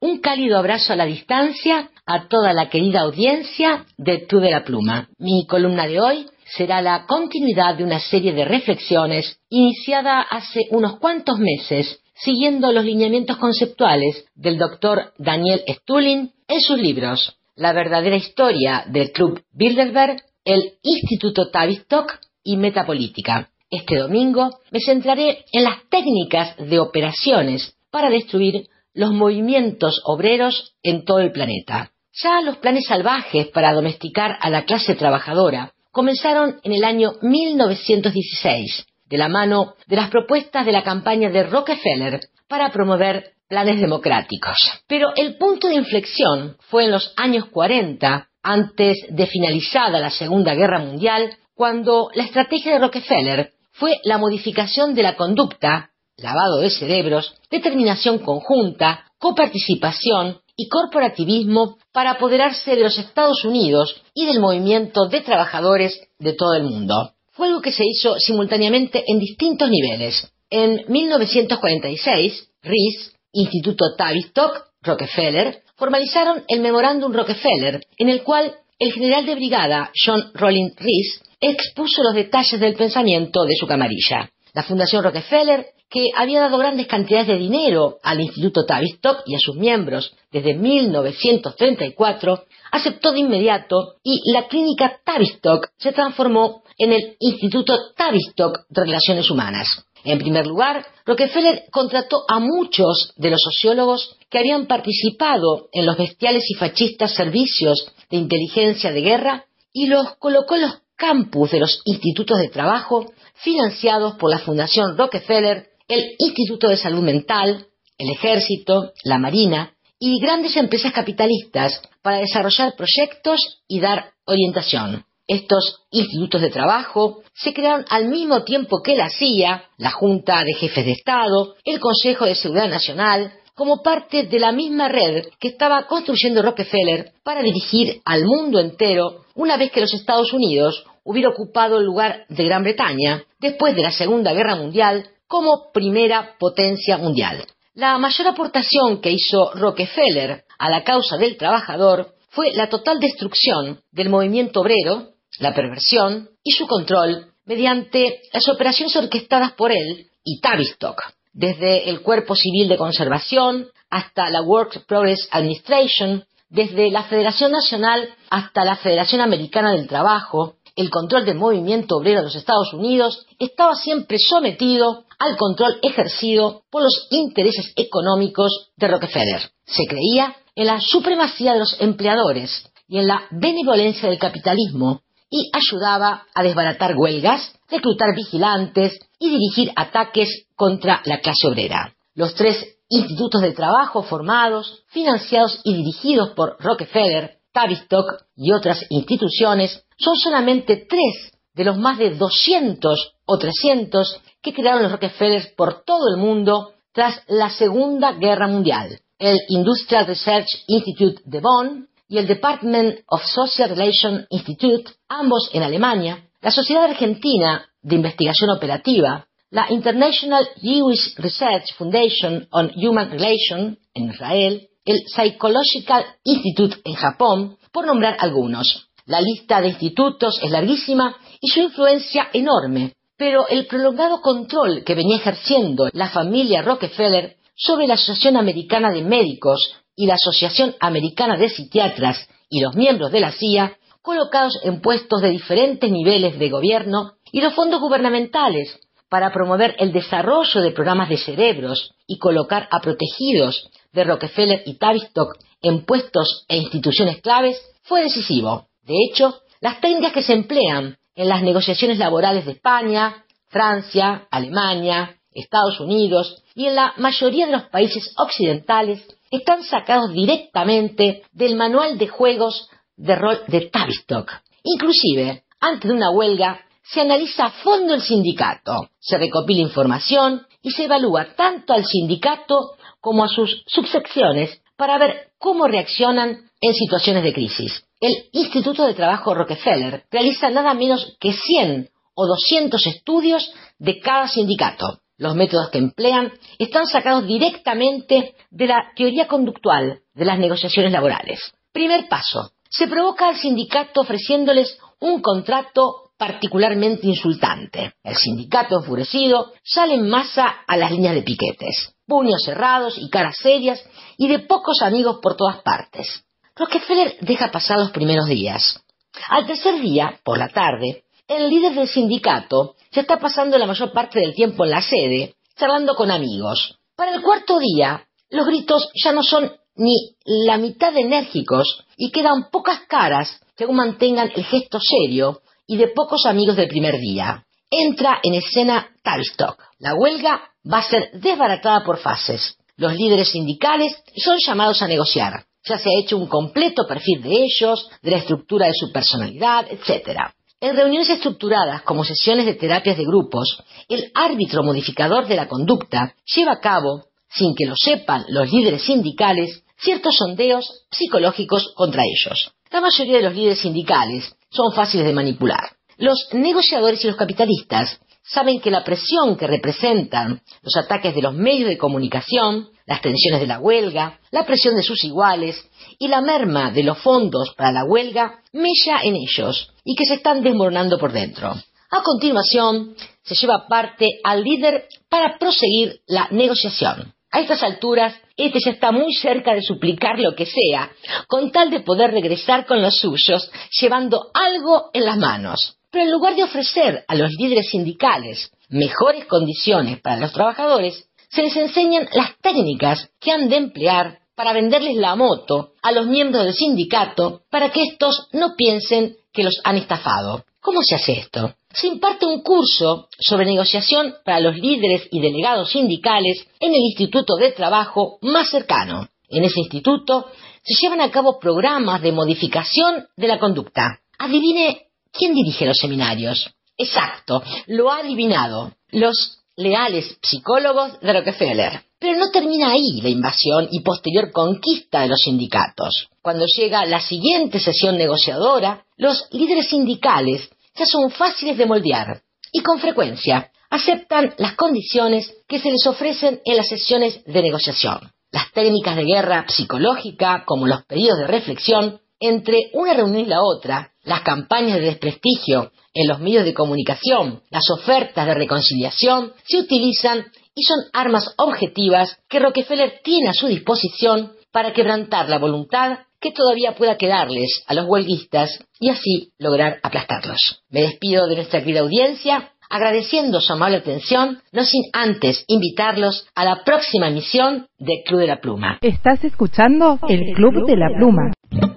Un cálido abrazo a la distancia a toda la querida audiencia de Tú de la Pluma. Mi columna de hoy será la continuidad de una serie de reflexiones iniciada hace unos cuantos meses siguiendo los lineamientos conceptuales del doctor Daniel Stulin en sus libros La verdadera historia del Club Bilderberg, el Instituto Tavistock y Metapolítica. Este domingo me centraré en las técnicas de operaciones para destruir los movimientos obreros en todo el planeta. Ya los planes salvajes para domesticar a la clase trabajadora comenzaron en el año 1916, de la mano de las propuestas de la campaña de Rockefeller para promover planes democráticos. Pero el punto de inflexión fue en los años 40, antes de finalizada la Segunda Guerra Mundial, cuando la estrategia de Rockefeller fue la modificación de la conducta, lavado de cerebros, determinación conjunta, coparticipación y corporativismo para apoderarse de los Estados Unidos y del movimiento de trabajadores de todo el mundo. Fue algo que se hizo simultáneamente en distintos niveles. En 1946, Rees, Instituto Tavistock, Rockefeller, formalizaron el Memorándum Rockefeller, en el cual el general de brigada John Rollin Rees expuso los detalles del pensamiento de su camarilla. La Fundación Rockefeller, que había dado grandes cantidades de dinero al Instituto Tavistock y a sus miembros desde 1934, aceptó de inmediato y la clínica Tavistock se transformó en el Instituto Tavistock de Relaciones Humanas. En primer lugar, Rockefeller contrató a muchos de los sociólogos que habían participado en los bestiales y fascistas servicios de inteligencia de guerra y los colocó en los campus de los institutos de trabajo financiados por la Fundación Rockefeller, el Instituto de Salud Mental, el Ejército, la Marina y grandes empresas capitalistas para desarrollar proyectos y dar orientación. Estos institutos de trabajo se crearon al mismo tiempo que la CIA, la Junta de Jefes de Estado, el Consejo de Seguridad Nacional, como parte de la misma red que estaba construyendo Rockefeller para dirigir al mundo entero una vez que los Estados Unidos hubiera ocupado el lugar de Gran Bretaña después de la Segunda Guerra Mundial como primera potencia mundial. La mayor aportación que hizo Rockefeller a la causa del trabajador fue la total destrucción del movimiento obrero, la perversión y su control mediante las operaciones orquestadas por él y Tavistock, desde el Cuerpo Civil de Conservación hasta la Work Progress Administration, desde la Federación Nacional hasta la Federación Americana del Trabajo, el control del movimiento obrero de los Estados Unidos estaba siempre sometido al control ejercido por los intereses económicos de Rockefeller. Se creía en la supremacía de los empleadores y en la benevolencia del capitalismo y ayudaba a desbaratar huelgas, reclutar vigilantes y dirigir ataques contra la clase obrera. Los tres institutos de trabajo formados, financiados y dirigidos por Rockefeller, Tavistock y otras instituciones son solamente tres de los más de 200 o 300 que crearon los Rockefeller por todo el mundo tras la Segunda Guerra Mundial. El Industrial Research Institute de Bonn y el Department of Social Relations Institute, ambos en Alemania, la Sociedad Argentina de Investigación Operativa, la International Jewish Research Foundation on Human Relations en Israel, el Psychological Institute en Japón, por nombrar algunos. La lista de institutos es larguísima y su influencia enorme, pero el prolongado control que venía ejerciendo la familia Rockefeller sobre la Asociación Americana de Médicos y la Asociación Americana de Psiquiatras y los miembros de la CIA, colocados en puestos de diferentes niveles de gobierno, y los fondos gubernamentales para promover el desarrollo de programas de cerebros y colocar a protegidos de Rockefeller y Tavistock en puestos e instituciones claves, fue decisivo. De hecho, las técnicas que se emplean en las negociaciones laborales de España, Francia, Alemania, Estados Unidos y en la mayoría de los países occidentales están sacados directamente del manual de juegos de rol de Tavistock. Inclusive, antes de una huelga, se analiza a fondo el sindicato, se recopila información y se evalúa tanto al sindicato como a sus subsecciones para ver cómo reaccionan en situaciones de crisis. El Instituto de Trabajo Rockefeller realiza nada menos que 100 o 200 estudios de cada sindicato. Los métodos que emplean están sacados directamente de la teoría conductual de las negociaciones laborales. Primer paso. Se provoca al sindicato ofreciéndoles un contrato particularmente insultante. El sindicato enfurecido sale en masa a las líneas de piquetes, puños cerrados y caras serias y de pocos amigos por todas partes. Rockefeller deja pasar los primeros días. Al tercer día, por la tarde, el líder del sindicato se está pasando la mayor parte del tiempo en la sede, charlando con amigos. Para el cuarto día, los gritos ya no son ni la mitad enérgicos y quedan pocas caras que aún mantengan el gesto serio y de pocos amigos del primer día. Entra en escena Tavistock. La huelga va a ser desbaratada por fases. Los líderes sindicales son llamados a negociar. Ya se ha hecho un completo perfil de ellos, de la estructura de su personalidad, etc. En reuniones estructuradas como sesiones de terapias de grupos, el árbitro modificador de la conducta lleva a cabo, sin que lo sepan los líderes sindicales, ciertos sondeos psicológicos contra ellos. La mayoría de los líderes sindicales son fáciles de manipular. Los negociadores y los capitalistas saben que la presión que representan los ataques de los medios de comunicación, las tensiones de la huelga, la presión de sus iguales y la merma de los fondos para la huelga mella en ellos y que se están desmoronando por dentro. A continuación, se lleva parte al líder para proseguir la negociación. A estas alturas, este ya está muy cerca de suplicar lo que sea, con tal de poder regresar con los suyos, llevando algo en las manos. Pero en lugar de ofrecer a los líderes sindicales mejores condiciones para los trabajadores, se les enseñan las técnicas que han de emplear para venderles la moto a los miembros del sindicato para que estos no piensen que los han estafado. ¿Cómo se hace esto? Se imparte un curso sobre negociación para los líderes y delegados sindicales en el Instituto de Trabajo más cercano. En ese instituto se llevan a cabo programas de modificación de la conducta. Adivine quién dirige los seminarios. Exacto, lo ha adivinado. Los leales psicólogos de Rockefeller. Pero no termina ahí la invasión y posterior conquista de los sindicatos. Cuando llega la siguiente sesión negociadora, los líderes sindicales ya son fáciles de moldear y con frecuencia aceptan las condiciones que se les ofrecen en las sesiones de negociación. Las técnicas de guerra psicológica, como los pedidos de reflexión, entre una reunión y la otra, las campañas de desprestigio en los medios de comunicación, las ofertas de reconciliación, se utilizan y son armas objetivas que Rockefeller tiene a su disposición para quebrantar la voluntad que todavía pueda quedarles a los huelguistas y así lograr aplastarlos. Me despido de nuestra querida audiencia agradeciendo su amable atención, no sin antes invitarlos a la próxima emisión de Club de la Pluma. Estás escuchando el Club de la Pluma.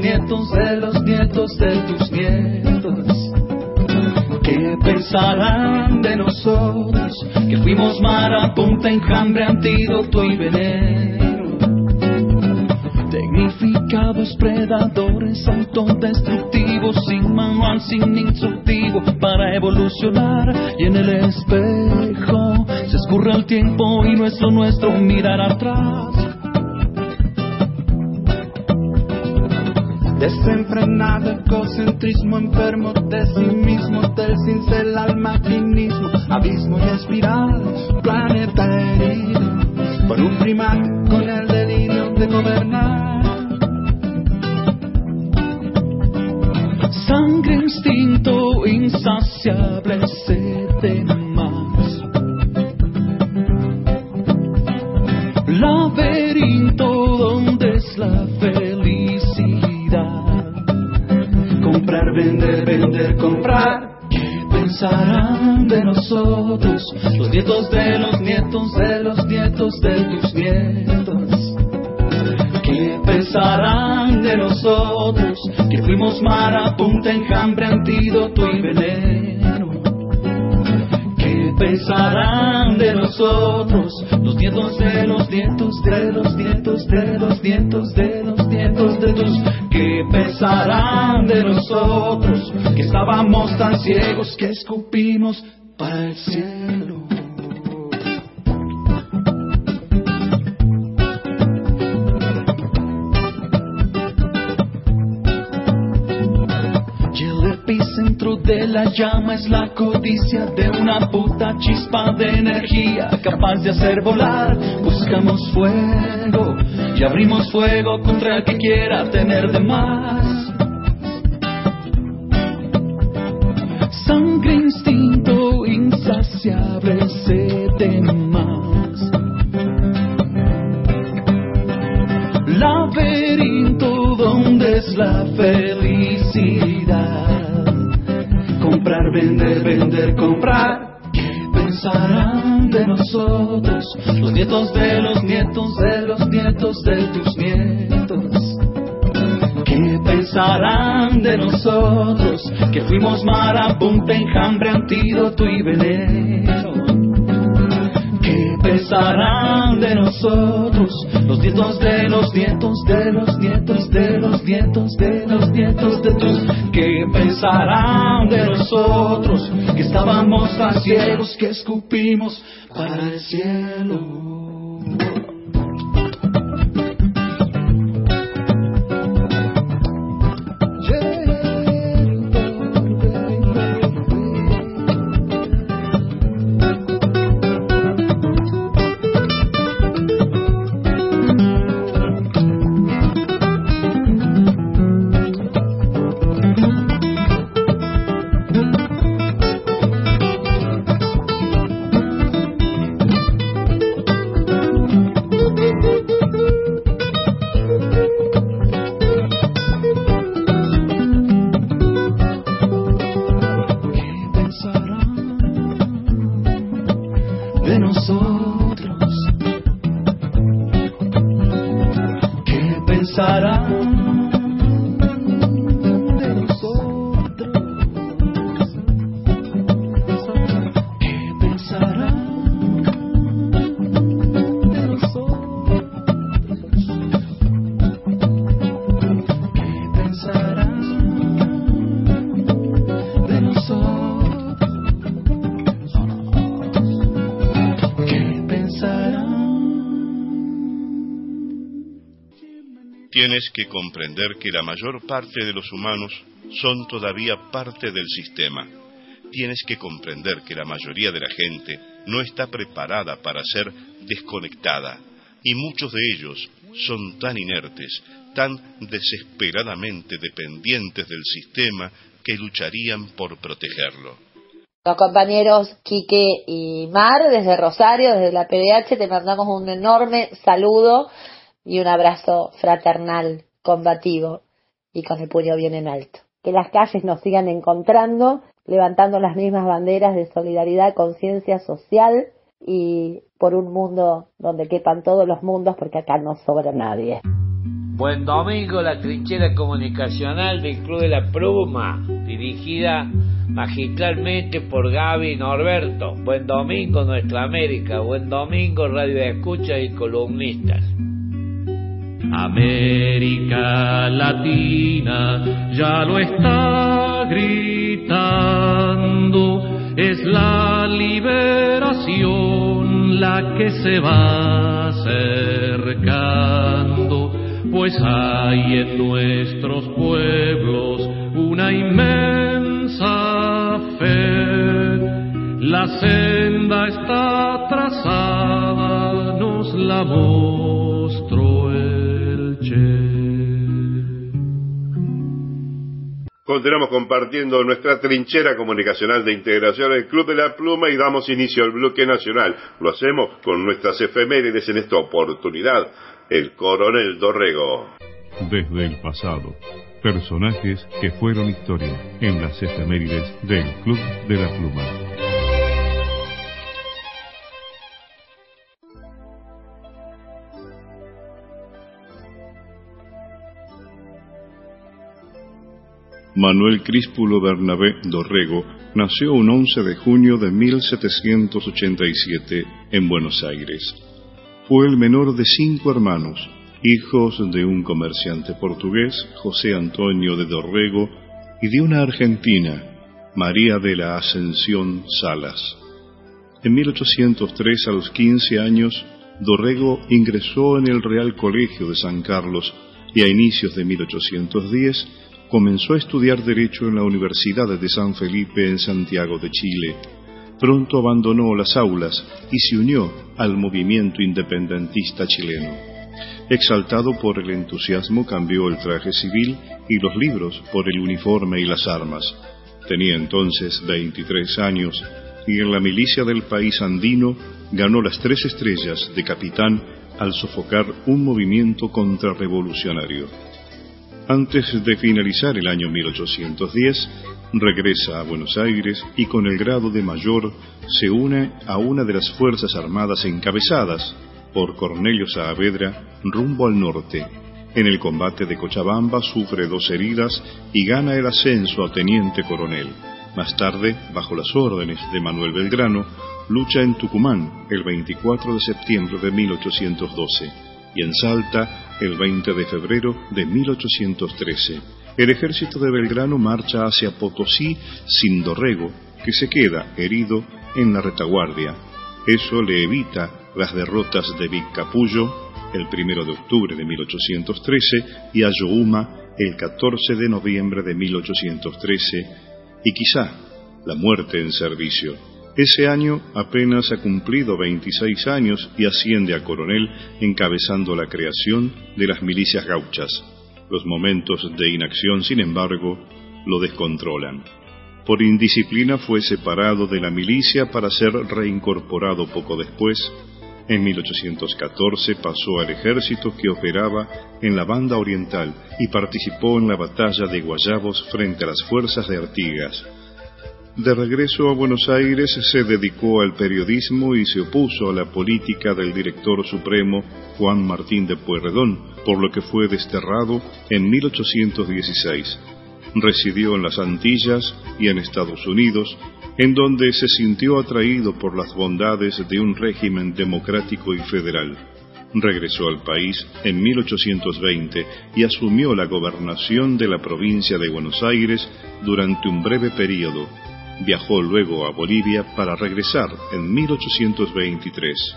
Nietos de los nietos de tus nietos? ¿Qué pensarán de nosotros, que fuimos marapunta, enjambre, antídoto y veneno? Tecnificados predadores autodestructivos, sin manual, sin instructivo para evolucionar. Y en el espejo se escurre el tiempo y nuestro, nuestro mirar atrás. Desenfrenado egocentrismo enfermo de sí mismo, del cincel al maquinismo, abismo y espiral, planeta herido, por un primate con el delirio de gobernar. Sangre, instinto insaciable, pensarán de nosotros? Los nietos de los nietos de los nietos de tus nietos. ¿Qué pensarán de nosotros? Que fuimos marabunta, enjambre, antídoto y veneno. ¿Qué pensarán de nosotros? Los nietos de los nietos de los nietos de los nietos de los nietos de tus. ¿Qué pensarán de nosotros? Que estábamos tan ciegos que escupimos para el cielo. De la llama es la codicia de una puta chispa de energía capaz de hacer volar. Buscamos fuego y abrimos fuego contra el que quiera tener de más. Sangre, instinto insaciable, sed de más. Laberinto donde es la felicidad. Vender, vender, comprar. ¿Qué pensarán de nosotros? Los nietos de los nietos de los nietos de tus nietos. ¿Qué pensarán de nosotros? Que fuimos marabunta, enjambre, antídoto y veneno. ¿Qué pensarán de nosotros? Los nietos de los nietos de los nietos de los nietos de los nietos de tus. ¿Qué pensarán de nosotros? Que estábamos tan ciegos que escupimos para el cielo. Tienes que comprender que la mayor parte de los humanos son todavía parte del sistema. Tienes que comprender que la mayoría de la gente no está preparada para ser desconectada y muchos de ellos son tan inertes, tan desesperadamente dependientes del sistema que lucharían por protegerlo. Los compañeros Quique y Mar, desde Rosario, desde la PDH, te mandamos un enorme saludo y un abrazo fraternal, combativo y con el puño bien en alto. Que las calles nos sigan encontrando, levantando las mismas banderas de solidaridad, conciencia social y por un mundo donde quepan todos los mundos, porque acá no sobra nadie. Buen domingo, la trinchera comunicacional del Club de la Pluma, dirigida magistralmente por Gaby Norberto. Buen domingo, Nuestra América. Buen domingo, Radio Escucha y columnistas. América Latina ya lo está gritando, es la liberación la que se va acercando, pues hay en nuestros pueblos una inmensa fe. La senda está trazada, nos la. Continuamos compartiendo nuestra trinchera comunicacional de integración del Club de la Pluma y damos inicio al bloque nacional. Lo hacemos con nuestras efemérides en esta oportunidad. El coronel Dorrego. Desde el pasado, personajes que fueron historia en las efemérides del Club de la Pluma. Manuel Críspulo Bernabé Dorrego nació un 11 de junio de 1787 en Buenos Aires. Fue el menor de cinco hermanos, hijos de un comerciante portugués, José Antonio de Dorrego, y de una argentina, María de la Ascensión Salas. En 1803, a los 15 años, Dorrego ingresó en el Real Colegio de San Carlos y a inicios de 1810 comenzó a estudiar Derecho en la Universidad de San Felipe en Santiago de Chile. Pronto abandonó las aulas y se unió al movimiento independentista chileno. Exaltado por el entusiasmo, cambió el traje civil y los libros por el uniforme y las armas. Tenía entonces 23 años y en la milicia del país andino ganó las tres estrellas de capitán al sofocar un movimiento contrarrevolucionario. Antes de finalizar el año 1810, regresa a Buenos Aires y con el grado de mayor se une a una de las Fuerzas Armadas encabezadas por Cornelio Saavedra rumbo al norte. En el combate de Cochabamba sufre dos heridas y gana el ascenso a teniente coronel. Más tarde, bajo las órdenes de Manuel Belgrano, lucha en Tucumán el 24 de septiembre de 1812 y en Salta el 20 de febrero de 1813. El ejército de Belgrano marcha hacia Potosí sin Dorrego, que se queda herido en la retaguardia. Eso le evita las derrotas de Vicapullo el 1 de octubre de 1813 y Ayohuma el 14 de noviembre de 1813 y quizá la muerte en servicio. Ese año apenas ha cumplido 26 años y asciende a coronel encabezando la creación de las milicias gauchas. Los momentos de inacción, sin embargo, lo descontrolan. Por indisciplina fue separado de la milicia para ser reincorporado poco después. En 1814 pasó al ejército que operaba en la banda oriental y participó en la batalla de Guayabos frente a las fuerzas de Artigas. De regreso a Buenos Aires se dedicó al periodismo y se opuso a la política del director supremo Juan Martín de Pueyrredón, por lo que fue desterrado en 1816. Residió en las Antillas y en Estados Unidos, en donde se sintió atraído por las bondades de un régimen democrático y federal. Regresó al país en 1820 y asumió la gobernación de la provincia de Buenos Aires durante un breve periodo. Viajó luego a Bolivia para regresar en 1823.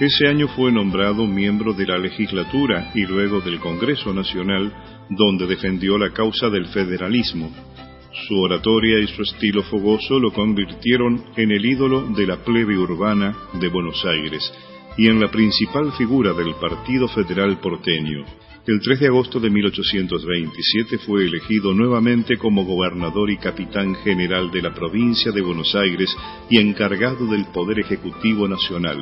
Ese año fue nombrado miembro de la legislatura y luego del Congreso Nacional, donde defendió la causa del federalismo. Su oratoria y su estilo fogoso lo convirtieron en el ídolo de la plebe urbana de Buenos Aires y en la principal figura del Partido Federal porteño. El 3 de agosto de 1827 fue elegido nuevamente como gobernador y capitán general de la provincia de Buenos Aires y encargado del Poder Ejecutivo Nacional.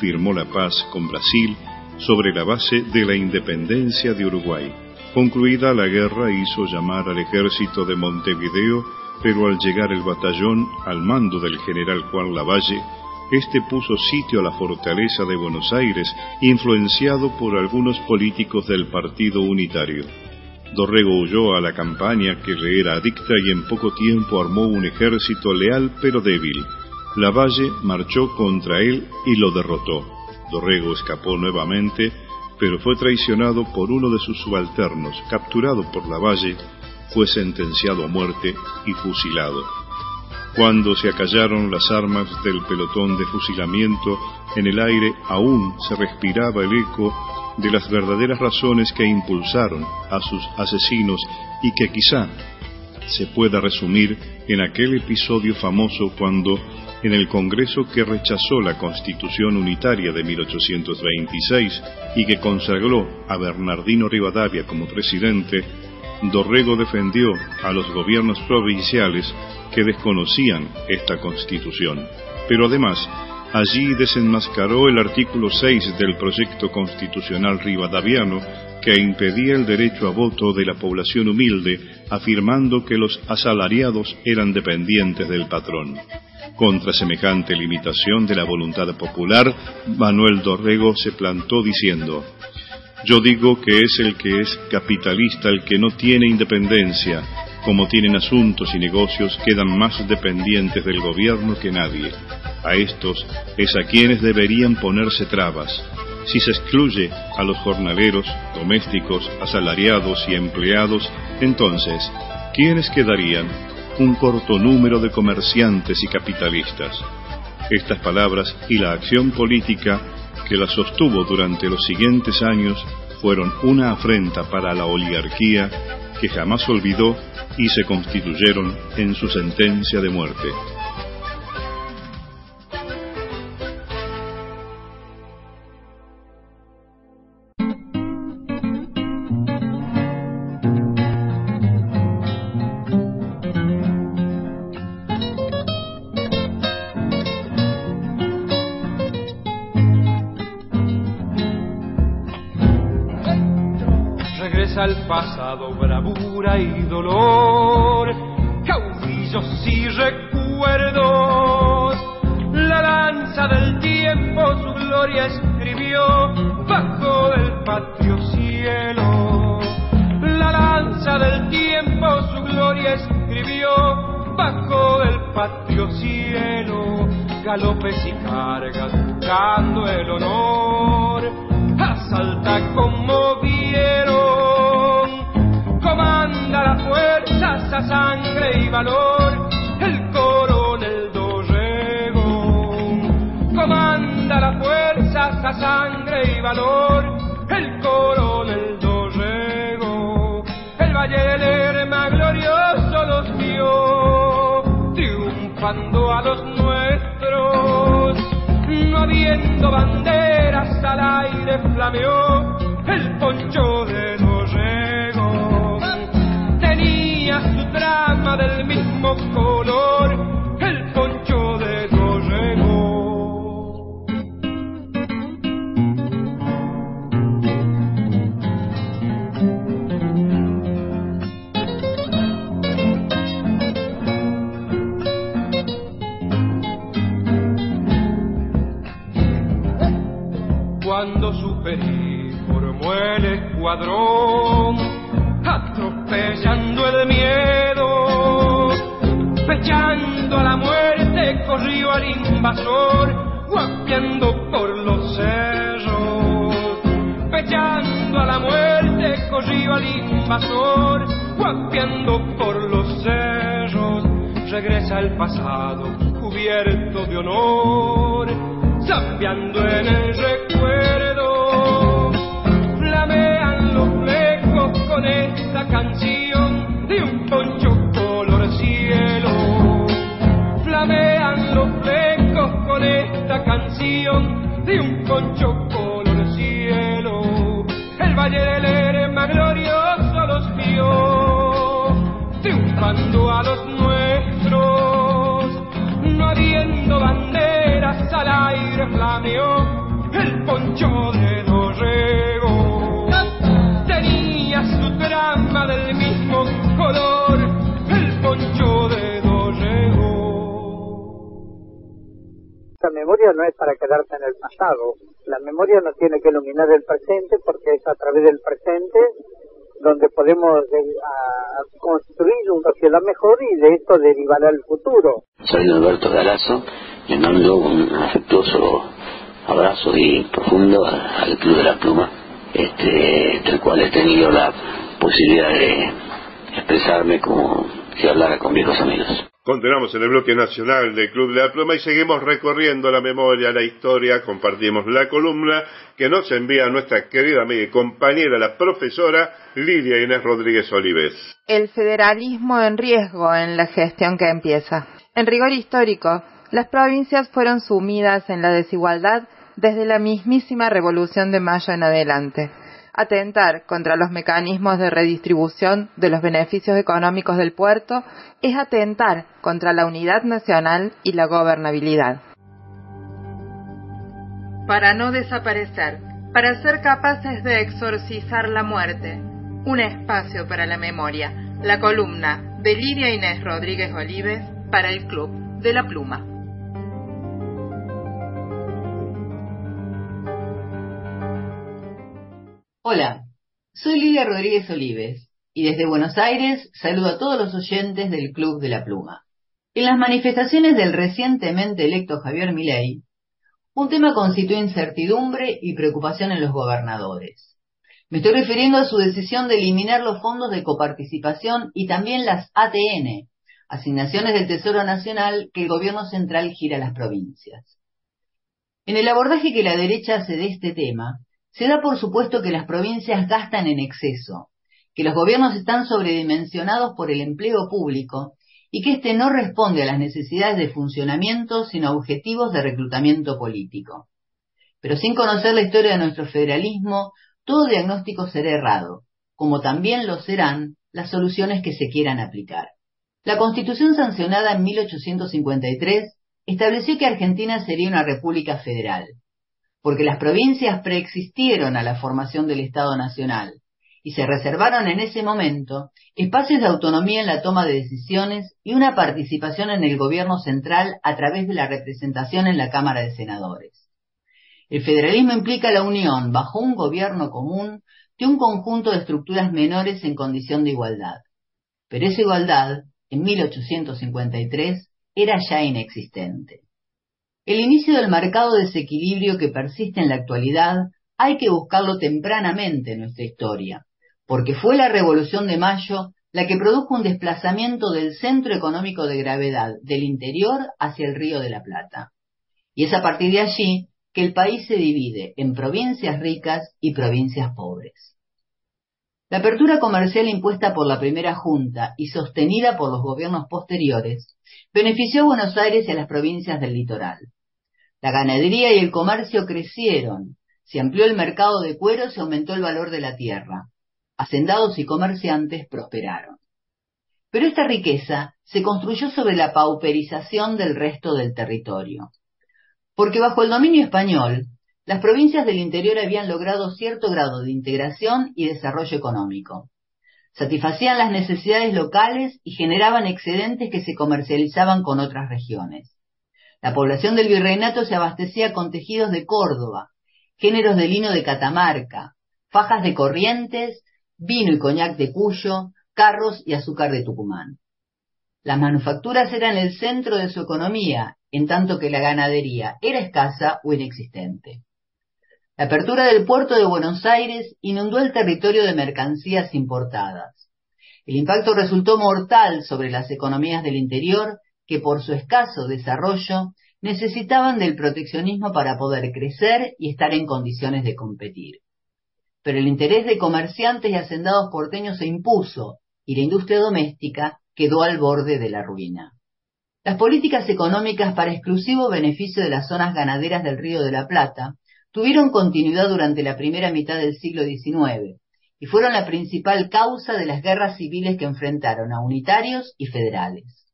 Firmó la paz con Brasil sobre la base de la independencia de Uruguay. Concluida la guerra hizo llamar al ejército de Montevideo, pero al llegar el batallón al mando del general Juan Lavalle, este puso sitio a la fortaleza de Buenos Aires, influenciado por algunos políticos del Partido Unitario. Dorrego huyó a la campaña que le era adicta y en poco tiempo armó un ejército leal pero débil. Lavalle marchó contra él y lo derrotó. Dorrego escapó nuevamente, pero fue traicionado por uno de sus subalternos, capturado por Lavalle, fue sentenciado a muerte y fusilado. Cuando se acallaron las armas del pelotón de fusilamiento, en el aire aún se respiraba el eco de las verdaderas razones que impulsaron a sus asesinos y que quizá se pueda resumir en aquel episodio famoso cuando en el Congreso que rechazó la Constitución Unitaria de 1826 y que consagró a Bernardino Rivadavia como presidente, Dorrego defendió a los gobiernos provinciales que desconocían esta Constitución. Pero además, allí desenmascaró el artículo 6 del proyecto constitucional rivadaviano que impedía el derecho a voto de la población humilde, afirmando que los asalariados eran dependientes del patrón. Contra semejante limitación de la voluntad popular, Manuel Dorrego se plantó diciendo, yo digo que es el que es capitalista el que no tiene independencia, como tienen asuntos y negocios, quedan más dependientes del gobierno que nadie. A estos es a quienes deberían ponerse trabas. Si se excluye a los jornaleros, domésticos, asalariados y empleados, entonces, ¿quiénes quedarían? Un corto número de comerciantes y capitalistas. Estas palabras y la acción política que las sostuvo durante los siguientes años fueron una afrenta para la oligarquía que jamás olvidó y se constituyeron en su sentencia de muerte. Nacional del Club de la Pluma y seguimos recorriendo la memoria, la historia, compartimos la columna que nos envía nuestra querida amiga y compañera, la profesora Lidia Inés Rodríguez Olives. El federalismo en riesgo en la gestión que empieza. En rigor histórico, las provincias fueron sumidas en la desigualdad desde la mismísima Revolución de Mayo en adelante. Atentar contra los mecanismos de redistribución de los beneficios económicos del puerto es atentar contra la unidad nacional y la gobernabilidad. Para no desaparecer, para ser capaces de exorcizar la muerte, un espacio para la memoria, la columna de Lidia Inés Rodríguez Olives para el Club de la Pluma. Hola, soy Lidia Rodríguez Olives y desde Buenos Aires saludo a todos los oyentes del Club de la Pluma. En las manifestaciones del recientemente electo Javier Milei, un tema constituye incertidumbre y preocupación en los gobernadores. Me estoy refiriendo a su decisión de eliminar los fondos de coparticipación y también las ATN, asignaciones del Tesoro Nacional que el gobierno central gira a las provincias. En el abordaje que la derecha hace de este tema, se da por supuesto que las provincias gastan en exceso, que los gobiernos están sobredimensionados por el empleo público y que éste no responde a las necesidades de funcionamiento sino a objetivos de reclutamiento político. Pero sin conocer la historia de nuestro federalismo, todo diagnóstico será errado, como también lo serán las soluciones que se quieran aplicar. La Constitución sancionada en 1853 estableció que Argentina sería una república federal, porque las provincias preexistieron a la formación del Estado Nacional y se reservaron en ese momento espacios de autonomía en la toma de decisiones y una participación en el gobierno central a través de la representación en la Cámara de Senadores. El federalismo implica la unión, bajo un gobierno común, de un conjunto de estructuras menores en condición de igualdad. Pero esa igualdad, en 1853, era ya inexistente. El inicio del marcado desequilibrio que persiste en la actualidad hay que buscarlo tempranamente en nuestra historia, porque fue la Revolución de Mayo la que produjo un desplazamiento del centro económico de gravedad del interior hacia el Río de la Plata. Y es a partir de allí que el país se divide en provincias ricas y provincias pobres. La apertura comercial impuesta por la primera Junta y sostenida por los gobiernos posteriores benefició a Buenos Aires y a las provincias del litoral. La ganadería y el comercio crecieron, se amplió el mercado de cuero, y aumentó el valor de la tierra. Hacendados y comerciantes prosperaron. Pero esta riqueza se construyó sobre la pauperización del resto del territorio. Porque bajo el dominio español, las provincias del interior habían logrado cierto grado de integración y desarrollo económico. Satisfacían las necesidades locales y generaban excedentes que se comercializaban con otras regiones. La población del virreinato se abastecía con tejidos de Córdoba, géneros de lino de Catamarca, fajas de Corrientes, vino y coñac de Cuyo, carros y azúcar de Tucumán. Las manufacturas eran el centro de su economía, en tanto que la ganadería era escasa o inexistente. La apertura del puerto de Buenos Aires inundó el territorio de mercancías importadas. El impacto resultó mortal sobre las economías del interior que por su escaso desarrollo necesitaban del proteccionismo para poder crecer y estar en condiciones de competir. Pero el interés de comerciantes y hacendados porteños se impuso y la industria doméstica quedó al borde de la ruina. Las políticas económicas para exclusivo beneficio de las zonas ganaderas del Río de la Plata tuvieron continuidad durante la primera mitad del siglo XIX y fueron la principal causa de las guerras civiles que enfrentaron a unitarios y federales.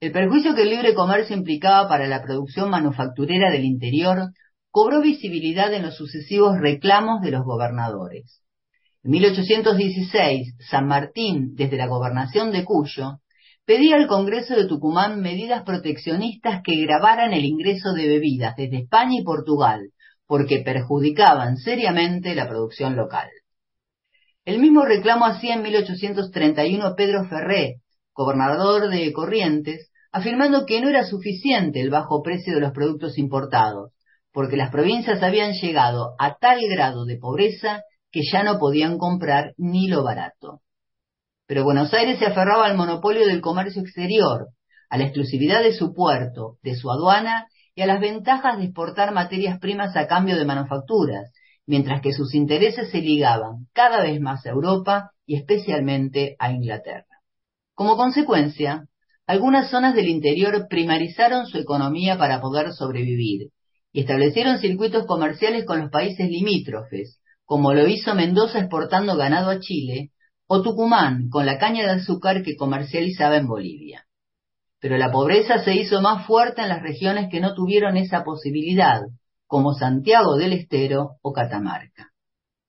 El perjuicio que el libre comercio implicaba para la producción manufacturera del interior cobró visibilidad en los sucesivos reclamos de los gobernadores. En 1816, San Martín, desde la gobernación de Cuyo, pedía al Congreso de Tucumán medidas proteccionistas que grabaran el ingreso de bebidas desde España y Portugal, porque perjudicaban seriamente la producción local. El mismo reclamo hacía en 1831 Pedro Ferré, gobernador de Corrientes, afirmando que no era suficiente el bajo precio de los productos importados, porque las provincias habían llegado a tal grado de pobreza que ya no podían comprar ni lo barato. Pero Buenos Aires se aferraba al monopolio del comercio exterior, a la exclusividad de su puerto, de su aduana y a las ventajas de exportar materias primas a cambio de manufacturas, mientras que sus intereses se ligaban cada vez más a Europa y especialmente a Inglaterra. Como consecuencia, algunas zonas del interior primarizaron su economía para poder sobrevivir y establecieron circuitos comerciales con los países limítrofes, como lo hizo Mendoza exportando ganado a Chile, o Tucumán con la caña de azúcar que comercializaba en Bolivia. Pero la pobreza se hizo más fuerte en las regiones que no tuvieron esa posibilidad, como Santiago del Estero o Catamarca.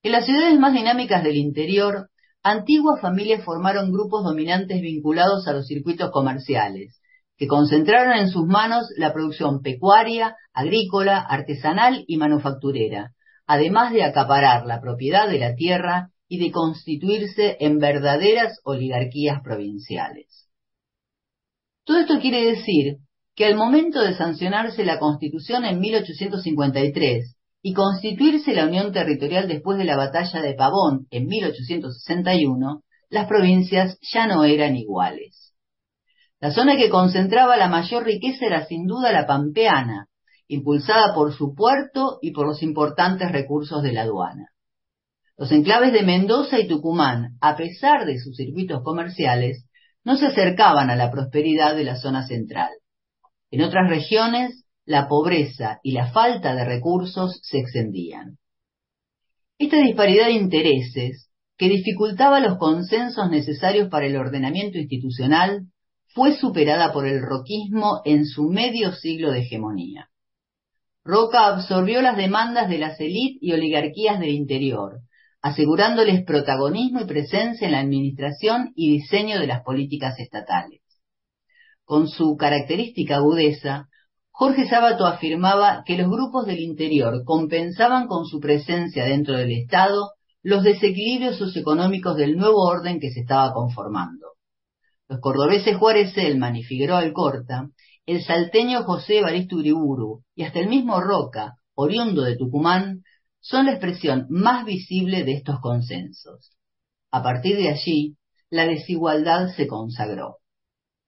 En las ciudades más dinámicas del interior, antiguas familias formaron grupos dominantes vinculados a los circuitos comerciales, que concentraron en sus manos la producción pecuaria, agrícola, artesanal y manufacturera, además de acaparar la propiedad de la tierra y de constituirse en verdaderas oligarquías provinciales. Todo esto quiere decir que al momento de sancionarse la Constitución en 1853 y constituirse la Unión Territorial después de la Batalla de Pavón en 1861, las provincias ya no eran iguales. La zona que concentraba la mayor riqueza era sin duda la pampeana, impulsada por su puerto y por los importantes recursos de la aduana. Los enclaves de Mendoza y Tucumán, a pesar de sus circuitos comerciales, no se acercaban a la prosperidad de la zona central. En otras regiones, la pobreza y la falta de recursos se extendían. Esta disparidad de intereses, que dificultaba los consensos necesarios para el ordenamiento institucional, fue superada por el roquismo en su medio siglo de hegemonía. Roca absorbió las demandas de las élites y oligarquías del interior, asegurándoles protagonismo y presencia en la administración y diseño de las políticas estatales. Con su característica agudeza, Jorge Sábato afirmaba que los grupos del interior compensaban con su presencia dentro del Estado los desequilibrios socioeconómicos del nuevo orden que se estaba conformando. Los cordobeses Juárez Selman y Figueroa Alcorta el salteño José Evaristo Uriburu y hasta el mismo Roca, oriundo de Tucumán, son la expresión más visible de estos consensos. A partir de allí, la desigualdad se consagró.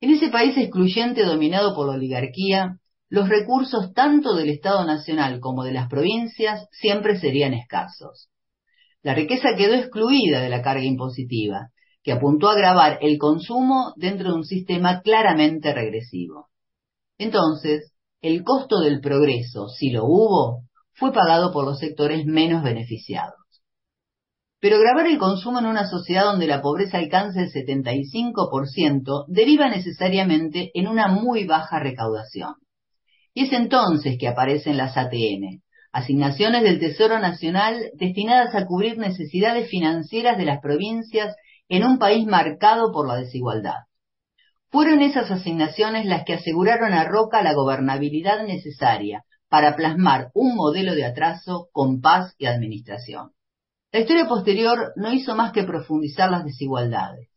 En ese país excluyente dominado por la oligarquía, los recursos tanto del Estado Nacional como de las provincias siempre serían escasos. La riqueza quedó excluida de la carga impositiva, que apuntó a grabar el consumo dentro de un sistema claramente regresivo. Entonces, el costo del progreso, si lo hubo, fue pagado por los sectores menos beneficiados. Pero grabar el consumo en una sociedad donde la pobreza alcanza el 75% deriva necesariamente en una muy baja recaudación. Y es entonces que aparecen las ATN, asignaciones del Tesoro Nacional destinadas a cubrir necesidades financieras de las provincias en un país marcado por la desigualdad. Fueron esas asignaciones las que aseguraron a Roca la gobernabilidad necesaria para plasmar un modelo de atraso con paz y administración. La historia posterior no hizo más que profundizar las desigualdades.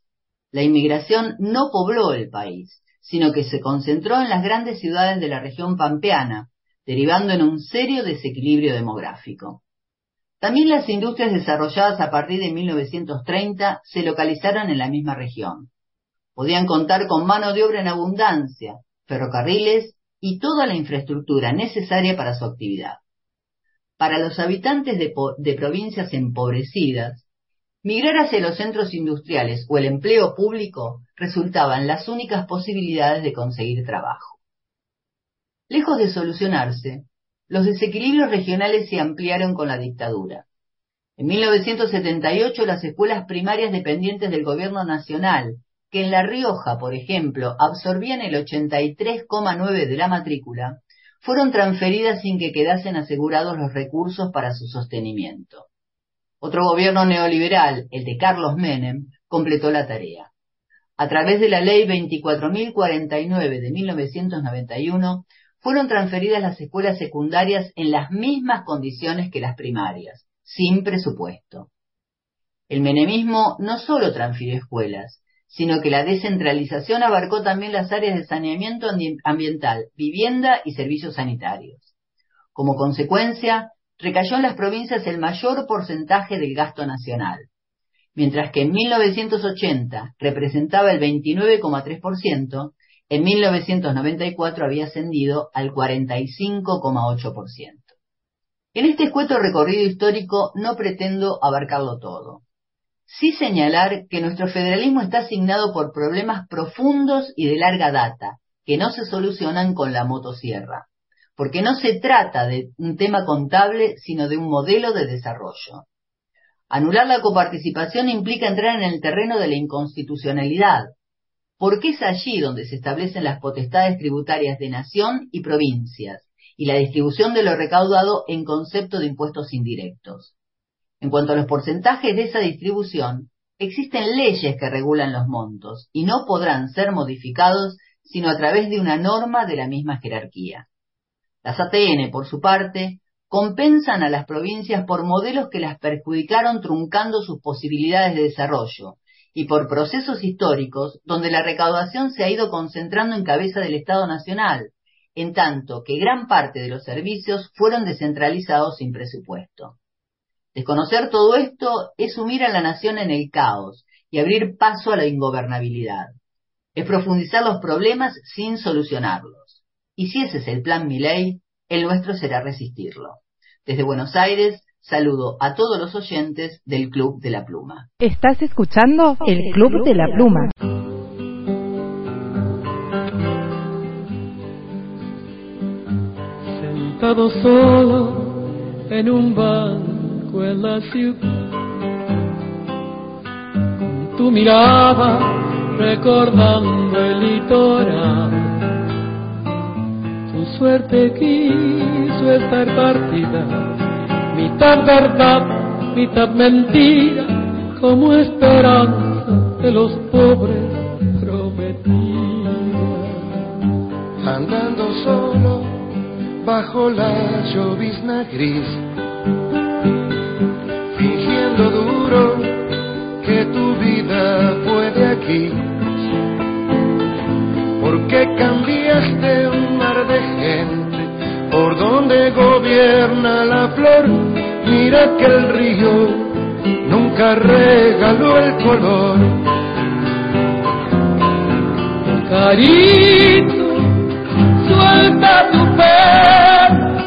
La inmigración no pobló el país, sino que se concentró en las grandes ciudades de la región pampeana, derivando en un serio desequilibrio demográfico. También las industrias desarrolladas a partir de 1930 se localizaron en la misma región. Podían contar con mano de obra en abundancia, ferrocarriles y toda la infraestructura necesaria para su actividad. Para los habitantes de, provincias empobrecidas, migrar hacia los centros industriales o el empleo público resultaban las únicas posibilidades de conseguir trabajo. Lejos de solucionarse, los desequilibrios regionales se ampliaron con la dictadura. En 1978 las escuelas primarias dependientes del gobierno nacional que en La Rioja, por ejemplo, absorbían el 83,9 de la matrícula, fueron transferidas sin que quedasen asegurados los recursos para su sostenimiento. Otro gobierno neoliberal, el de Carlos Menem, completó la tarea. A través de la Ley 24.049 de 1991, fueron transferidas las escuelas secundarias en las mismas condiciones que las primarias, sin presupuesto. El menemismo no solo transfirió escuelas, sino que la descentralización abarcó también las áreas de saneamiento ambiental, vivienda y servicios sanitarios. Como consecuencia, recayó en las provincias el mayor porcentaje del gasto nacional, mientras que en 1980 representaba el 29,3%, en 1994 había ascendido al 45,8%. En este escueto recorrido histórico no pretendo abarcarlo todo. Sí señalar que nuestro federalismo está asignado por problemas profundos y de larga data, que no se solucionan con la motosierra, porque no se trata de un tema contable, sino de un modelo de desarrollo. Anular la coparticipación implica entrar en el terreno de la inconstitucionalidad, porque es allí donde se establecen las potestades tributarias de nación y provincias, y la distribución de lo recaudado en concepto de impuestos indirectos. En cuanto a los porcentajes de esa distribución, existen leyes que regulan los montos y no podrán ser modificados sino a través de una norma de la misma jerarquía. Las ATN, por su parte, compensan a las provincias por modelos que las perjudicaron truncando sus posibilidades de desarrollo y por procesos históricos donde la recaudación se ha ido concentrando en cabeza del Estado Nacional, en tanto que gran parte de los servicios fueron descentralizados sin presupuesto. Desconocer todo esto es sumir a la nación en el caos y abrir paso a la ingobernabilidad. Es profundizar los problemas sin solucionarlos. Y si ese es el plan Milei, el nuestro será resistirlo. Desde Buenos Aires, saludo a todos los oyentes del Club de la Pluma. Estás escuchando el Club de la Pluma. Sentado solo en un banco en la ciudad, tu mirada recordando el litoral. Tu suerte quiso estar partida, mitad verdad, mitad mentira, como esperanza de los pobres prometida. andando solo bajo la llovizna gris, que tu vida fue de aquí. Porque cambiaste un mar de gente por donde gobierna la flor. Mira que el río nunca regaló el color. Carito, suelta tu pena,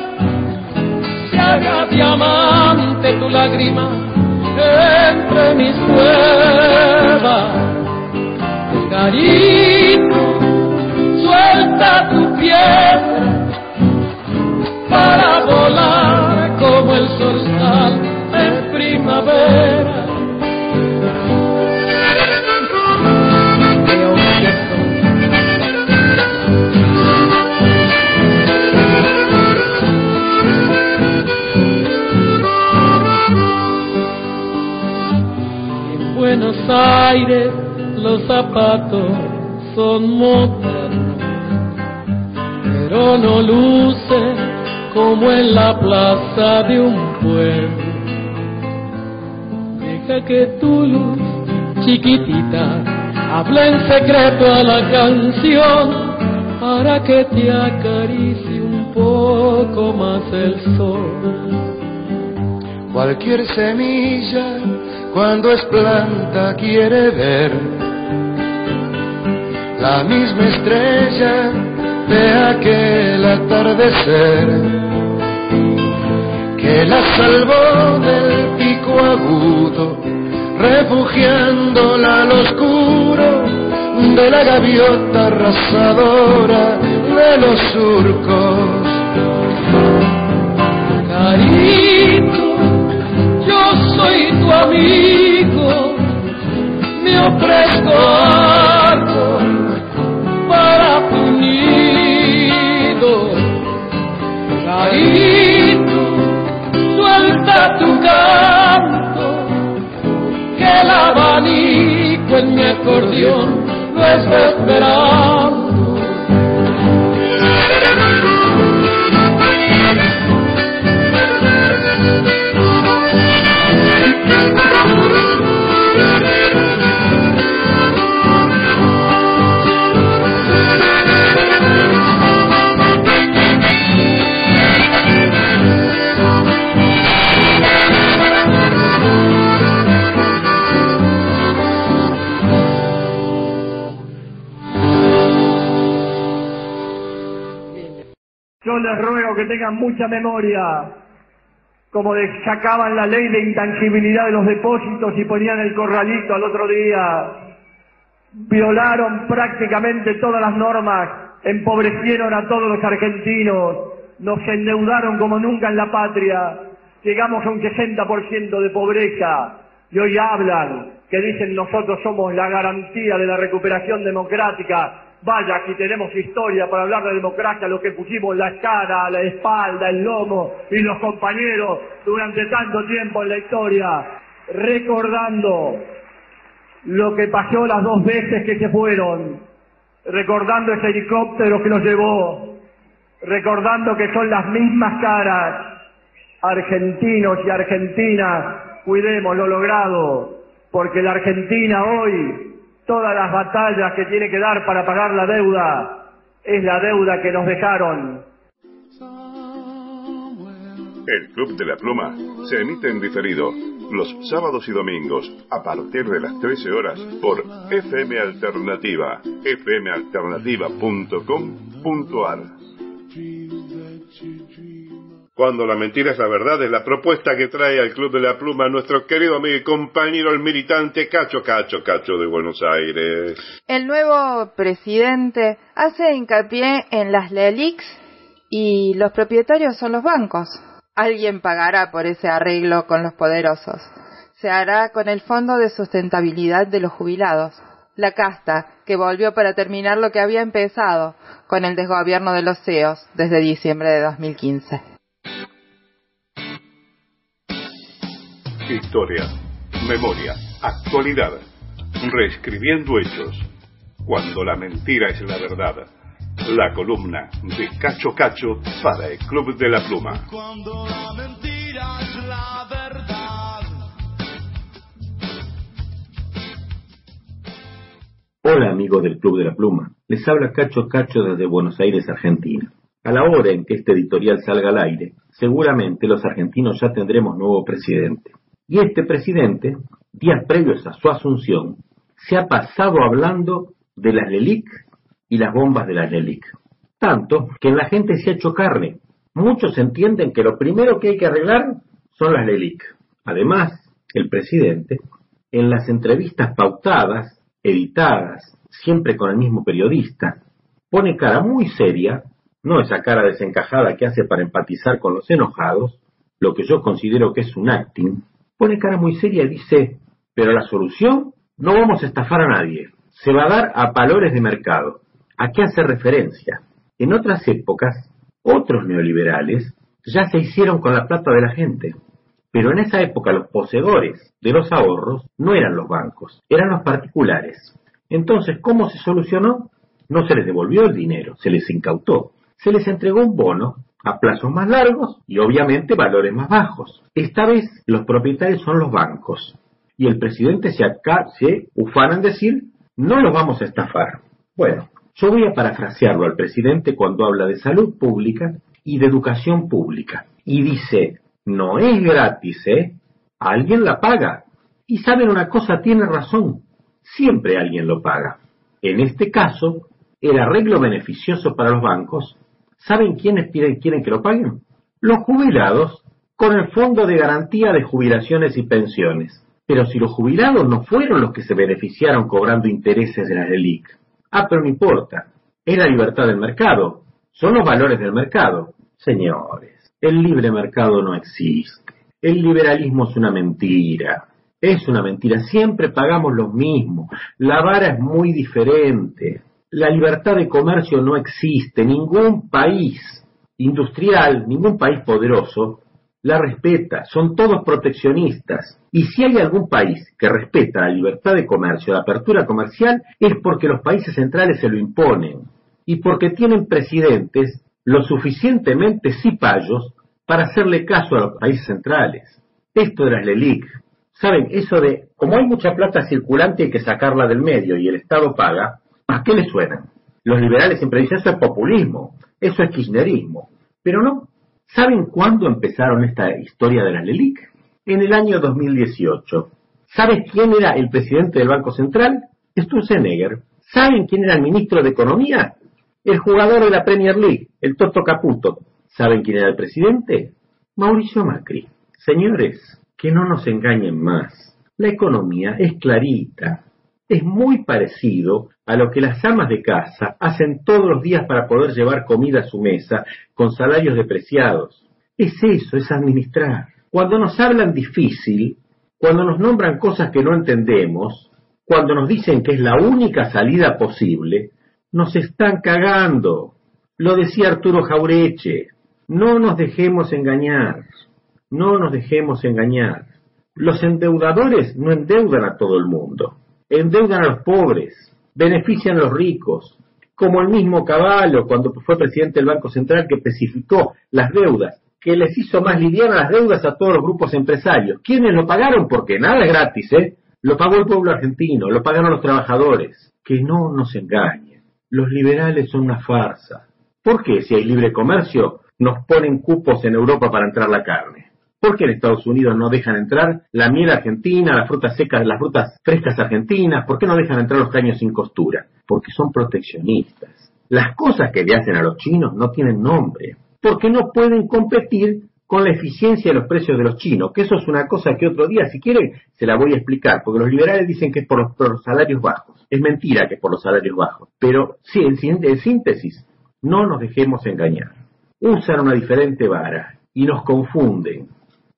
se haga diamante tu lágrima entre mis pruebas. Carito, suelta tu piedra para volar como el zorzal en primavera. Aires los zapatos son modernos, pero no lucen como en la plaza de un pueblo. Deja que tu luz chiquitita hable en secreto a la canción para que te acaricie un poco más el sol. Cualquier semilla cuando es planta quiere ver la misma estrella de aquel atardecer que la salvó del pico agudo, refugiándola al oscuro de la gaviota arrasadora de los surcos. Carito, soy tu amigo, me ofrezco árbol para tu nido. Carito, suelta tu canto, que el abanico en mi acordeón lo está esperando. Les ruego que tengan mucha memoria, como sacaban la ley de intangibilidad de los depósitos y ponían el corralito al otro día, violaron prácticamente todas las normas, empobrecieron a todos los argentinos, nos endeudaron como nunca en la patria, llegamos a un 60% de pobreza y hoy hablan que dicen nosotros somos la garantía de la recuperación democrática. Vaya, aquí tenemos historia para hablar de democracia, lo que pusimos la cara, la espalda, el lomo y los compañeros durante tanto tiempo en la historia, recordando lo que pasó las dos veces que se fueron, recordando ese helicóptero que los llevó, recordando que son las mismas caras, argentinos y argentinas, cuidemos lo logrado, porque la Argentina hoy, todas las batallas que tiene que dar para pagar la deuda, es la deuda que nos dejaron. El Club de la Pluma se emite en diferido los sábados y domingos a partir de las 13 horas por FM Alternativa, fmalternativa.com.ar. Cuando la mentira es la verdad, es la propuesta que trae al Club de la Pluma nuestro querido amigo y compañero, el militante Cacho Cacho Cacho de Buenos Aires. El nuevo presidente hace hincapié en las LELIX y los propietarios son los bancos. Alguien pagará por ese arreglo con los poderosos. Se hará con el Fondo de Sustentabilidad de los Jubilados, la casta que volvió para terminar lo que había empezado con el desgobierno de los CEOs desde diciembre de 2015. Historia, memoria, actualidad, reescribiendo hechos. Cuando la mentira es la verdad. La columna de Cacho Cacho para el Club de la Pluma. Cuando la mentira es la verdad. Hola amigos del Club de la Pluma, les habla Cacho Cacho desde Buenos Aires, Argentina. A la hora en que este editorial salga al aire, seguramente los argentinos ya tendremos nuevo presidente. Y este presidente, días previos a su asunción, se ha pasado hablando de las LELIC y las bombas de las LELIC. Tanto que en la gente se ha hecho carne. Muchos entienden que lo primero que hay que arreglar son las LELIC. Además, el presidente, en las entrevistas pautadas, editadas, siempre con el mismo periodista, pone cara muy seria, no esa cara desencajada que hace para empatizar con los enojados, lo que yo considero que es un acting, pone cara muy seria y dice, pero la solución no vamos a estafar a nadie, se va a dar a valores de mercado. ¿A qué hace referencia? En otras épocas, otros neoliberales ya se hicieron con la plata de la gente. Pero en esa época los poseedores de los ahorros no eran los bancos, eran los particulares. Entonces, ¿cómo se solucionó? No se les devolvió el dinero, se les incautó. Se les entregó un bono a plazos más largos y obviamente valores más bajos. Esta vez los propietarios son los bancos. Y el presidente se, acá, se ufana en decir, no los vamos a estafar. Bueno, yo voy a parafrasearlo al presidente cuando habla de salud pública y de educación pública. Y dice, no es gratis, ¿eh? Alguien la paga. Y saben una cosa, tiene razón. Siempre alguien lo paga. En este caso, el arreglo beneficioso para los bancos, ¿saben quiénes piden, quieren que lo paguen? Los jubilados con el Fondo de Garantía de Jubilaciones y Pensiones. Pero si los jubilados no fueron los que se beneficiaron cobrando intereses de la LELIC. Ah, pero no importa. Es la libertad del mercado. Son los valores del mercado. Señores, el libre mercado no existe. El liberalismo es una mentira. Es una mentira. Siempre pagamos lo mismo. La vara es muy diferente. La libertad de comercio no existe. Ningún país industrial, ningún país poderoso la respeta. Son todos proteccionistas. Y si hay algún país que respeta la libertad de comercio, la apertura comercial, es porque los países centrales se lo imponen. Y porque tienen presidentes lo suficientemente cipayos para hacerle caso a los países centrales. Esto de las LELIC, ¿saben? Eso de, como hay mucha plata circulante hay que sacarla del medio y el Estado paga, ¿a qué le suenan? Los liberales siempre dicen eso es populismo, eso es kirchnerismo. Pero no. ¿Saben cuándo empezaron esta historia de las LELIC? En el año 2018. ¿Sabes quién era el presidente del Banco Central? Sturzenegger. ¿Saben quién era el ministro de Economía? El jugador de la Premier League, el Toto Caputo. ¿Saben quién era el presidente? Mauricio Macri. Señores, que no nos engañen más. La economía es clarita. Es muy parecido a lo que las amas de casa hacen todos los días para poder llevar comida a su mesa con salarios depreciados. Es eso, es administrar. Cuando nos hablan difícil, cuando nos nombran cosas que no entendemos, cuando nos dicen que es la única salida posible, nos están cagando. Lo decía Arturo Jaureche, no nos dejemos engañar, no nos dejemos engañar. Los endeudadores no endeudan a todo el mundo, endeudan a los pobres, benefician los ricos, como el mismo Caballo cuando fue presidente del Banco Central que especificó las deudas, que les hizo más livianas las deudas a todos los grupos empresarios. ¿Quiénes lo pagaron? Porque nada es gratis, ¿eh? Lo pagó el pueblo argentino, lo pagaron los trabajadores. Que no nos engañen. Los liberales son una farsa. ¿Por qué si hay libre comercio nos ponen cupos en Europa para entrar la carne? ¿Por qué en Estados Unidos no dejan entrar la miel argentina, las frutas secas, las frutas frescas argentinas? ¿Por qué no dejan entrar los caños sin costura? Porque son proteccionistas. Las cosas que le hacen a los chinos no tienen nombre. Porque no pueden competir con la eficiencia de los precios de los chinos, que eso es una cosa que otro día, si quieren, se la voy a explicar, porque los liberales dicen que es por los, salarios bajos. Es mentira que es por los salarios bajos. Pero sí, en, en síntesis, no nos dejemos engañar. Usan una diferente vara y nos confunden.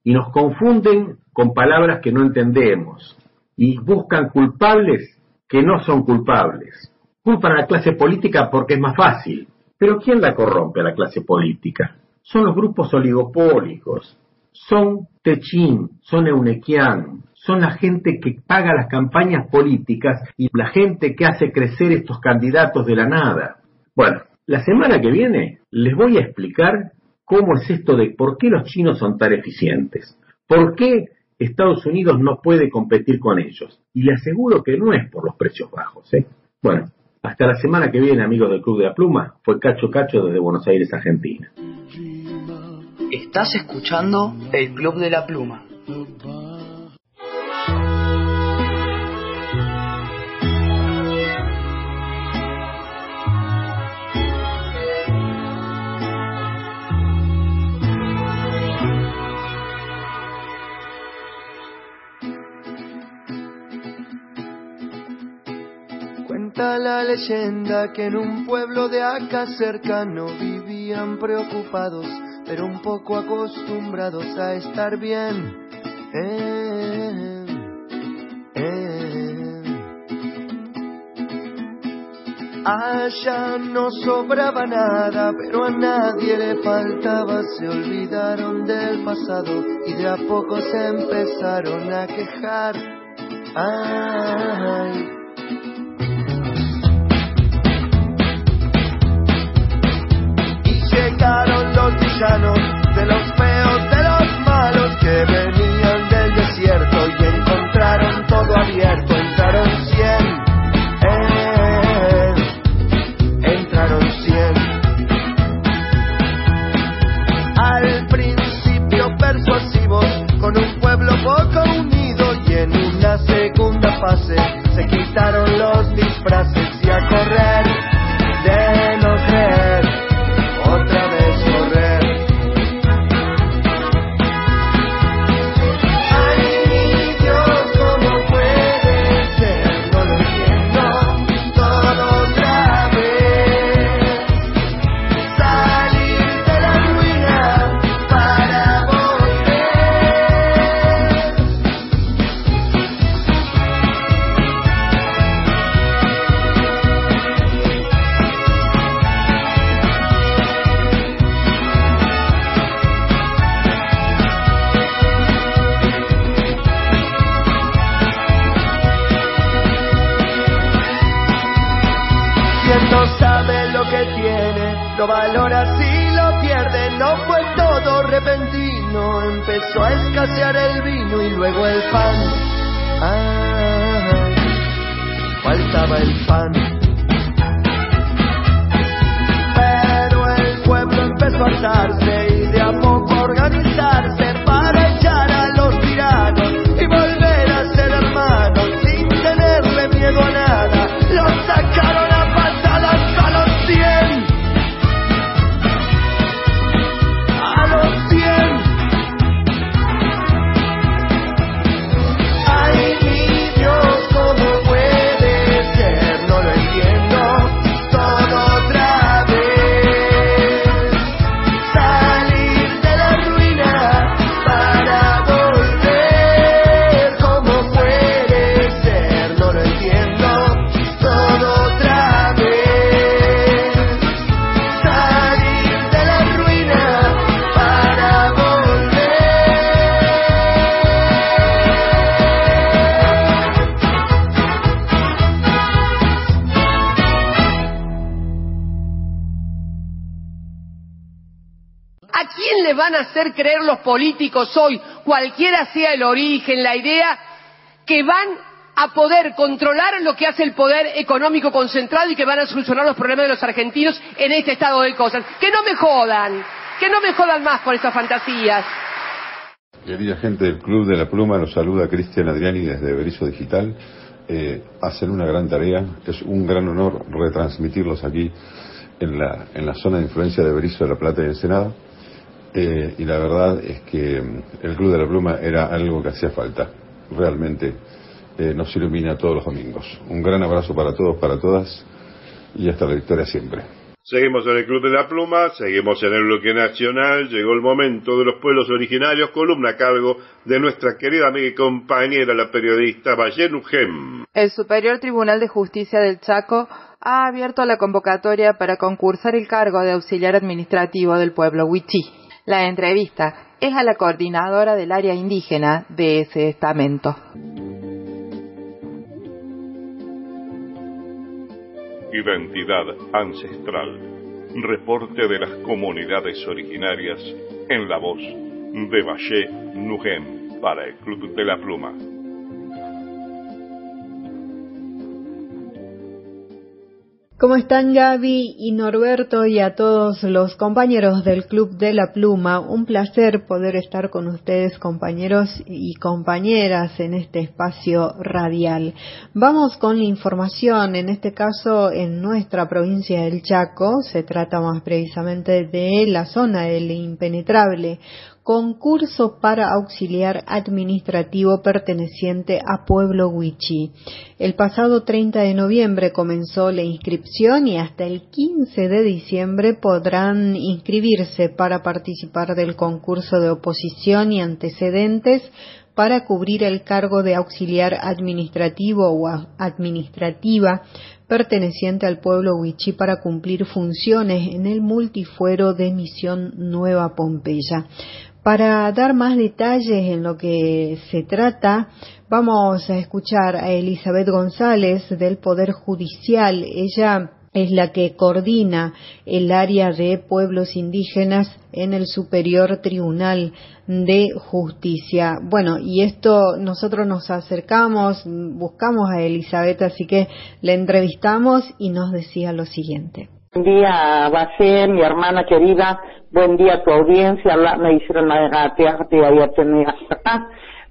Y nos confunden con palabras que no entendemos. Y buscan culpables que no son culpables. Culpan a la clase política porque es más fácil. Pero ¿quién la corrompe a la clase política? Son los grupos oligopólicos. Son Techín, son Eunequian, son la gente que paga las campañas políticas y la gente que hace crecer estos candidatos de la nada. Bueno, la semana que viene les voy a explicar cómo es esto de por qué los chinos son tan eficientes. ¿Por qué Estados Unidos no puede competir con ellos? Y le aseguro que no es por los precios bajos. ¿eh? Bueno, hasta la semana que viene, amigos del Club de la Pluma. Fue Cacho Cacho desde Buenos Aires, Argentina. Estás escuchando el Club de la Pluma. La leyenda que en un pueblo de acá cercano vivían preocupados, pero un poco acostumbrados a estar bien. Eh, eh. Allá no sobraba nada, pero a nadie le faltaba. Se olvidaron del pasado y de a poco se empezaron a quejar. Ay. Llegaron los villanos de los feos, de los malos que venían del desierto y encontraron todo abierto. Entraron cien, eh, entraron cien. Al principio persuasivos, con un pueblo poco unido y en una segunda fase se quitaron los disfraces y a correr hacer creer los políticos hoy, cualquiera sea el origen, la idea, que van a poder controlar lo que hace el poder económico concentrado y que van a solucionar los problemas de los argentinos en este estado de cosas. Que no me jodan, que no me jodan más con esas fantasías. Querida gente del Club de la Pluma, los saluda Cristian Adriani desde Berizo Digital. Eh, hacen una gran tarea, es un gran honor retransmitirlos aquí en la, en la zona de influencia de Berizo de la Plata y Ensenada. Eh, y la verdad es que mm, el Club de la Pluma era algo que hacía falta. Realmente eh, nos ilumina todos los domingos. Un gran abrazo para todos, para todas y hasta la victoria siempre. Seguimos en el Club de la Pluma, seguimos en el bloque nacional, llegó el momento de los pueblos originarios, columna a cargo de nuestra querida amiga y compañera, la periodista Valle Ugem. El Superior Tribunal de Justicia del Chaco ha abierto la convocatoria para concursar el cargo de auxiliar administrativo del pueblo Huichí. La entrevista es a la coordinadora del área indígena de ese estamento. Identidad ancestral. Reporte de las comunidades originarias en la voz de Valle Nugem para el Club de la Pluma. ¿Cómo están Gaby y Norberto y a todos los compañeros del Club de la Pluma? Un placer poder estar con ustedes compañeros y compañeras en este espacio radial. Vamos con la información, en este caso en nuestra provincia del Chaco, se trata más precisamente de la zona del impenetrable concurso para auxiliar administrativo perteneciente a Pueblo Huichí. El pasado 30 de noviembre comenzó la inscripción y hasta el 15 de diciembre podrán inscribirse para participar del concurso de oposición y antecedentes para cubrir el cargo de auxiliar administrativo o administrativa perteneciente al pueblo Huichí para cumplir funciones en el multifuero de Misión Nueva Pompeya. Para dar más detalles en lo que se trata, vamos a escuchar a Elizabeth González del Poder Judicial. Ella es la que coordina el área de pueblos indígenas en el Superior Tribunal de Justicia. Bueno, y esto nosotros nos acercamos, buscamos a Elizabeth, así que la entrevistamos y nos decía lo siguiente. Buen día, Bacé, mi hermana querida. Buen día a tu audiencia. Me hicieron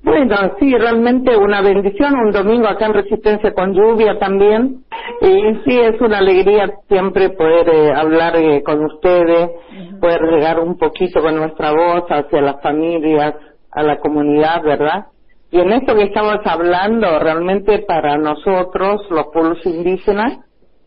Bueno, sí, realmente una bendición, un domingo acá en Resistencia con lluvia también. Y sí, es una alegría siempre poder eh, hablar eh, con ustedes, poder llegar un poquito con nuestra voz hacia las familias, a la comunidad, ¿verdad? Y en esto que estamos hablando, realmente para nosotros, los pueblos indígenas,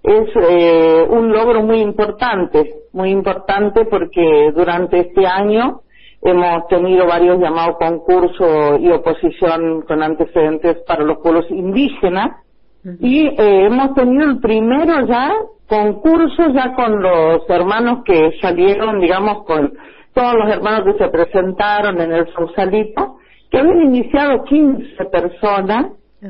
es eh, un logro muy importante, muy importante porque durante este año hemos tenido varios llamados concursos y oposición con antecedentes para los pueblos indígenas y eh, hemos tenido el primero ya concurso ya con los hermanos que salieron, digamos, con todos los hermanos que se presentaron en el Sausalito, que habían iniciado 15 personas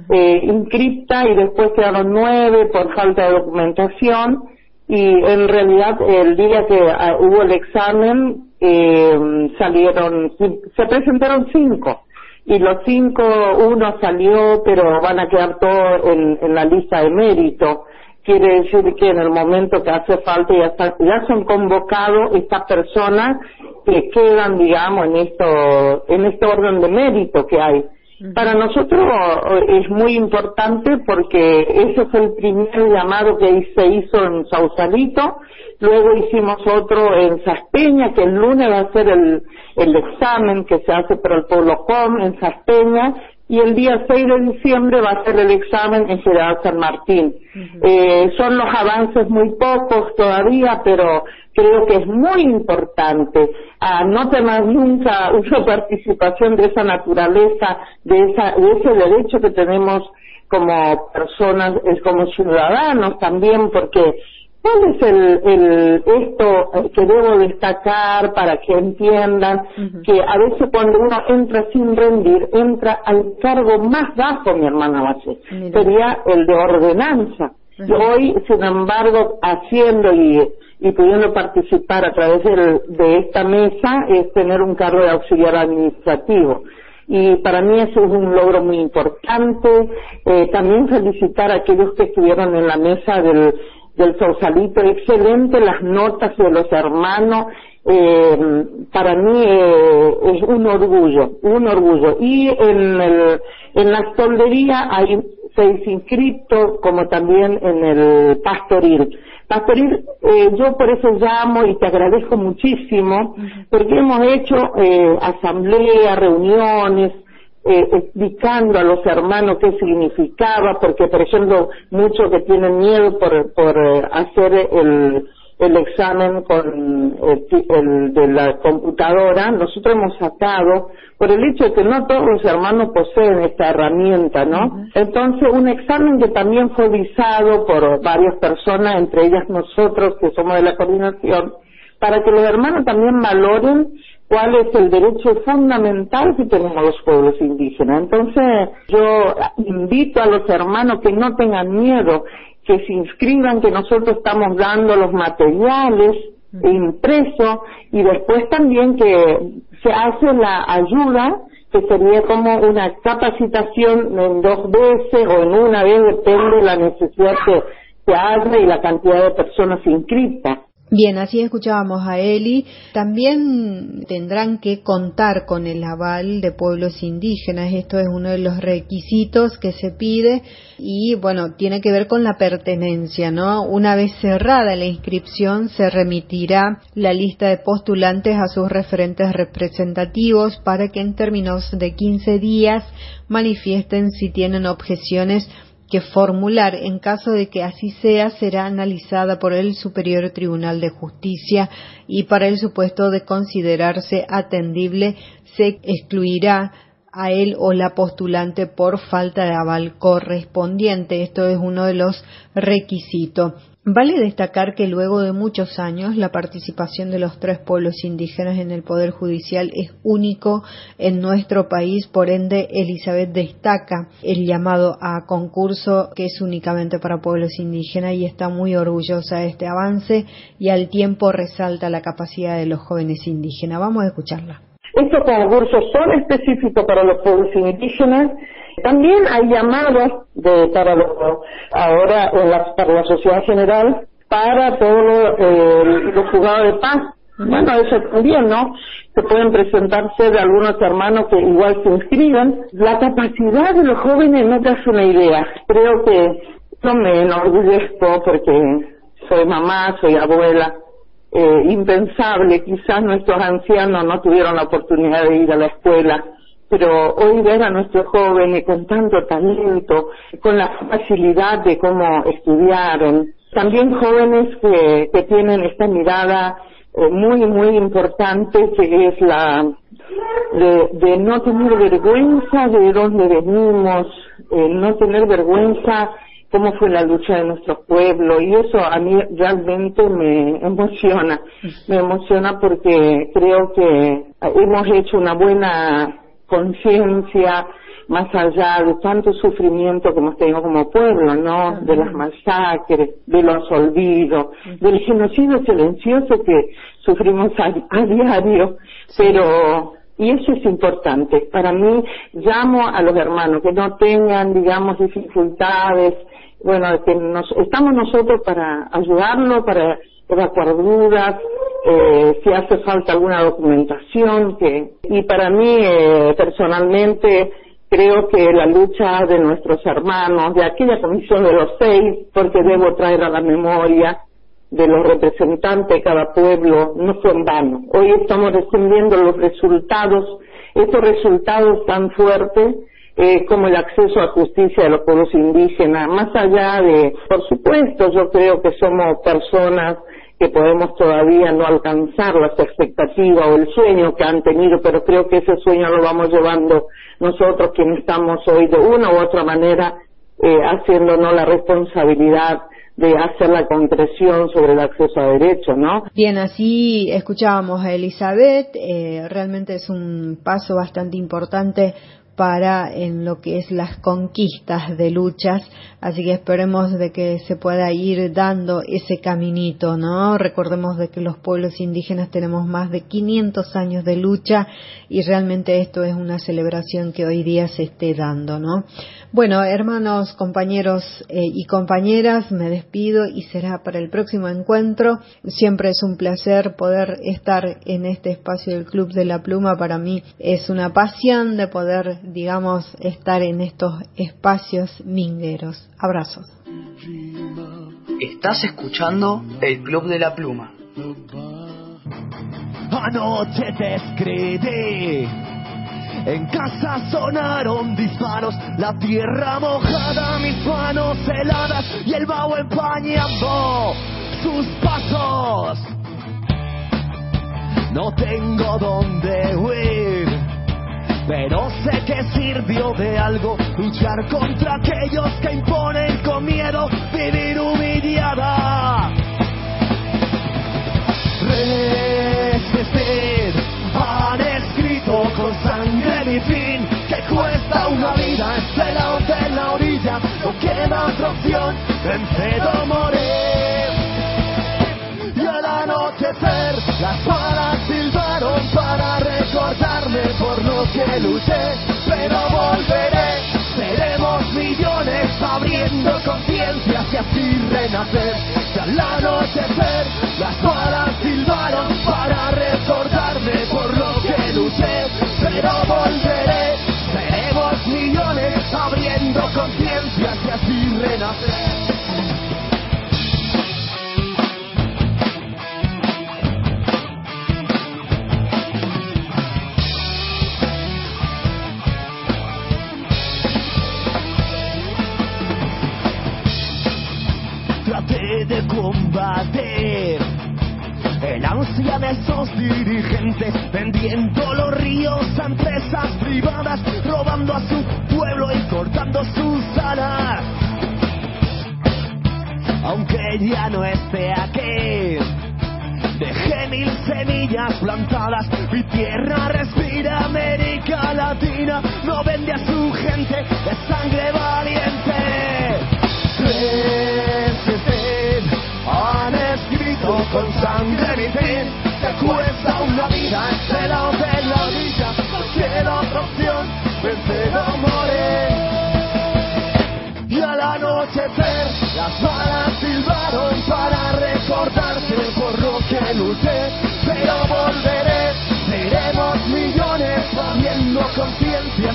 eh, inscripta y después quedaron nueve por falta de documentación y en realidad el día que ah, hubo el examen eh, salieron, se presentaron cinco y los cinco, uno salió pero van a quedar todos en, la lista de mérito. Quiere decir que en el momento que hace falta ya, ya son convocados estas personas que quedan, digamos, en esto, en este orden de mérito que hay. Para nosotros eh, es muy importante porque ese fue el primer llamado que se hizo en Sausalito, luego hicimos otro en Saspeña, que el lunes va a ser el, el examen que se hace para el pueblo com en Saspeña, y el día 6 de diciembre va a ser el examen en General San Martín. eh, son los avances muy pocos todavía, pero creo que es muy importante a no tener nunca una participación de esa naturaleza, de, esa, de ese derecho que tenemos como personas, como ciudadanos también, porque ¿Cuál es el, el, esto que debo destacar para que entiendan que a veces cuando uno entra sin rendir, entra al cargo más bajo, mi hermana Base, sería el de ordenanza. Y hoy, sin embargo, haciendo y, y pudiendo participar a través de esta mesa es tener un cargo de auxiliar administrativo y para mí eso es un logro muy importante. Eh, también felicitar a aquellos que estuvieron en la mesa del, del Sausalito, excelente las notas de los hermanos. Eh, para mí eh, es un orgullo, un orgullo. Y en, el, en la toldería hay seis inscritos, como también en el pastoril. Pastoril, eh, yo por eso llamo y te agradezco muchísimo, porque hemos hecho eh, asambleas, reuniones, eh, explicando a los hermanos qué significaba, porque por ejemplo muchos que tienen miedo por, por eh, hacer el, el examen con el, de la computadora, nosotros hemos sacado por el hecho de que no todos los hermanos poseen esta herramienta, ¿no? Entonces, un examen que también fue visado por varias personas, entre ellas nosotros que somos de la coordinación, para que los hermanos también valoren cuál es el derecho fundamental que tenemos los pueblos indígenas. Entonces, yo invito a los hermanos que no tengan miedo, que se inscriban, que nosotros estamos dando los materiales impresos y después también que se hace la ayuda que sería como una capacitación en dos veces o en una vez, depende de la necesidad que se haga y la cantidad de personas inscritas. Bien, así escuchábamos a Eli. También tendrán que contar con el aval de pueblos indígenas. Esto es uno de los requisitos que se pide y, bueno, tiene que ver con la pertenencia, ¿no? Una vez cerrada la inscripción, se remitirá la lista de postulantes a sus referentes representativos para que en términos de 15 días manifiesten si tienen objeciones que formular en caso de que así sea será analizada por el Superior Tribunal de Justicia y para el supuesto de considerarse atendible se excluirá a él o la postulante por falta de aval correspondiente. Esto es uno de los requisitos. Vale destacar que luego de muchos años la participación de los tres pueblos indígenas en el Poder Judicial es único en nuestro país, por ende Elizabeth destaca el llamado a concurso que es únicamente para pueblos indígenas y está muy orgullosa de este avance y al tiempo resalta la capacidad de los jóvenes indígenas. Vamos a escucharla. Estos concursos son específicos para los pueblos indígenas también hay llamados de, para los, ahora en la, para la sociedad general para todos eh, los juzgados de paz. Bueno, eso también, ¿no? Se pueden presentarse de algunos hermanos que igual se inscriban. La capacidad de los jóvenes no te hace una idea. Creo que yo me enorgullezco porque soy mamá, soy abuela. Eh, impensable, quizás nuestros ancianos no tuvieron la oportunidad de ir a la escuela pero hoy ver a nuestros jóvenes con tanto talento, con la facilidad de cómo estudiaron, también jóvenes que, que tienen esta mirada eh, muy, muy importante que es la de, no tener vergüenza de dónde venimos, eh, no tener vergüenza cómo fue la lucha de nuestro pueblo y eso a mí realmente me emociona, me emociona porque creo que hemos hecho una buena conciencia más allá de tanto sufrimiento que hemos tenido como pueblo, ¿no? De las masacres, de los olvidos, del genocidio silencioso que sufrimos a, diario, pero y eso es importante. Para mí llamo a los hermanos que no tengan, digamos, dificultades, bueno, que nos, estamos nosotros para ayudarlos, para evacuar dudas, eh, si hace falta alguna documentación que y para mí eh, personalmente creo que la lucha de nuestros hermanos de aquella comisión de los seis porque debo traer a la memoria de los representantes de cada pueblo no fue en vano. Hoy estamos recibiendo los resultados estos resultados tan fuertes eh, como el acceso a justicia de los pueblos indígenas, más allá de, por supuesto, yo creo que somos personas que podemos todavía no alcanzar las expectativas o el sueño que han tenido, pero creo que ese sueño lo vamos llevando nosotros quienes estamos hoy de una u otra manera eh, haciéndonos la responsabilidad de hacer la concreción sobre el acceso a derechos, ¿no? Bien, así escuchábamos a Elizabeth, eh, realmente es un paso bastante importante para en lo que es las conquistas de luchas, así que esperemos de que se pueda ir dando ese caminito, ¿no? Recordemos de que los pueblos indígenas tenemos más de 500 años de lucha y realmente esto es una celebración que hoy día se esté dando, ¿no? Bueno, hermanos, compañeros eh, y compañeras, me despido y será para el próximo encuentro. Siempre es un placer poder estar en este espacio del Club de la Pluma. Para mí es una pasión de poder, digamos, estar en estos espacios mingueros. Abrazos. Estás escuchando el Club de la Pluma. Anoche te escribí en casa sonaron disparos, la tierra mojada, mis manos heladas y el vaho empañando sus pasos. No tengo dónde huir, pero sé que sirvió de algo luchar contra aquellos que imponen con miedo vivir humillada. Resistir, han escrito con sangre una vida, este lado de la orilla, no queda otra opción, vencer o morir. Y al anochecer, las balas silbaron para recordarme por lo que luché, pero volveré, seremos millones abriendo conciencias y así renacer. Y al anochecer, las balas silbaron para recordarme por lo que luché, pero volveré, renacer. traté de combatir el ansia de esos dirigentes vendiendo los ríos a empresas privadas, robando a su pueblo y cortando sus alas. Aunque ya no esté aquí, dejé mil semillas plantadas, mi tierra respira América Latina, no vende a su gente de sangre valiente. Resistir, han escrito con sangre mi fin, que cuesta una vida entre la de la orilla, cualquier otra opción, vencer o morir. Y al anochecer, las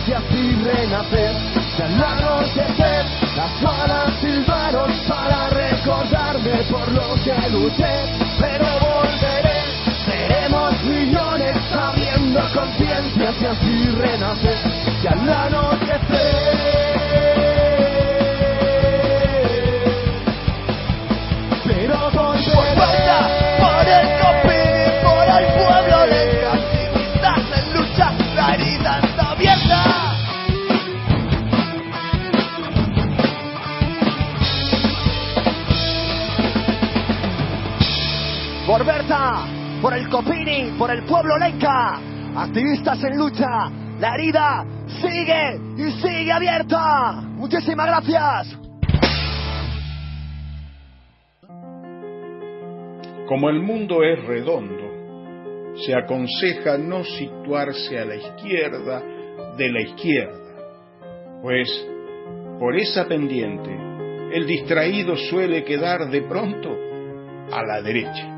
y así renacer. Y al anochecer, las balas silbaron para recordarme por lo que luché, pero volveré, seremos millones, abriendo conciencias y así renacer. Y al anochecer, por el Copini, por el pueblo lenca, activistas en lucha, la herida sigue y sigue abierta. Muchísimas gracias. Como el mundo es redondo, se aconseja no situarse a la izquierda de la izquierda, pues por esa pendiente el distraído suele quedar de pronto a la derecha.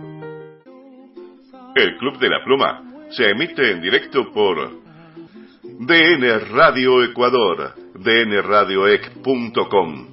El Club de la Pluma se emite en directo por DN Radio Ecuador, dnradioec.com.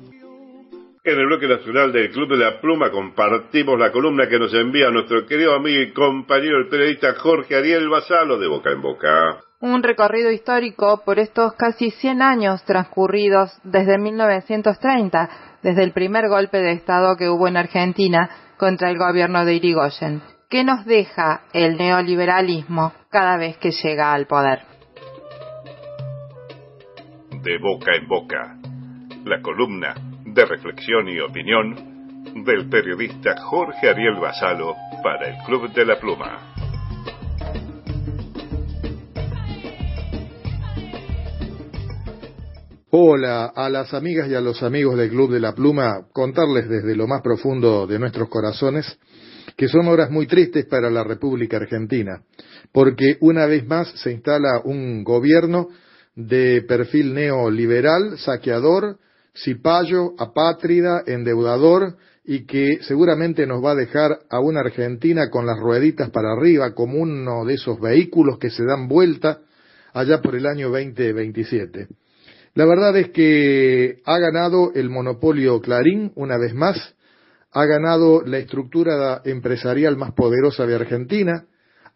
En el bloque nacional del Club de la Pluma compartimos la columna que nos envía nuestro querido amigo y compañero el periodista Jorge Ariel Basalo de Boca en Boca. Un recorrido histórico por estos casi 100 años transcurridos desde 1930, desde el primer golpe de Estado que hubo en Argentina contra el gobierno de Irigoyen. ¿Qué nos deja el neoliberalismo cada vez que llega al poder? De Boca en Boca, la columna de reflexión y opinión del periodista Jorge Ariel Basalo para el Club de la Pluma. Hola a las amigas y a los amigos del Club de la Pluma, contarles desde lo más profundo de nuestros corazones que son horas muy tristes para la República Argentina, porque una vez más se instala un gobierno de perfil neoliberal, saqueador, cipayo, apátrida, endeudador y que seguramente nos va a dejar a una Argentina con las rueditas para arriba como uno de esos vehículos que se dan vuelta allá por el año 2027. La verdad es que ha ganado el monopolio Clarín una vez más, ha ganado la estructura empresarial más poderosa de Argentina,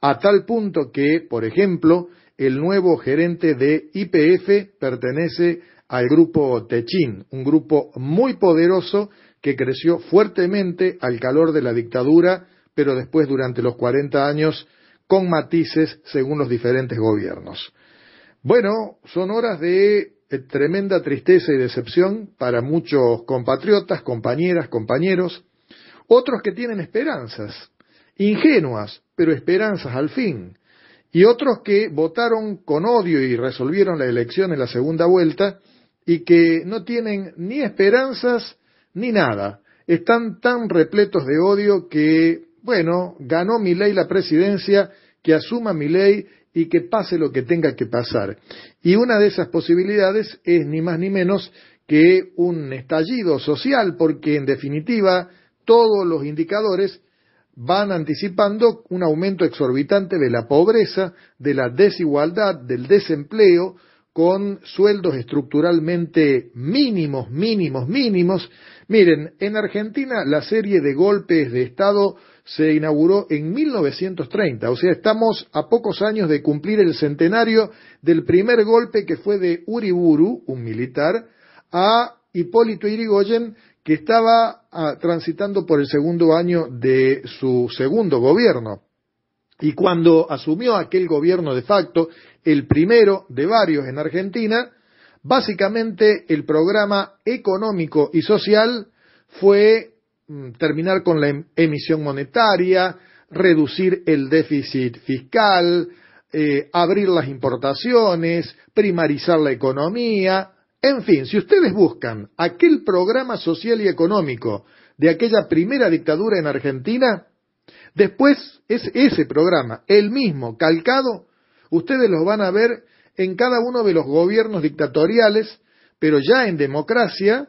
a tal punto que, por ejemplo, el nuevo gerente de IPF pertenece al grupo Techin, un grupo muy poderoso que creció fuertemente al calor de la dictadura, pero después durante los 40 años con matices según los diferentes gobiernos. Bueno, son horas de tremenda tristeza y decepción para muchos compatriotas, compañeras, compañeros, otros que tienen esperanzas, ingenuas, pero esperanzas al fin, y otros que votaron con odio y resolvieron la elección en la segunda vuelta y que no tienen ni esperanzas ni nada. Están tan repletos de odio que, bueno, ganó mi ley la presidencia, que asuma mi ley y que pase lo que tenga que pasar. Y una de esas posibilidades es ni más ni menos que un estallido social, porque en definitiva todos los indicadores van anticipando un aumento exorbitante de la pobreza, de la desigualdad, del desempleo, con sueldos estructuralmente mínimos, mínimos, mínimos. Miren, en Argentina la serie de golpes de Estado se inauguró en 1930, o sea, estamos a pocos años de cumplir el centenario del primer golpe que fue de Uriburu, un militar, a Hipólito Irigoyen, que estaba ah, transitando por el segundo año de su segundo gobierno. Y cuando asumió aquel gobierno de facto, el primero de varios en Argentina, básicamente el programa económico y social fue terminar con la em-, emisión monetaria, reducir el déficit fiscal, eh, abrir las importaciones, primarizar la economía, en fin, si ustedes buscan aquel programa social y económico de aquella primera dictadura en Argentina, después es ese programa, el mismo, calcado, ustedes los van a ver en cada uno de los gobiernos dictatoriales, pero ya en democracia,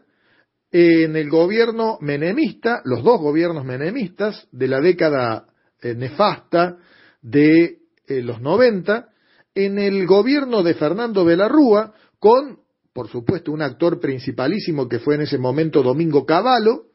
en el gobierno menemista, los dos gobiernos menemistas de la década eh, nefasta de eh, los 90, en el gobierno de Fernando de la Rúa, con, por supuesto, un actor principalísimo que fue en ese momento Domingo Cavallo,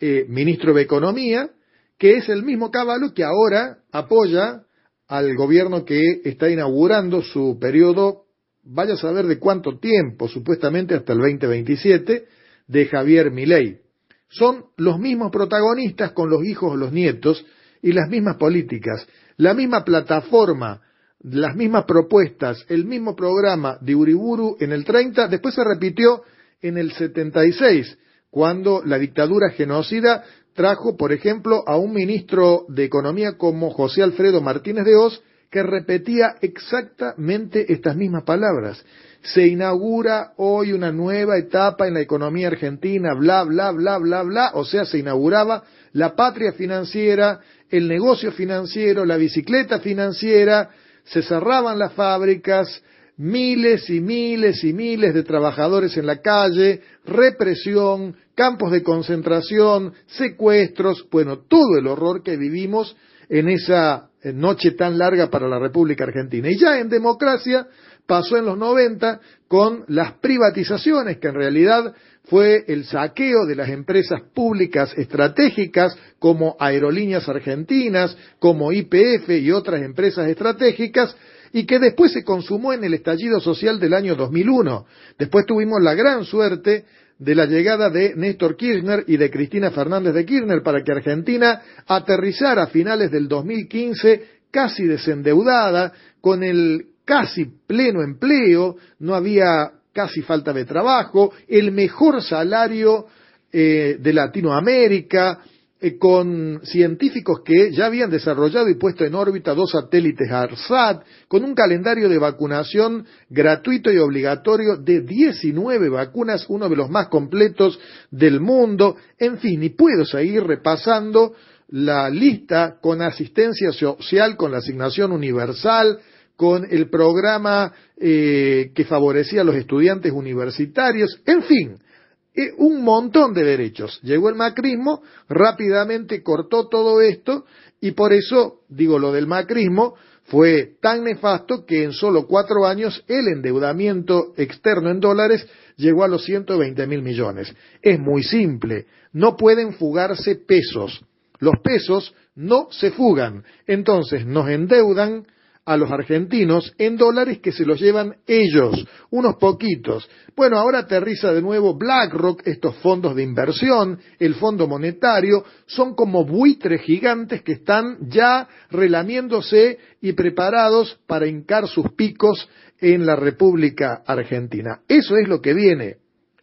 eh, ministro de Economía, que es el mismo Cavallo que ahora apoya al gobierno que está inaugurando su periodo, vaya a saber de cuánto tiempo, supuestamente hasta el 2027, de Javier Milei. Son los mismos protagonistas con los hijos o los nietos y las mismas políticas, la misma plataforma, las mismas propuestas, el mismo programa de Uriburu en el 30, después se repitió en el 76, cuando la dictadura genocida trajo, por ejemplo, a un ministro de Economía como José Alfredo Martínez de Oz, que repetía exactamente estas mismas palabras se inaugura hoy una nueva etapa en la economía argentina, bla, bla, bla, bla, bla, o sea, se inauguraba la patria financiera, el negocio financiero, la bicicleta financiera, se cerraban las fábricas, miles y miles y miles de trabajadores en la calle, represión, campos de concentración, secuestros, bueno, todo el horror que vivimos en esa noche tan larga para la República Argentina. Y ya en democracia pasó en los 90 con las privatizaciones, que en realidad fue el saqueo de las empresas públicas estratégicas como Aerolíneas Argentinas, como IPF y otras empresas estratégicas, y que después se consumó en el estallido social del año 2001. Después tuvimos la gran suerte de la llegada de Néstor Kirchner y de Cristina Fernández de Kirchner para que Argentina aterrizara a finales del 2015 casi desendeudada, con el casi pleno empleo, no había casi falta de trabajo, el mejor salario eh, de Latinoamérica, eh, con científicos que ya habían desarrollado y puesto en órbita dos satélites ARSAT, con un calendario de vacunación gratuito y obligatorio de 19 vacunas, uno de los más completos del mundo, en fin, y puedo seguir repasando la lista con asistencia social, con la asignación universal, con el programa eh, que favorecía a los estudiantes universitarios, en fin, eh, un montón de derechos. Llegó el macrismo, rápidamente cortó todo esto y por eso, digo, lo del macrismo fue tan nefasto que en solo cuatro años el endeudamiento externo en dólares llegó a los 120 mil millones. Es muy simple, no pueden fugarse pesos. Los pesos no se fugan. Entonces nos endeudan a los argentinos en dólares que se los llevan ellos, unos poquitos. Bueno, ahora aterriza de nuevo BlackRock, estos fondos de inversión, el Fondo Monetario, son como buitres gigantes que están ya relamiéndose y preparados para hincar sus picos en la República Argentina. Eso es lo que viene,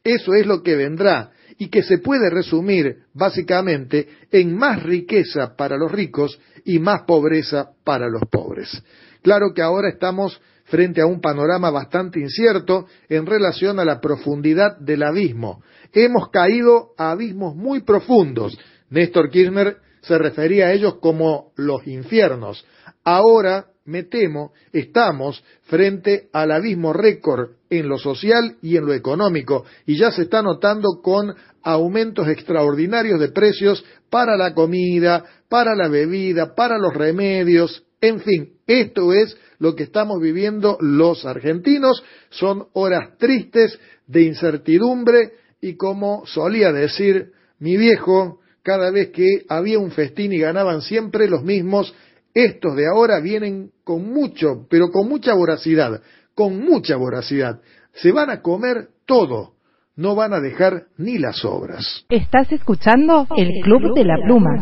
eso es lo que vendrá y que se puede resumir básicamente en más riqueza para los ricos y más pobreza para los pobres. Claro que ahora estamos frente a un panorama bastante incierto en relación a la profundidad del abismo. Hemos caído a abismos muy profundos. Néstor Kirchner se refería a ellos como los infiernos. Ahora, me temo, estamos frente al abismo récord en lo social y en lo económico, y ya se está notando con aumentos extraordinarios de precios para la comida, para la bebida, para los remedios, en fin, esto es lo que estamos viviendo los argentinos. Son horas tristes de incertidumbre y como solía decir mi viejo, cada vez que había un festín y ganaban siempre los mismos, estos de ahora vienen con mucho, pero con mucha voracidad, con mucha voracidad. Se van a comer todo, no van a dejar ni las obras. Estás escuchando el Club de la Pluma.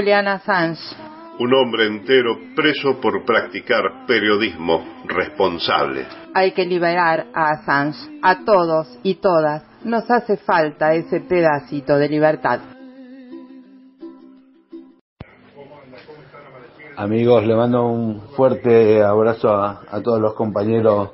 Julian Assange. Un hombre entero preso por practicar periodismo responsable. Hay que liberar a Assange. A todos y todas nos hace falta ese pedacito de libertad. Amigos, le mando un fuerte abrazo a, a todos los compañeros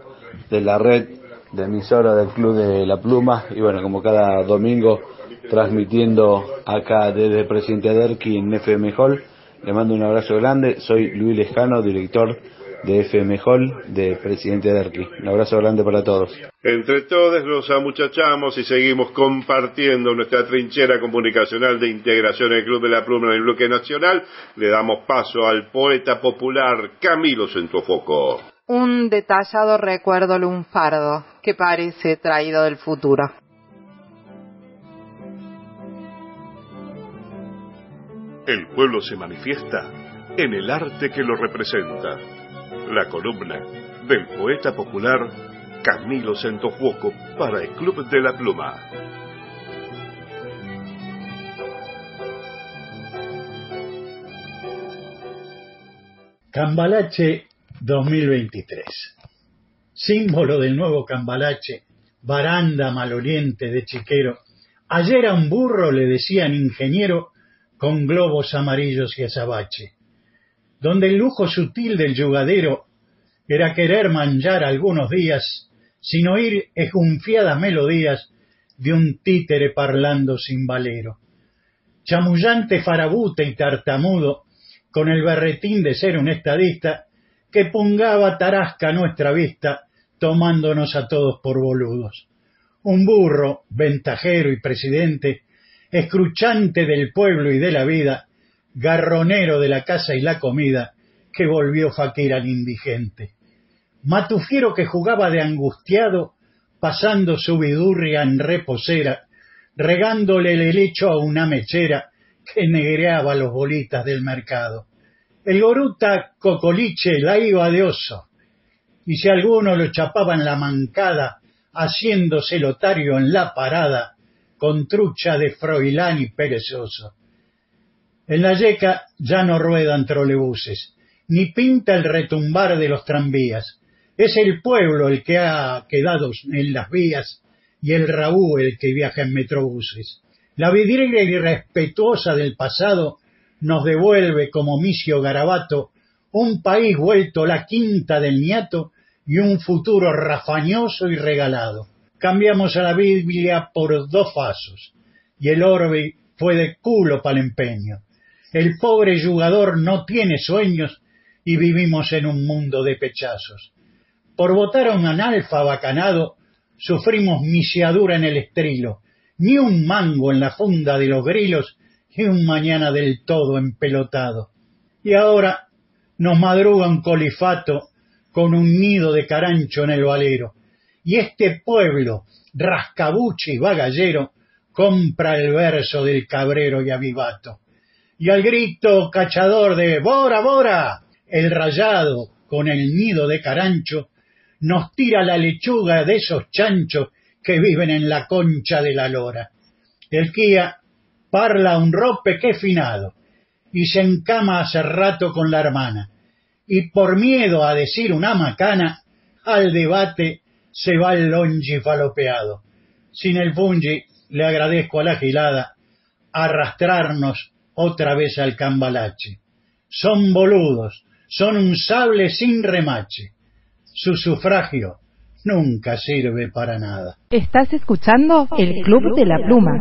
de la red de emisora del Club de la Pluma y bueno, como cada domingo transmitiendo acá desde Presidente Derqui en FM Hall. Le mando un abrazo grande. Soy Luis Lejano, director de FM Hall de Presidente Derqui. Un abrazo grande para todos. Entre todos nos amuchachamos y seguimos compartiendo nuestra trinchera comunicacional de integración en el Club de la Pluma en el bloque nacional. Le damos paso al poeta popular Camilo Centofoco. Un detallado recuerdo lunfardo que parece traído del futuro. El pueblo se manifiesta en el arte que lo representa. La columna del poeta popular Camilo Centofuoco para el Club de la Pluma. Cambalache 2023. Símbolo del nuevo Cambalache, baranda maloliente de chiquero. Ayer a un burro le decían ingeniero con globos amarillos y azabache, donde el lujo sutil del yugadero era querer manjar algunos días sin oír esgunfiadas melodías de un títere parlando sin valero. Chamullante farabute y tartamudo, con el berretín de ser un estadista, que pungaba tarasca a nuestra vista, tomándonos a todos por boludos. Un burro, ventajero y presidente, escruchante del pueblo y de la vida, garronero de la casa y la comida, que volvió faquir al indigente. Matufiero que jugaba de angustiado, pasando su vidurria en reposera, regándole el helecho a una mechera que negreaba los bolitas del mercado. El goruta cocoliche la iba de oso, y si alguno lo chapaba en la mancada, haciéndose lotario en la parada, con trucha de froilán y perezoso. En la yeca ya no ruedan trolebuses, ni pinta el retumbar de los tranvías. Es el pueblo el que ha quedado en las vías y el rabú el que viaja en metrobuses. La vidriera irrespetuosa del pasado nos devuelve como misio garabato un país vuelto la quinta del niato y un futuro rafañoso y regalado cambiamos a la Biblia por dos pasos, y el orbe fue de culo para el empeño. El pobre jugador no tiene sueños y vivimos en un mundo de pechazos. Por votar a un analfa bacanado, sufrimos misiadura en el estrilo, ni un mango en la funda de los grilos y un mañana del todo empelotado. Y ahora nos madruga un colifato con un nido de carancho en el valero y este pueblo, rascabuche y bagallero, compra el verso del cabrero y avivato. Y al grito cachador de Bora, Bora, el rayado con el nido de carancho, nos tira la lechuga de esos chanchos que viven en la concha de la lora. El Kia parla un rope que finado, y se encama hace rato con la hermana, y por miedo a decir una macana, al debate se va el longi falopeado. Sin el fungi, le agradezco a la gilada arrastrarnos otra vez al cambalache. Son boludos, son un sable sin remache. Su sufragio nunca sirve para nada. Estás escuchando el Club de la Pluma.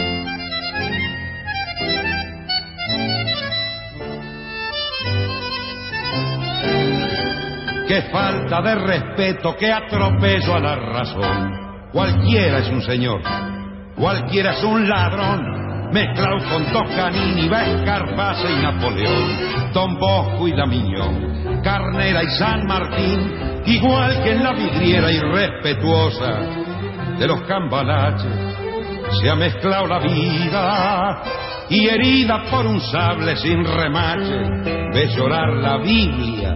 Qué falta de respeto, qué atropello a la razón. Cualquiera es un señor, cualquiera es un ladrón, mezclado con Toscanini, Escarpase y Napoleón, Don Bosco y Damiñón, Carnera y San Martín, igual que en la vidriera irrespetuosa de los cambalaches, se ha mezclado la vida y herida por un sable sin remache, ve llorar la Biblia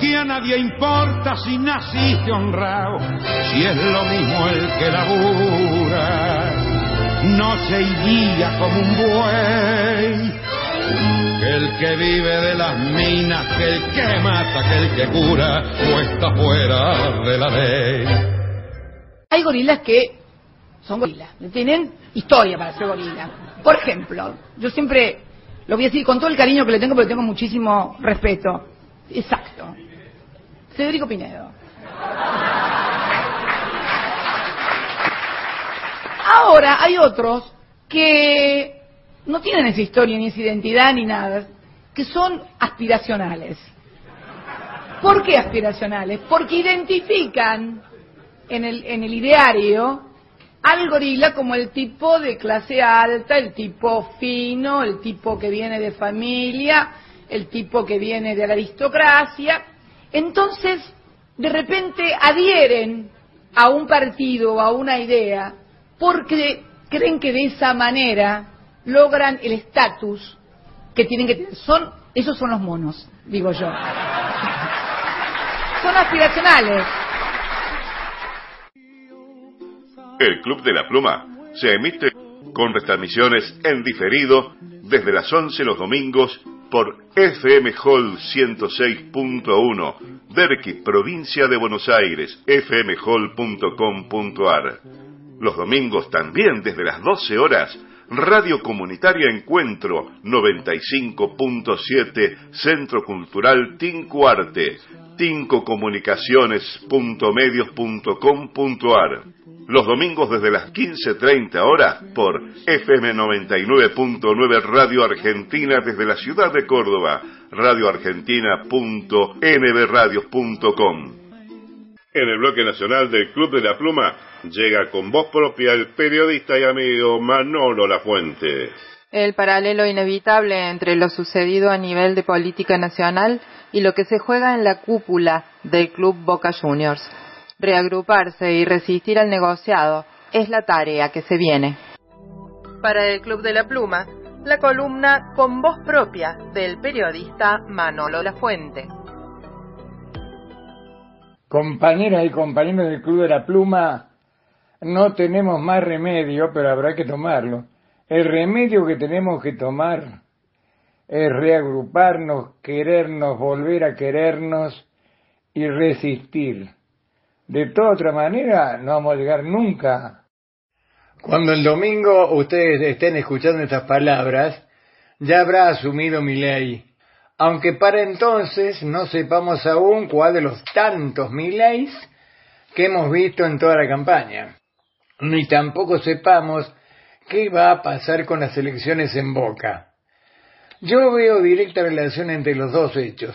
que a nadie importa si naciste honrado, si es lo mismo el que labura, noche y día como un buey, que el que vive de las minas, que el que mata, que el que cura, o está fuera de la ley. Hay gorilas que son gorilas, tienen historia para ser gorila. Por ejemplo, yo siempre lo voy a decir con todo el cariño que le tengo, pero tengo muchísimo respeto. Exacto. Federico Pinedo. Ahora hay otros que no tienen esa historia, ni esa identidad, ni nada, que son aspiracionales. ¿Por qué aspiracionales? Porque identifican en el, en el ideario al gorila como el tipo de clase alta, el tipo fino, el tipo que viene de familia, el tipo que viene de la aristocracia. Entonces, de repente adhieren a un partido o a una idea porque creen que de esa manera logran el estatus que tienen que tener. Son, esos son los monos, digo yo. Son aspiracionales. El Club de la Pluma se emite con retransmisiones en diferido desde las 11 los domingos por FM Hall 106.1, Derqui, provincia de Buenos Aires, fmhall.com.ar. Los domingos también desde las 12 horas, Radio Comunitaria Encuentro 95.7, Centro Cultural Tincuarte, tincocomunicaciones.medios.com.ar. Los domingos desde las 15.30 horas por FM 99.9 Radio Argentina desde la ciudad de Córdoba, radioargentina.nbradios.com. En el bloque nacional del Club de la Pluma llega con voz propia el periodista y amigo Manolo Lafuente. El paralelo inevitable entre lo sucedido a nivel de política nacional y lo que se juega en la cúpula del Club Boca Juniors reagruparse y resistir al negociado es la tarea que se viene. Para el Club de la Pluma, la columna con voz propia del periodista Manolo Lafuente. Compañeras y compañeros del Club de la Pluma, no tenemos más remedio, pero habrá que tomarlo. El remedio que tenemos que tomar es reagruparnos, querernos, volver a querernos y resistir. De toda otra manera, no vamos a llegar nunca. Cuando el domingo ustedes estén escuchando estas palabras, ya habrá asumido mi ley. Aunque para entonces no sepamos aún cuál de los tantos mileys que hemos visto en toda la campaña. Ni tampoco sepamos qué va a pasar con las elecciones en Boca. Yo veo directa relación entre los dos hechos.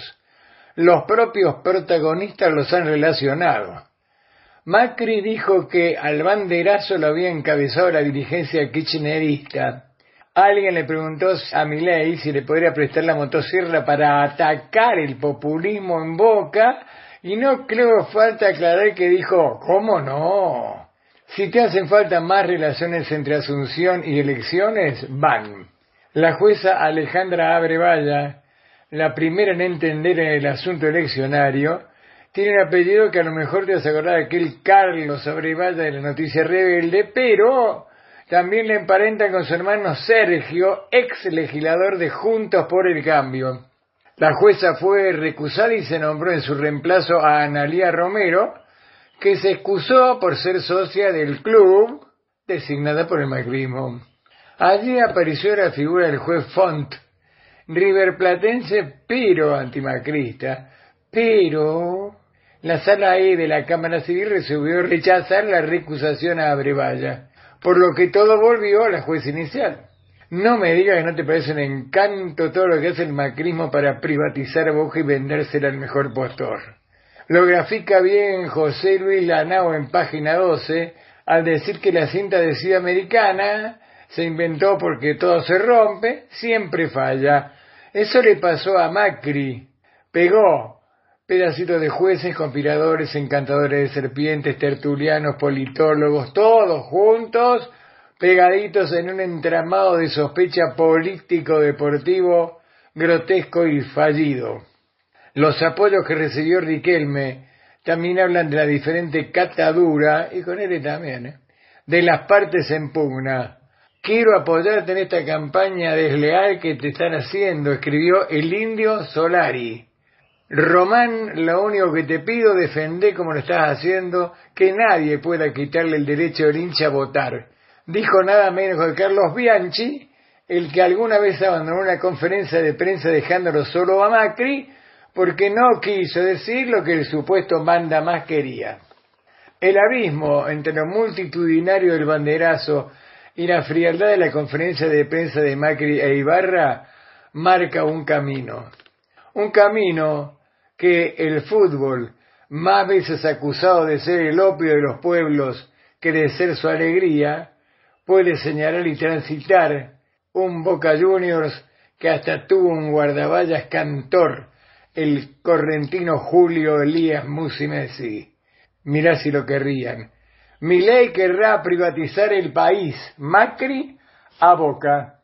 Los propios protagonistas los han relacionado. Macri dijo que al banderazo lo había encabezado la dirigencia kirchnerista. Alguien le preguntó a Milei si le podría prestar la motosierra para atacar el populismo en Boca y no creo falta aclarar que dijo, ¿cómo no? Si te hacen falta más relaciones entre Asunción y elecciones, van. La jueza Alejandra Abrevaya, la primera en entender el asunto eleccionario, tiene un apellido que a lo mejor te vas a acordar de aquel Carlos Abrevaya de la noticia rebelde, pero también le emparenta con su hermano Sergio, ex legislador de Juntos por el Cambio. La jueza fue recusada y se nombró en su reemplazo a Analía Romero, que se excusó por ser socia del club designada por el macrismo. Allí apareció la figura del juez Font, riverplatense pero antimacrista, pero la sala E de la Cámara Civil resolvió rechazar la recusación a Abrevaya, por lo que todo volvió a la jueza inicial. No me digas que no te parece un encanto todo lo que hace el macrismo para privatizar Boca y vendérsela al mejor postor. Lo grafica bien José Luis Lanao en página 12 al decir que la cinta de Ciudad Americana se inventó porque todo se rompe, siempre falla. Eso le pasó a Macri. Pegó pedacitos de jueces, conspiradores, encantadores de serpientes, tertulianos, politólogos, todos juntos, pegaditos en un entramado de sospecha político-deportivo grotesco y fallido. Los apoyos que recibió Riquelme también hablan de la diferente catadura, y con él también, ¿eh? de las partes en pugna. Quiero apoyarte en esta campaña desleal que te están haciendo, escribió el indio Solari. Román, lo único que te pido, defender como lo estás haciendo, que nadie pueda quitarle el derecho del hincha a votar. Dijo nada menos que Carlos Bianchi, el que alguna vez abandonó una conferencia de prensa dejándolo solo a Macri, porque no quiso decir lo que el supuesto manda más quería. El abismo entre lo multitudinario del banderazo y la frialdad de la conferencia de prensa de Macri e Ibarra marca un camino. Un camino que el fútbol, más veces acusado de ser el opio de los pueblos que de ser su alegría, puede señalar y transitar un Boca Juniors que hasta tuvo un guardaballas cantor, el correntino Julio Elías Musi Messi. Mirá si lo querrían. ley querrá privatizar el país, Macri a Boca.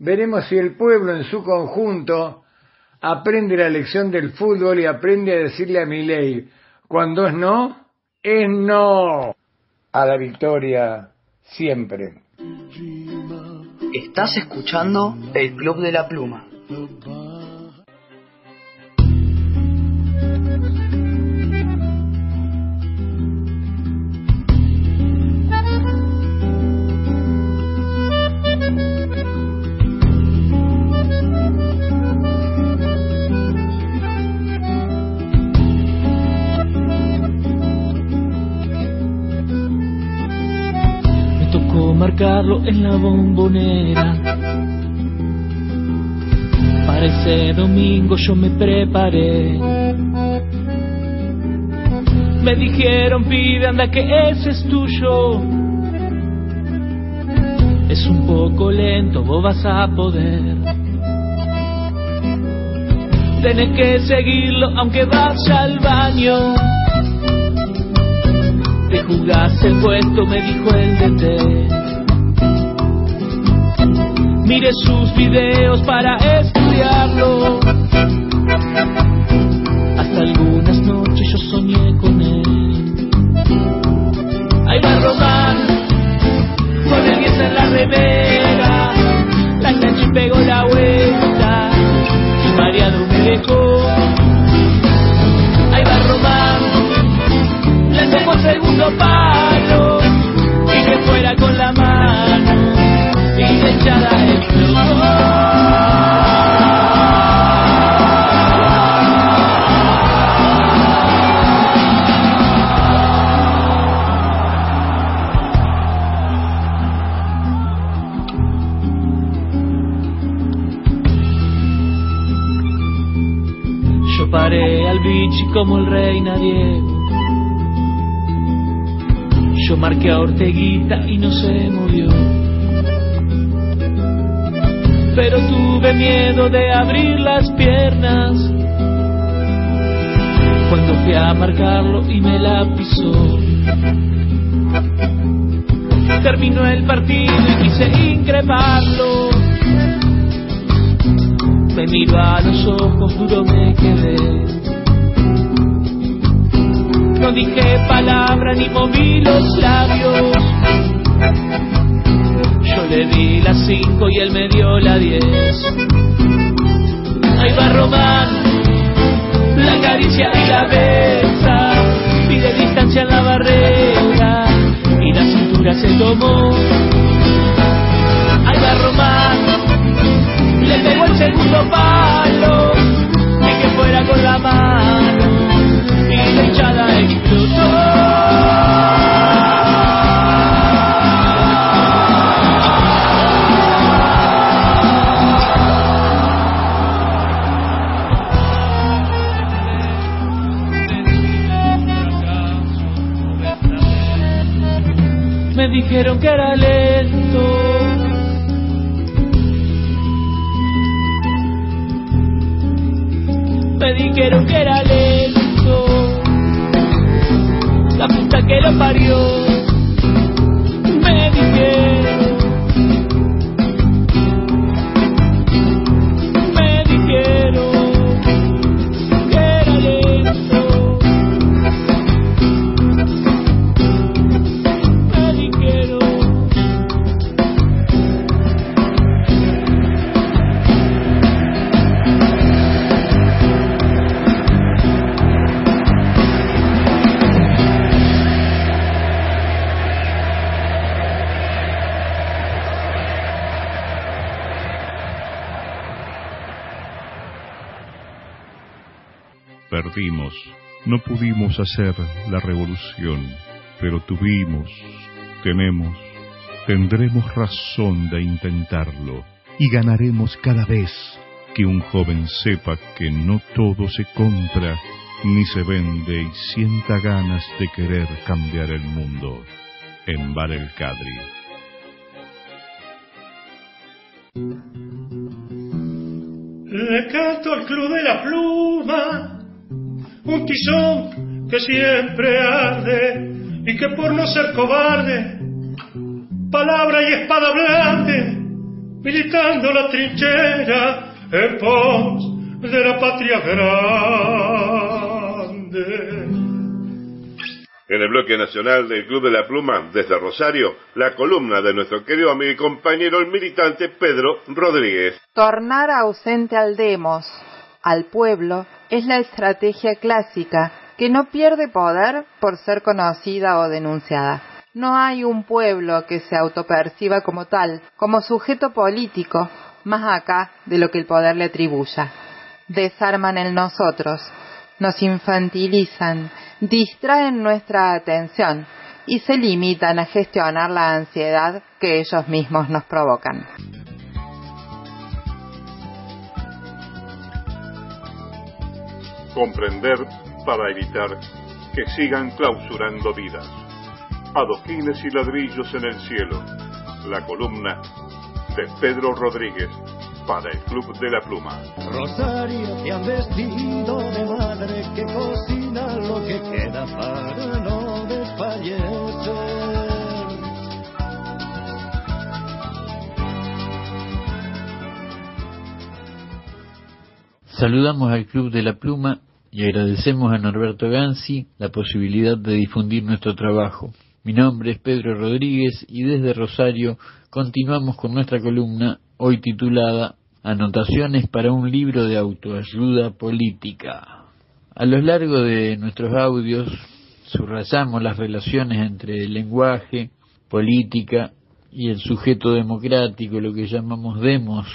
Veremos si el pueblo en su conjunto aprende la lección del fútbol y aprende a decirle a ley, cuando es no, es no. A la victoria siempre. Estás escuchando el Club de la Pluma. En la bombonera. Para ese domingo yo me preparé. Me dijeron, pide, anda que ese es tuyo. Es un poco lento, vos vas a poder. Tenés que seguirlo aunque vaya al baño. Te jugás el puesto, me dijo el DT. Mire sus videos para estudiarlo. Hasta algunas noches yo soñé con él. Ahí va Román, con el 10 en la remera. La cancha pegó la vuelta y mareado me dejó. Ahí va Román, le el segundo palo Paré al bichi como el rey nadie. Yo marqué a Orteguita y no se movió. Pero tuve miedo de abrir las piernas cuando fui a marcarlo y me la pisó. Terminó el partido y quise increparlo. Me miró a los ojos, duro me quedé. No dije palabra ni moví los labios. Yo le di las cinco y él me dio la diez. Ahí va Román, la caricia y la besa. Pide distancia en la barrera y la cintura se tomó. Ahí va Román, segundo palo y que fuera con la mano y la hinchada explotó. Hacer la revolución, pero tuvimos, tenemos, tendremos razón de intentarlo y ganaremos cada vez que un joven sepa que no todo se compra ni se vende y sienta ganas de querer cambiar el mundo. En Bar el Cadri. Le canto al club de la pluma, un tizón que siempre arde y que por no ser cobarde, palabra y espada blande, militando la trinchera en pos de la patria grande. En el bloque nacional del Club de la Pluma, desde Rosario, la columna de nuestro querido amigo y compañero, el militante Pedro Rodríguez. Tornar ausente al demos, al pueblo, es la estrategia clásica que no pierde poder por ser conocida o denunciada. No hay un pueblo que se autoperciba como tal, como sujeto político, más acá de lo que el poder le atribuya. Desarman el nosotros, nos infantilizan, distraen nuestra atención y se limitan a gestionar la ansiedad que ellos mismos nos provocan. Comprender para evitar que sigan clausurando vidas. Adoquines y ladrillos en el cielo. La columna de Pedro Rodríguez para el Club de la Pluma. Rosario te han vestido de madre que cocina lo que queda para no desfallecer. Saludamos al Club de la Pluma y agradecemos a Norberto Gansi la posibilidad de difundir nuestro trabajo. Mi nombre es Pedro Rodríguez y desde Rosario continuamos con nuestra columna hoy titulada Anotaciones para un libro de autoayuda política. A lo largo de nuestros audios subrayamos las relaciones entre lenguaje, política y el sujeto democrático, lo que llamamos demos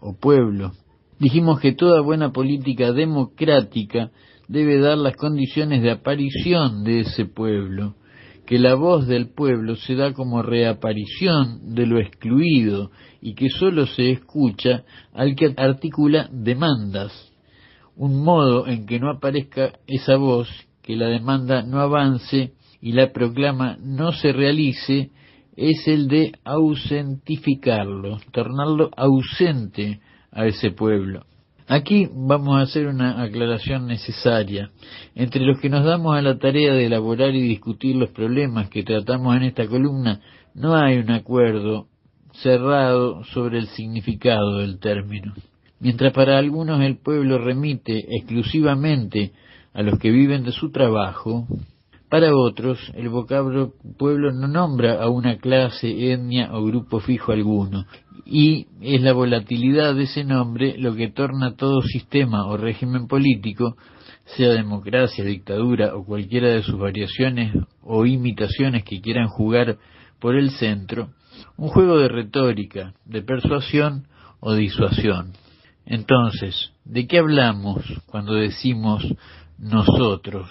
o pueblo. Dijimos que toda buena política democrática debe dar las condiciones de aparición de ese pueblo, que la voz del pueblo se da como reaparición de lo excluido y que sólo se escucha al que articula demandas. un modo en que no aparezca esa voz, que la demanda no avance y la proclama no se realice, es el de ausentificarlo, tornarlo ausente a ese pueblo. Aquí vamos a hacer una aclaración necesaria. Entre los que nos damos a la tarea de elaborar y discutir los problemas que tratamos en esta columna, no hay un acuerdo cerrado sobre el significado del término. Mientras para algunos el pueblo remite exclusivamente a los que viven de su trabajo, para otros el vocablo pueblo no nombra a una clase, etnia o grupo fijo alguno, y es la volatilidad de ese nombre lo que torna todo sistema o régimen político, sea democracia, dictadura o cualquiera de sus variaciones o imitaciones que quieran jugar por el centro, un juego de retórica, de persuasión o disuasión. Entonces, ¿de qué hablamos cuando decimos nosotros?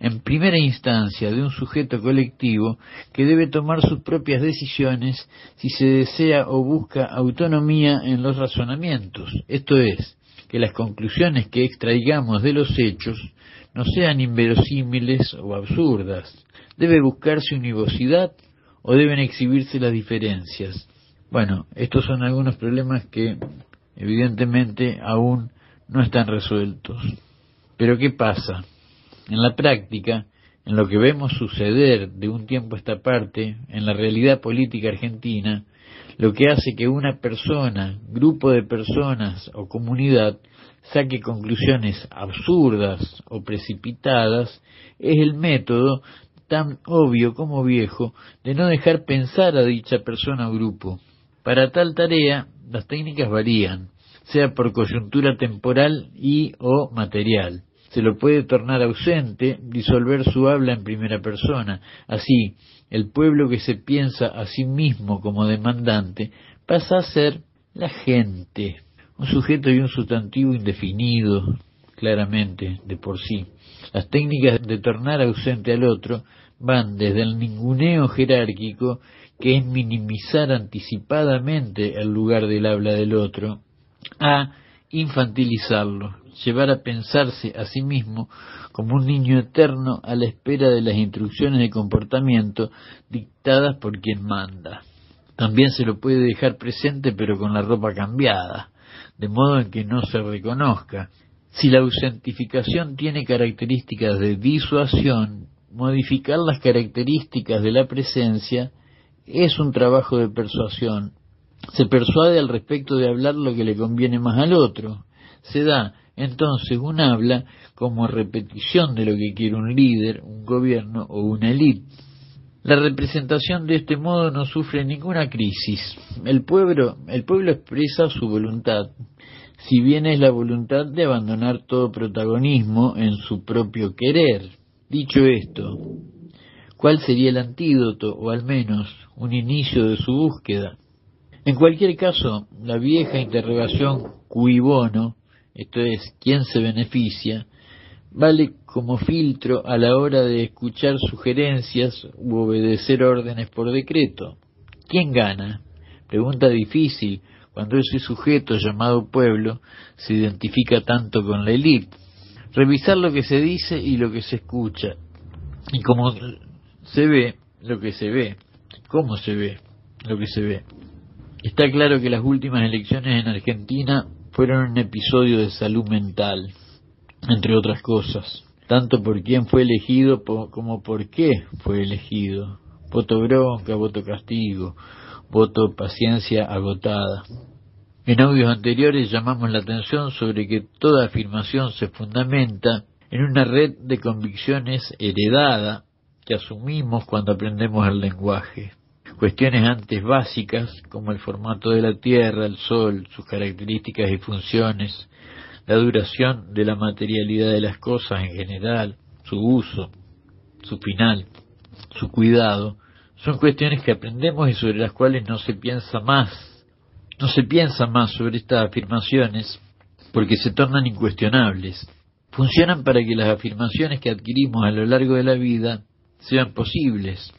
En primera instancia, de un sujeto colectivo que debe tomar sus propias decisiones si se desea o busca autonomía en los razonamientos. Esto es, que las conclusiones que extraigamos de los hechos no sean inverosímiles o absurdas. Debe buscarse univocidad o deben exhibirse las diferencias. Bueno, estos son algunos problemas que evidentemente aún no están resueltos. Pero ¿qué pasa? En la práctica, en lo que vemos suceder de un tiempo a esta parte en la realidad política argentina, lo que hace que una persona, grupo de personas o comunidad saque conclusiones absurdas o precipitadas es el método tan obvio como viejo de no dejar pensar a dicha persona o grupo. Para tal tarea, las técnicas varían, sea por coyuntura temporal y o material. Se lo puede tornar ausente, disolver su habla en primera persona. Así, el pueblo que se piensa a sí mismo como demandante pasa a ser la gente, un sujeto y un sustantivo indefinido, claramente, de por sí. Las técnicas de tornar ausente al otro van desde el ninguneo jerárquico, que es minimizar anticipadamente el lugar del habla del otro, a infantilizarlo, llevar a pensarse a sí mismo como un niño eterno a la espera de las instrucciones de comportamiento dictadas por quien manda. También se lo puede dejar presente pero con la ropa cambiada, de modo en que no se reconozca. Si la ausentificación tiene características de disuasión, modificar las características de la presencia es un trabajo de persuasión. Se persuade al respecto de hablar lo que le conviene más al otro. Se da entonces un habla como repetición de lo que quiere un líder, un gobierno o una élite. La representación de este modo no sufre ninguna crisis. El pueblo, el pueblo expresa su voluntad, si bien es la voluntad de abandonar todo protagonismo en su propio querer. Dicho esto, ¿cuál sería el antídoto o al menos un inicio de su búsqueda? En cualquier caso, la vieja interrogación cui bono, esto es, ¿quién se beneficia?, vale como filtro a la hora de escuchar sugerencias u obedecer órdenes por decreto. ¿Quién gana? Pregunta difícil cuando ese sujeto llamado pueblo se identifica tanto con la élite revisar lo que se dice y lo que se escucha. Y como se ve, lo que se ve. ¿Cómo se ve? Lo que se ve. Está claro que las últimas elecciones en Argentina fueron un episodio de salud mental, entre otras cosas, tanto por quién fue elegido como por qué fue elegido. Voto bronca, voto castigo, voto paciencia agotada. En audios anteriores llamamos la atención sobre que toda afirmación se fundamenta en una red de convicciones heredada que asumimos cuando aprendemos el lenguaje. Cuestiones antes básicas como el formato de la Tierra, el Sol, sus características y funciones, la duración de la materialidad de las cosas en general, su uso, su final, su cuidado, son cuestiones que aprendemos y sobre las cuales no se piensa más no se piensa más sobre estas afirmaciones porque se tornan incuestionables. Funcionan para que las afirmaciones que adquirimos a lo largo de la vida sean posibles.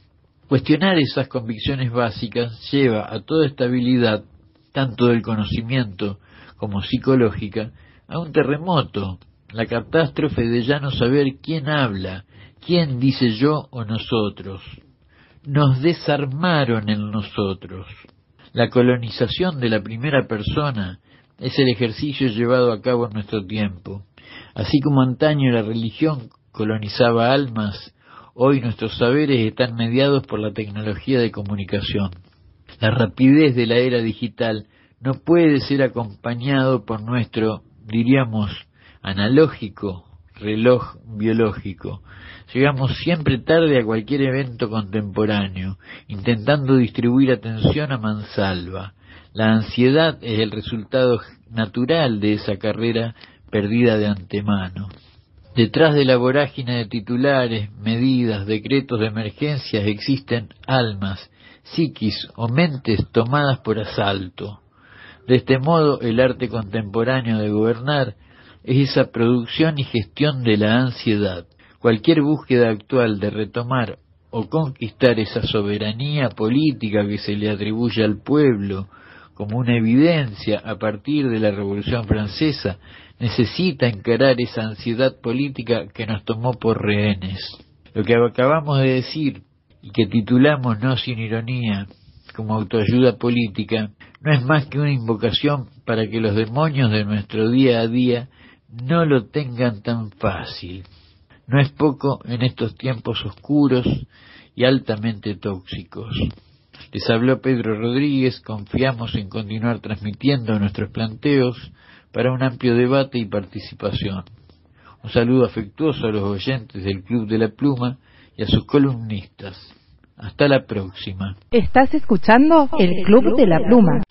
Cuestionar esas convicciones básicas lleva a toda estabilidad, tanto del conocimiento como psicológica, a un terremoto la catástrofe de ya no saber quién habla, quién dice yo o nosotros. Nos desarmaron en nosotros. La colonización de la primera persona es el ejercicio llevado a cabo en nuestro tiempo. Así como antaño la religión colonizaba almas, hoy nuestros saberes están mediados por la tecnología de comunicación. La rapidez de la era digital no puede ser acompañado por nuestro, diríamos, analógico reloj biológico. Llegamos siempre tarde a cualquier evento contemporáneo, intentando distribuir atención a mansalva. La ansiedad es el resultado natural de esa carrera perdida de antemano. Detrás de la vorágine de titulares, medidas, decretos de emergencias existen almas, psiquis o mentes tomadas por asalto. De este modo, el arte contemporáneo de gobernar es esa producción y gestión de la ansiedad. Cualquier búsqueda actual de retomar o conquistar esa soberanía política que se le atribuye al pueblo como una evidencia a partir de la Revolución Francesa necesita encarar esa ansiedad política que nos tomó por rehenes. Lo que acabamos de decir y que titulamos no sin ironía como autoayuda política no es más que una invocación para que los demonios de nuestro día a día no lo tengan tan fácil. No es poco en estos tiempos oscuros y altamente tóxicos. Les habló Pedro Rodríguez, confiamos en continuar transmitiendo nuestros planteos para un amplio debate y participación. Un saludo afectuoso a los oyentes del Club de la Pluma y a sus columnistas. Hasta la próxima. Estás escuchando el Club de la Pluma.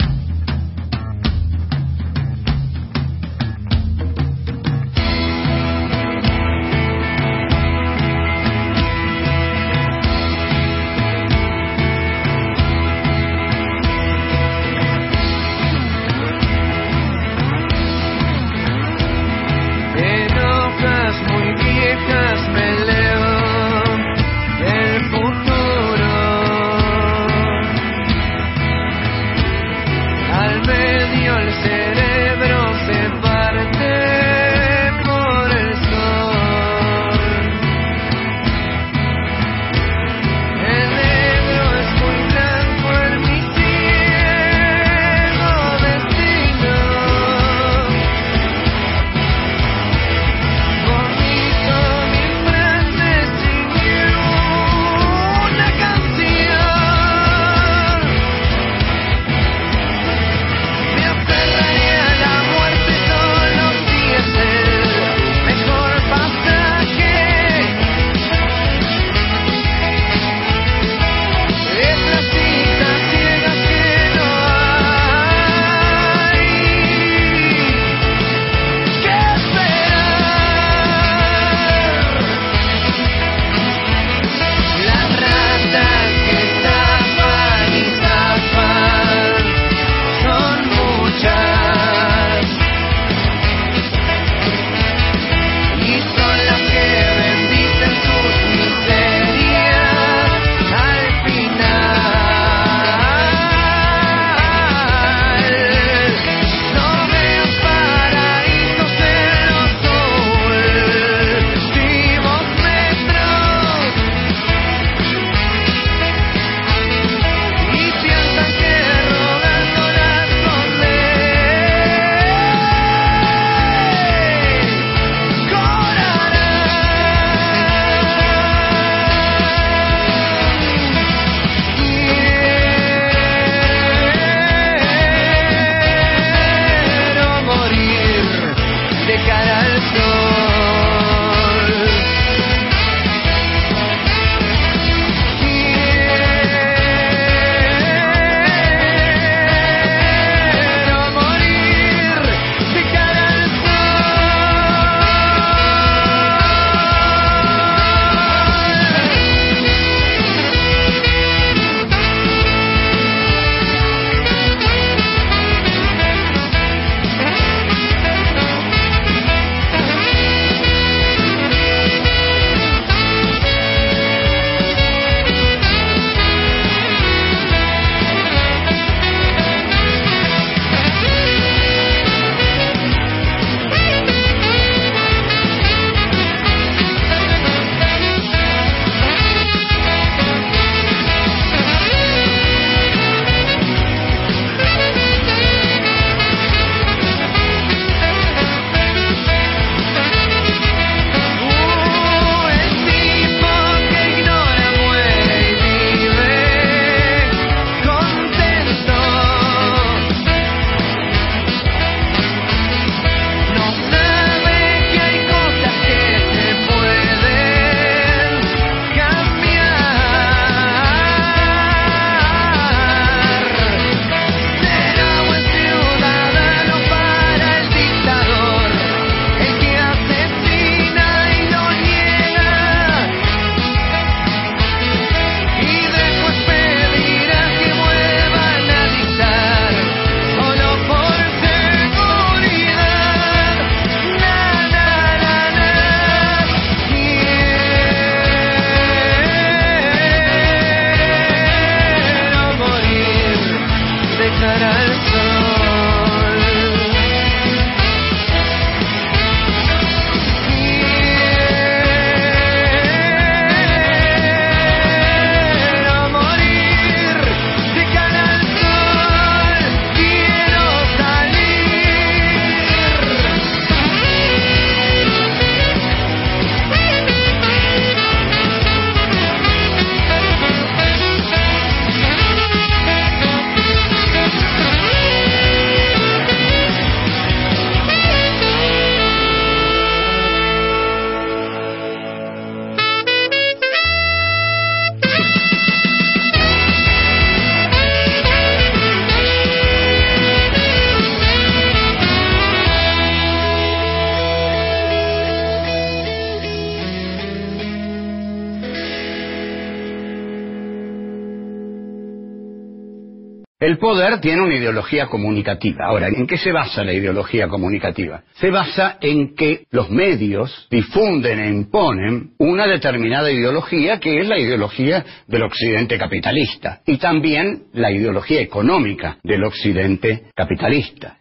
Tiene una ideología comunicativa. Ahora, ¿en qué se basa la ideología comunicativa? Se basa en que los medios difunden e imponen una determinada ideología que es la ideología del occidente capitalista y también la ideología económica del occidente capitalista.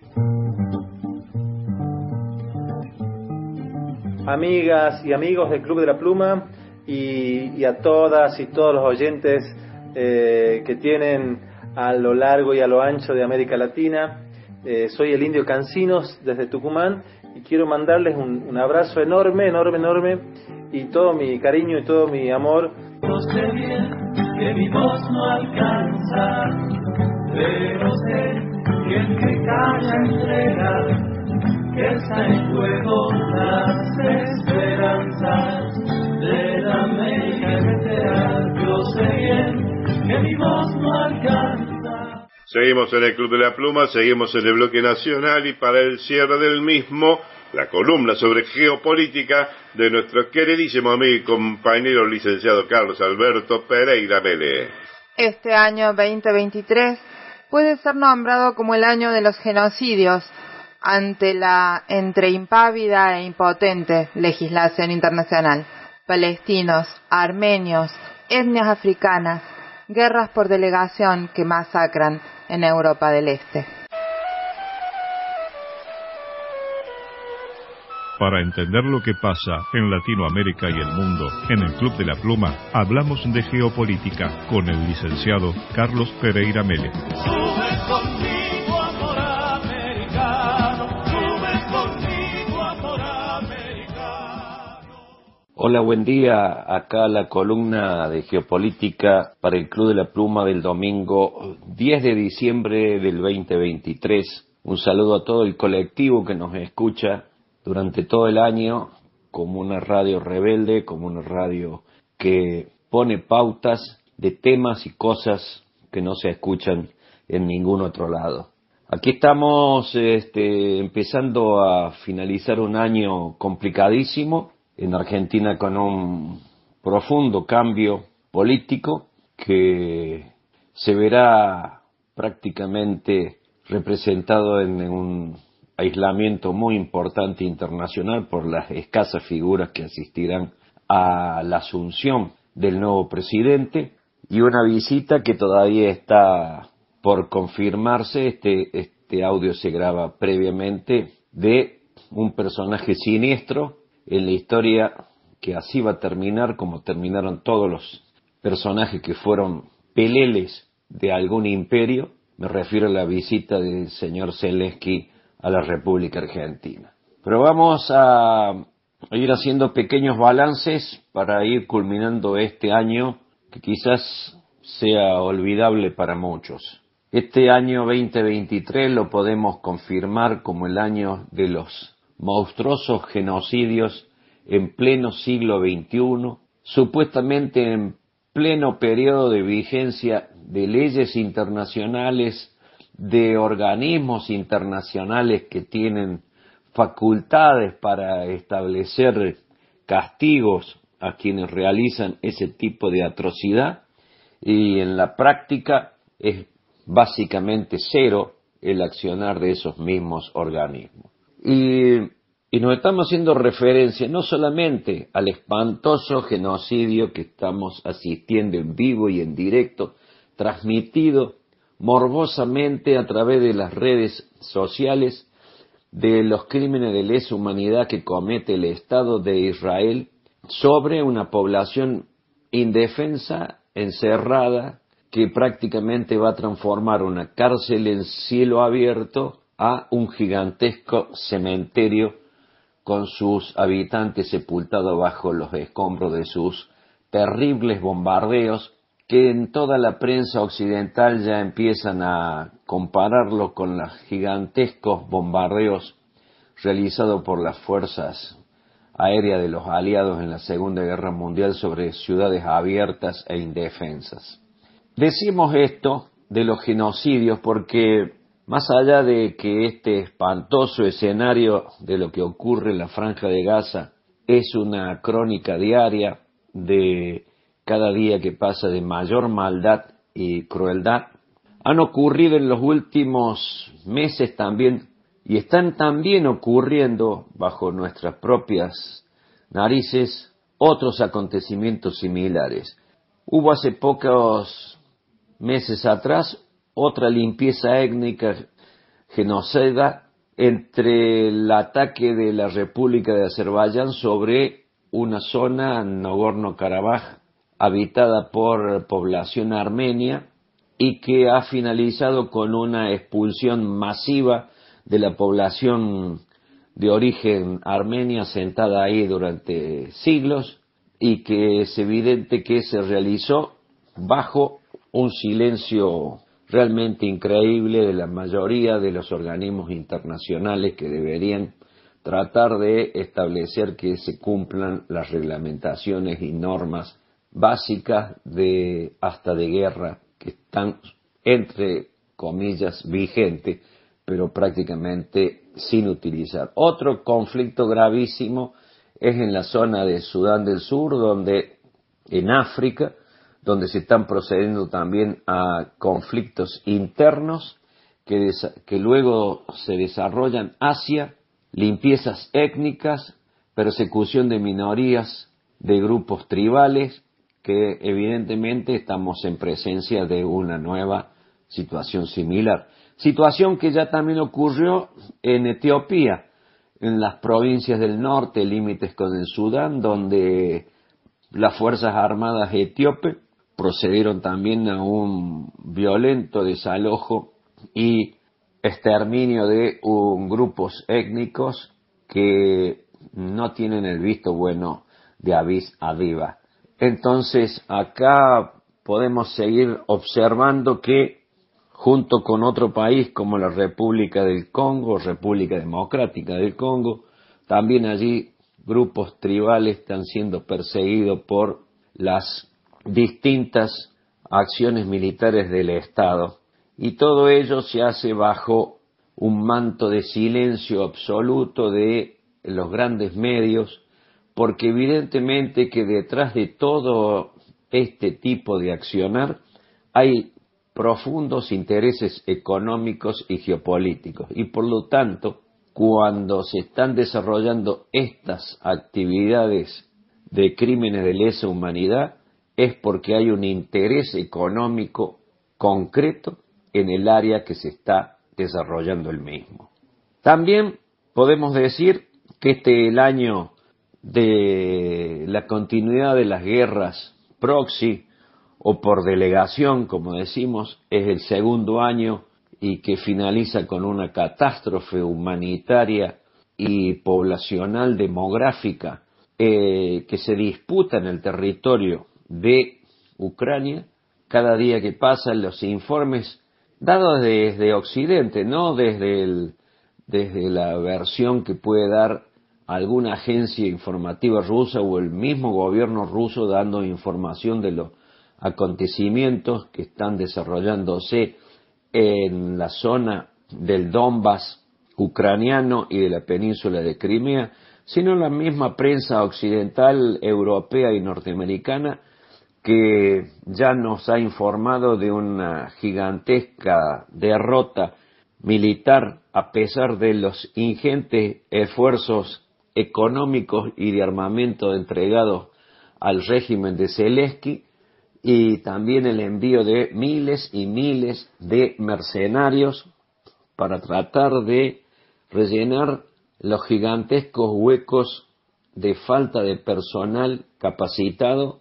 Amigas y amigos del Club de la Pluma y, a todas y todos los oyentes eh, que tienen a lo largo y a lo ancho de América Latina. Eh, soy el indio Cancinos desde Tucumán y quiero mandarles un, abrazo enorme, enorme, enorme y todo mi cariño y todo mi amor. Que mi voz las esperanzas que mi voz no alcanza. Seguimos en el Club de la Pluma, seguimos en el bloque nacional y para el cierre del mismo, la columna sobre geopolítica de nuestro queridísimo amigo y compañero licenciado Carlos Alberto Pereira Mele. Este año 2023 puede ser nombrado como el año de los genocidios ante la entre impávida e impotente legislación internacional. Palestinos, armenios, etnias africanas, guerras por delegación que masacran en Europa del Este. Para entender lo que pasa en Latinoamérica y el mundo, en el Club de la Pluma hablamos de geopolítica con el licenciado Carlos Pereira Mele. Hola, buen día. Acá la columna de geopolítica para el Club de la Pluma del domingo 10 de diciembre del 2023. Un saludo a todo el colectivo que nos escucha durante todo el año como una radio rebelde, como una radio que pone pautas de temas y cosas que no se escuchan en ningún otro lado. Aquí estamos este, empezando a finalizar un año complicadísimo en Argentina con un profundo cambio político que se verá prácticamente representado en un aislamiento muy importante internacional por las escasas figuras que asistirán a la asunción del nuevo presidente y una visita que todavía está por confirmarse. Este, este audio se graba previamente de un personaje siniestro en la historia que así va a terminar como terminaron todos los personajes que fueron peleles de algún imperio, me refiero a la visita del señor Zelensky a la República Argentina. Pero vamos a ir haciendo pequeños balances para ir culminando este año que quizás sea olvidable para muchos. Este año 2023 lo podemos confirmar como el año de los monstruosos genocidios en pleno siglo XXI, supuestamente en pleno periodo de vigencia de leyes internacionales, de organismos internacionales que tienen facultades para establecer castigos a quienes realizan ese tipo de atrocidad y en la práctica es básicamente cero el accionar de esos mismos organismos. Y, nos estamos haciendo referencia no solamente al espantoso genocidio que estamos asistiendo en vivo y en directo, transmitido morbosamente a través de las redes sociales de los crímenes de lesa humanidad que comete el Estado de Israel sobre una población indefensa, encerrada, que prácticamente va a transformar una cárcel en cielo abierto a un gigantesco cementerio con sus habitantes sepultados bajo los escombros de sus terribles bombardeos que en toda la prensa occidental ya empiezan a compararlo con los gigantescos bombardeos realizados por las fuerzas aéreas de los aliados en la Segunda Guerra Mundial sobre ciudades abiertas e indefensas. Decimos esto de los genocidios porque más allá de que este espantoso escenario de lo que ocurre en la franja de Gaza es una crónica diaria de cada día que pasa de mayor maldad y crueldad, han ocurrido en los últimos meses también y están también ocurriendo bajo nuestras propias narices otros acontecimientos similares. Hubo hace pocos meses atrás otra limpieza étnica genocida entre el ataque de la República de Azerbaiyán sobre una zona, Nagorno-Karabaj, habitada por población armenia y que ha finalizado con una expulsión masiva de la población de origen armenia sentada ahí durante siglos y que es evidente que se realizó bajo un silencio realmente increíble de la mayoría de los organismos internacionales que deberían tratar de establecer que se cumplan las reglamentaciones y normas básicas de hasta de guerra que están entre comillas vigentes pero prácticamente sin utilizar. Otro conflicto gravísimo es en la zona de Sudán del Sur, donde en África, donde se están procediendo también a conflictos internos que, que luego se desarrollan hacia limpiezas étnicas, persecución de minorías, de grupos tribales, que evidentemente estamos en presencia de una nueva situación similar. Situación que ya también ocurrió en Etiopía, en las provincias del norte, límites con el Sudán, donde las Fuerzas Armadas etíopes procedieron también a un violento desalojo y exterminio de un, grupos étnicos que no tienen el visto bueno de Avis Aviva. Entonces, acá podemos seguir observando que junto con otro país como la República del Congo, República Democrática del Congo, también allí grupos tribales están siendo perseguidos por las distintas acciones militares del Estado. Y todo ello se hace bajo un manto de silencio absoluto de los grandes medios, porque evidentemente que detrás de todo este tipo de accionar hay profundos intereses económicos y geopolíticos. Y por lo tanto, cuando se están desarrollando estas actividades de crímenes de lesa humanidad, es porque hay un interés económico concreto en el área que se está desarrollando el mismo. También podemos decir que este es el año de la continuidad de las guerras proxy o por delegación, como decimos, es el segundo año y que finaliza con una catástrofe humanitaria y poblacional demográfica eh, que se disputa en el territorio de Ucrania. Cada día que pasa los informes dados desde Occidente, no desde, desde la versión que puede dar alguna agencia informativa rusa o el mismo gobierno ruso dando información de lo acontecimientos que están desarrollándose en la zona del Donbass ucraniano y de la península de Crimea, sino la misma prensa occidental, europea y norteamericana que ya nos ha informado de una gigantesca derrota militar a pesar de los ingentes esfuerzos económicos y de armamento entregados al régimen de Zelensky y también el envío de miles y miles de mercenarios para tratar de rellenar los gigantescos huecos de falta de personal capacitado,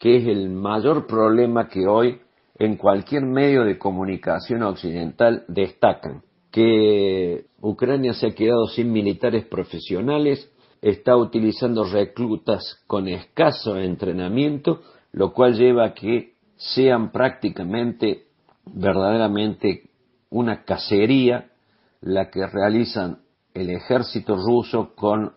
que es el mayor problema que hoy en cualquier medio de comunicación occidental destacan, que Ucrania se ha quedado sin militares profesionales, está utilizando reclutas con escaso entrenamiento lo cual lleva a que sean prácticamente, verdaderamente, una cacería la que realizan el ejército ruso con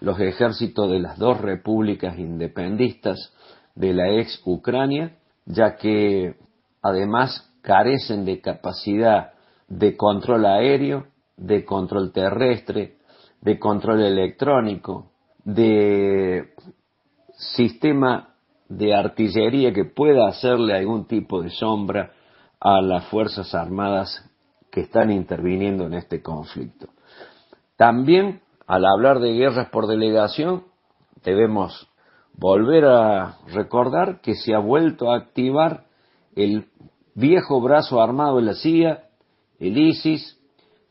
los ejércitos de las dos repúblicas independistas de la ex Ucrania, ya que además carecen de capacidad de control aéreo, de control terrestre, de control electrónico, de sistema de artillería que pueda hacerle algún tipo de sombra a las Fuerzas Armadas que están interviniendo en este conflicto. También, al hablar de guerras por delegación, debemos volver a recordar que se ha vuelto a activar el viejo brazo armado de la CIA, el ISIS,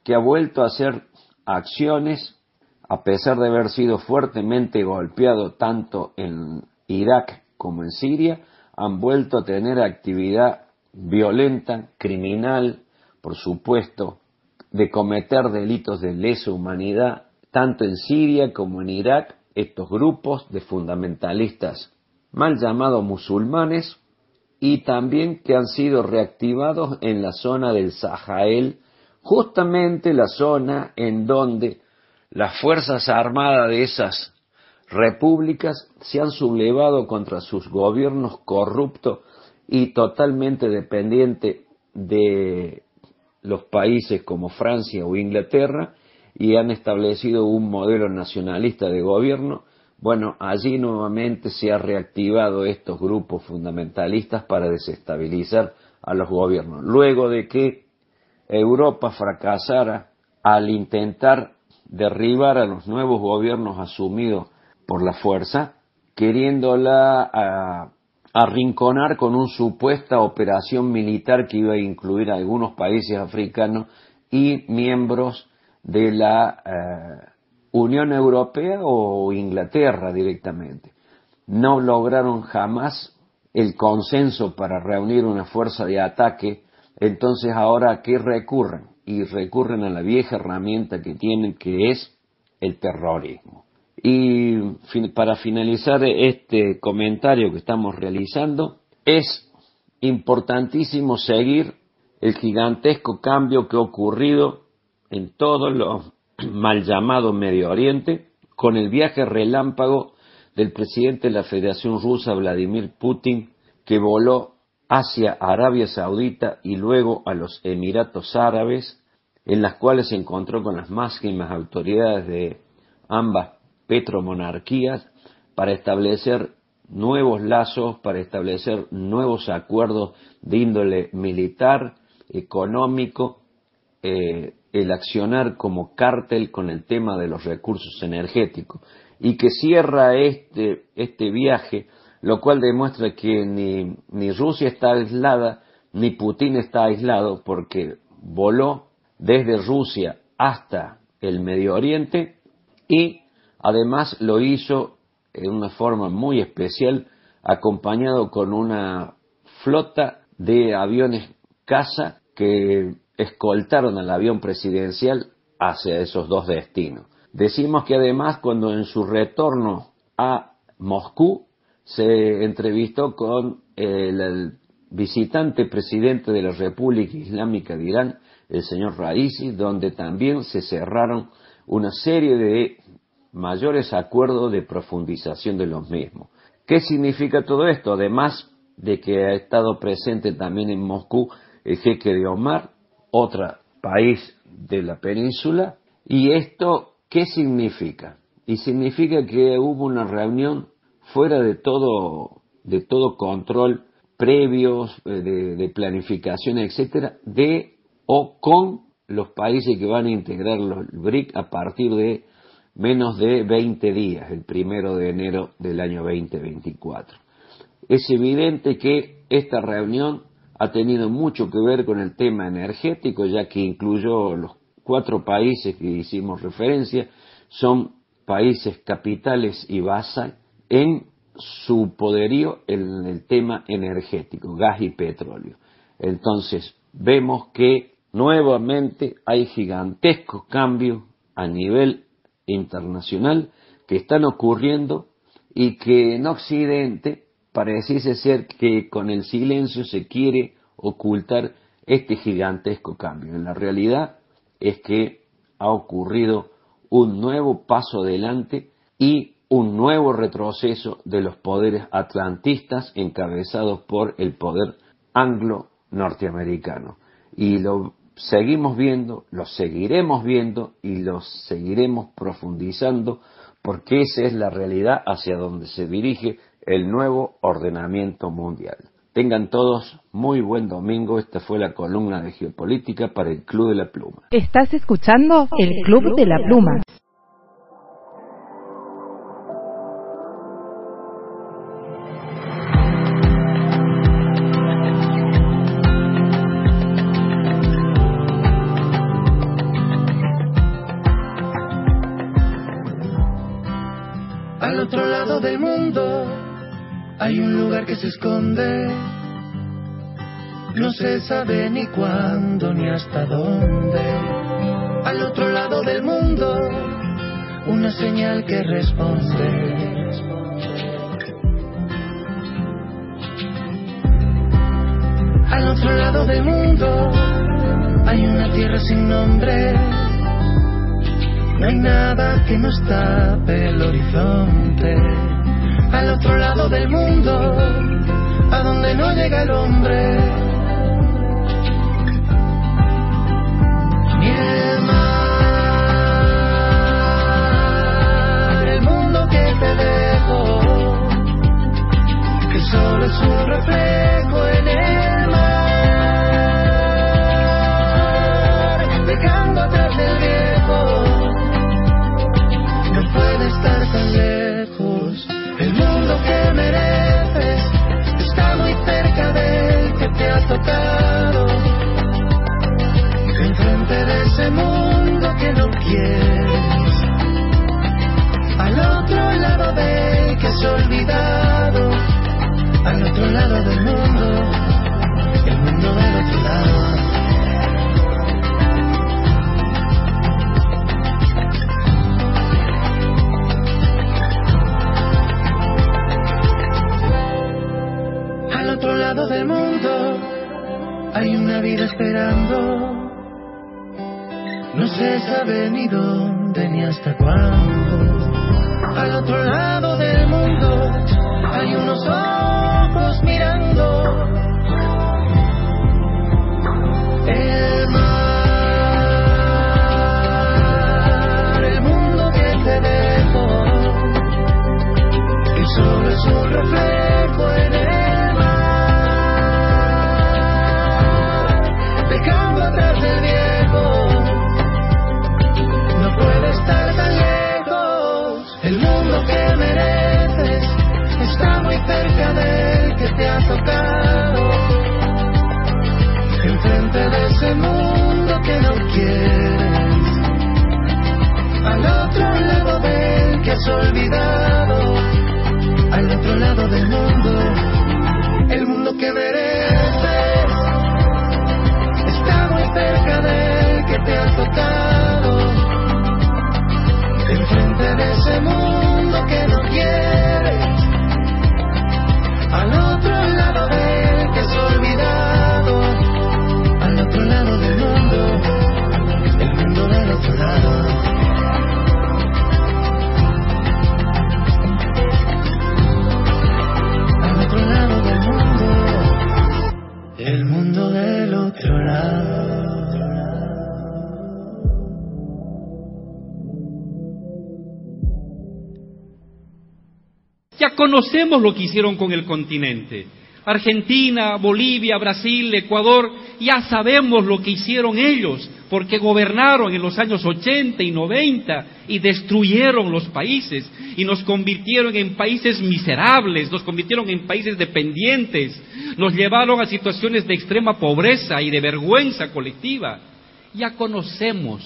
que ha vuelto a hacer acciones, a pesar de haber sido fuertemente golpeado tanto en Irak como en Siria, han vuelto a tener actividad violenta, criminal, por supuesto, de cometer delitos de lesa humanidad, tanto en Siria como en Irak, estos grupos de fundamentalistas mal llamados musulmanes y también que han sido reactivados en la zona del Sahel, justamente la zona en donde las fuerzas armadas de esas repúblicas se han sublevado contra sus gobiernos corruptos y totalmente dependientes de los países como Francia o Inglaterra y han establecido un modelo nacionalista de gobierno, bueno, allí nuevamente se ha reactivado estos grupos fundamentalistas para desestabilizar a los gobiernos. Luego de que Europa fracasara al intentar derribar a los nuevos gobiernos asumidos por la fuerza, queriéndola arrinconar con una supuesta operación militar que iba a incluir algunos países africanos y miembros de la eh, Unión Europea o Inglaterra directamente. No lograron jamás el consenso para reunir una fuerza de ataque, entonces ahora ¿a qué recurren? Y recurren a la vieja herramienta que tienen que es el terrorismo. Y para finalizar este comentario que estamos realizando, es importantísimo seguir el gigantesco cambio que ha ocurrido en todo lo mal llamado Medio Oriente con el viaje relámpago del presidente de la Federación Rusa, Vladimir Putin, que voló hacia Arabia Saudita y luego a los Emiratos Árabes, en las cuales se encontró con las máximas autoridades de ambas petromonarquías para establecer nuevos lazos, para establecer nuevos acuerdos de índole militar, económico, eh, el accionar como cártel con el tema de los recursos energéticos y que cierra este, este viaje, lo cual demuestra que ni, ni Rusia está aislada, ni Putin está aislado, porque voló desde Rusia hasta el Medio Oriente y Además lo hizo en una forma muy especial, acompañado con una flota de aviones caza que escoltaron al avión presidencial hacia esos dos destinos. Decimos que además cuando en su retorno a Moscú se entrevistó con el, visitante presidente de la República Islámica de Irán, el señor Raisi, donde también se cerraron una serie de mayores acuerdos de profundización de los mismos. ¿Qué significa todo esto? Además de que ha estado presente también en Moscú el jeque de Omar, otro país de la península, y esto, ¿qué significa? Y significa que hubo una reunión fuera de todo, de todo control previos, eh, de, de planificación, etcétera, de o con los países que van a integrar los BRIC a partir de menos de 20 días, el primero de enero del año 2024. Es evidente que esta reunión ha tenido mucho que ver con el tema energético, ya que incluyó los cuatro países que hicimos referencia, son países capitales y base en su poderío en el tema energético, gas y petróleo. Entonces, vemos que nuevamente hay gigantescos cambios a nivel internacional que están ocurriendo y que en Occidente pareciese ser que con el silencio se quiere ocultar este gigantesco cambio. En la realidad es que ha ocurrido un nuevo paso adelante y un nuevo retroceso de los poderes atlantistas encabezados por el poder anglo-norteamericano. Y lo seguimos viendo, lo seguiremos viendo y lo seguiremos profundizando porque esa es la realidad hacia donde se dirige el nuevo ordenamiento mundial. Tengan todos muy buen domingo. Esta fue la columna de geopolítica para el Club de la Pluma. Estás escuchando el Club de la Pluma. Se sabe ni cuándo ni hasta dónde. Al otro lado del mundo, una señal que responde. Al otro lado del mundo hay una tierra sin nombre. No hay nada que nos tape el horizonte. Al otro lado del mundo, a donde no llega el hombre. Un reflejo conocemos lo que hicieron con el continente. Argentina, Bolivia, Brasil, Ecuador, ya sabemos lo que hicieron ellos, porque gobernaron en los años 80 y 90 y destruyeron los países y nos convirtieron en países miserables, nos convirtieron en países dependientes, nos llevaron a situaciones de extrema pobreza y de vergüenza colectiva. Ya conocemos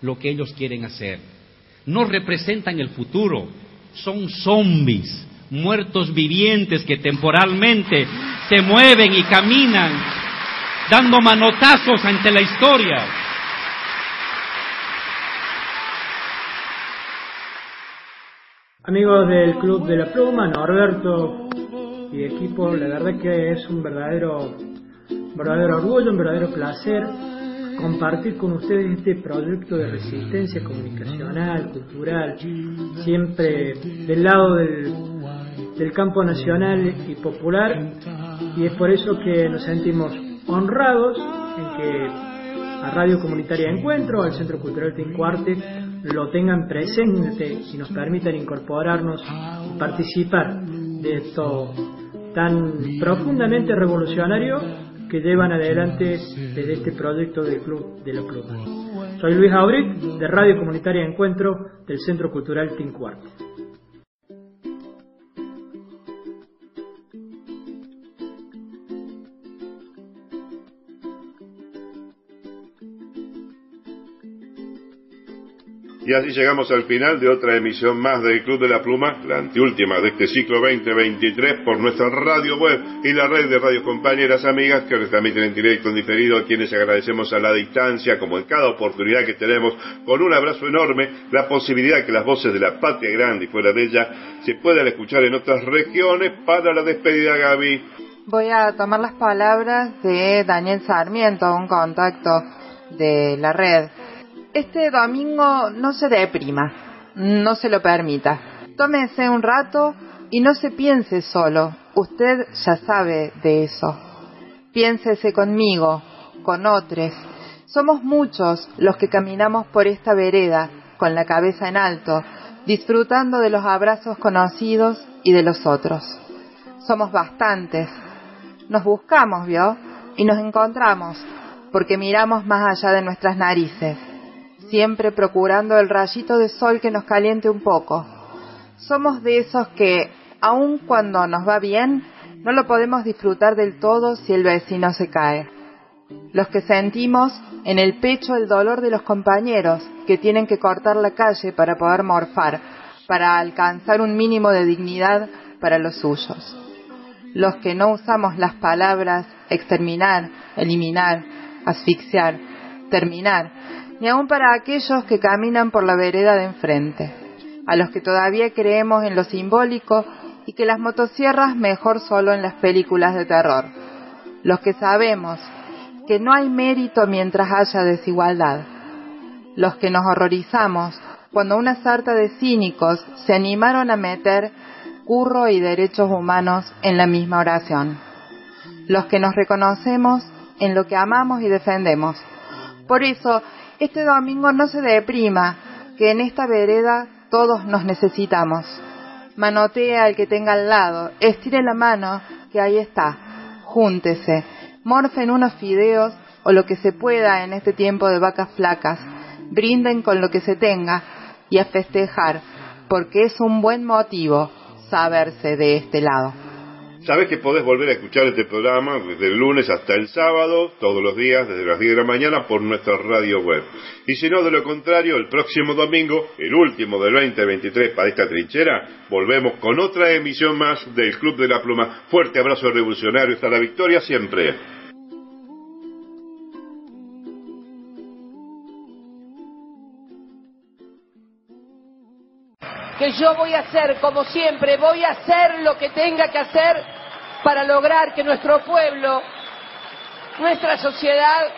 lo que ellos quieren hacer. No representan el futuro, son zombies, muertos vivientes que temporalmente se mueven y caminan dando manotazos ante la historia. Amigos del Club de la Pluma, Norberto y equipo, la verdad que es un verdadero, verdadero orgullo, un verdadero placer compartir con ustedes este proyecto de resistencia comunicacional, cultural, siempre del lado del, del campo nacional y popular, y es por eso que nos sentimos honrados en que a Radio Comunitaria Encuentro, al Centro Cultural Tincuarte, lo tengan presente y nos permitan incorporarnos y participar de, esto, tan profundamente revolucionario que llevan adelante desde este proyecto del Club de la Pluma. Soy Luis Auric, de Radio Comunitaria Encuentro del Centro Cultural Tincuarto. Y así llegamos al final de otra emisión más del Club de la Pluma, la anteúltima de este ciclo 2023 por nuestra radio web y la red de radios compañeras amigas que nos transmiten en directo, en diferido, a quienes agradecemos a la distancia, como en cada oportunidad que tenemos, con un abrazo enorme, la posibilidad que las voces de la patria grande y fuera de ella se puedan escuchar en otras regiones para la despedida, Gaby. Voy a tomar las palabras de Daniel Sarmiento, un contacto de la red este domingo no se deprima, no se lo permita. Tómese un rato y no se piense solo, usted ya sabe de eso. Piénsese conmigo, con otros. Somos muchos los que caminamos por esta vereda con la cabeza en alto, disfrutando de los abrazos conocidos y de los otros. Somos bastantes. Nos buscamos, ¿vio? Y nos encontramos, porque miramos más allá de nuestras narices siempre procurando el rayito de sol que nos caliente un poco. Somos de esos que, aun cuando nos va bien, no lo podemos disfrutar del todo si el vecino se cae. Los que sentimos en el pecho el dolor de los compañeros que tienen que cortar la calle para poder morfar, para alcanzar un mínimo de dignidad para los suyos. Los que no usamos las palabras exterminar, eliminar, asfixiar, terminar, ni aun para aquellos que caminan por la vereda de enfrente, a los que todavía creemos en lo simbólico y que las motosierras mejor solo en las películas de terror, los que sabemos que no hay mérito mientras haya desigualdad, los que nos horrorizamos cuando una sarta de cínicos se animaron a meter curro y derechos humanos en la misma oración, los que nos reconocemos en lo que amamos y defendemos. Por eso este domingo no se deprima, que en esta vereda todos nos necesitamos. Manotea al que tenga al lado, estire la mano, que ahí está. Júntese, morfen unos fideos o lo que se pueda en este tiempo de vacas flacas. Brinden con lo que se tenga y a festejar, porque es un buen motivo saberse de este lado. Sabes que podés volver a escuchar este programa desde el lunes hasta el sábado, todos los días, desde las 10 de la mañana, por nuestra radio web. Y si no, de lo contrario, el próximo domingo, el último del 2023 para esta trinchera, volvemos con otra emisión más del Club de la Pluma. Fuerte abrazo revolucionario, hasta la victoria siempre. Que yo voy a hacer, como siempre, voy a hacer lo que tenga que hacer para lograr que nuestro pueblo, nuestra sociedad,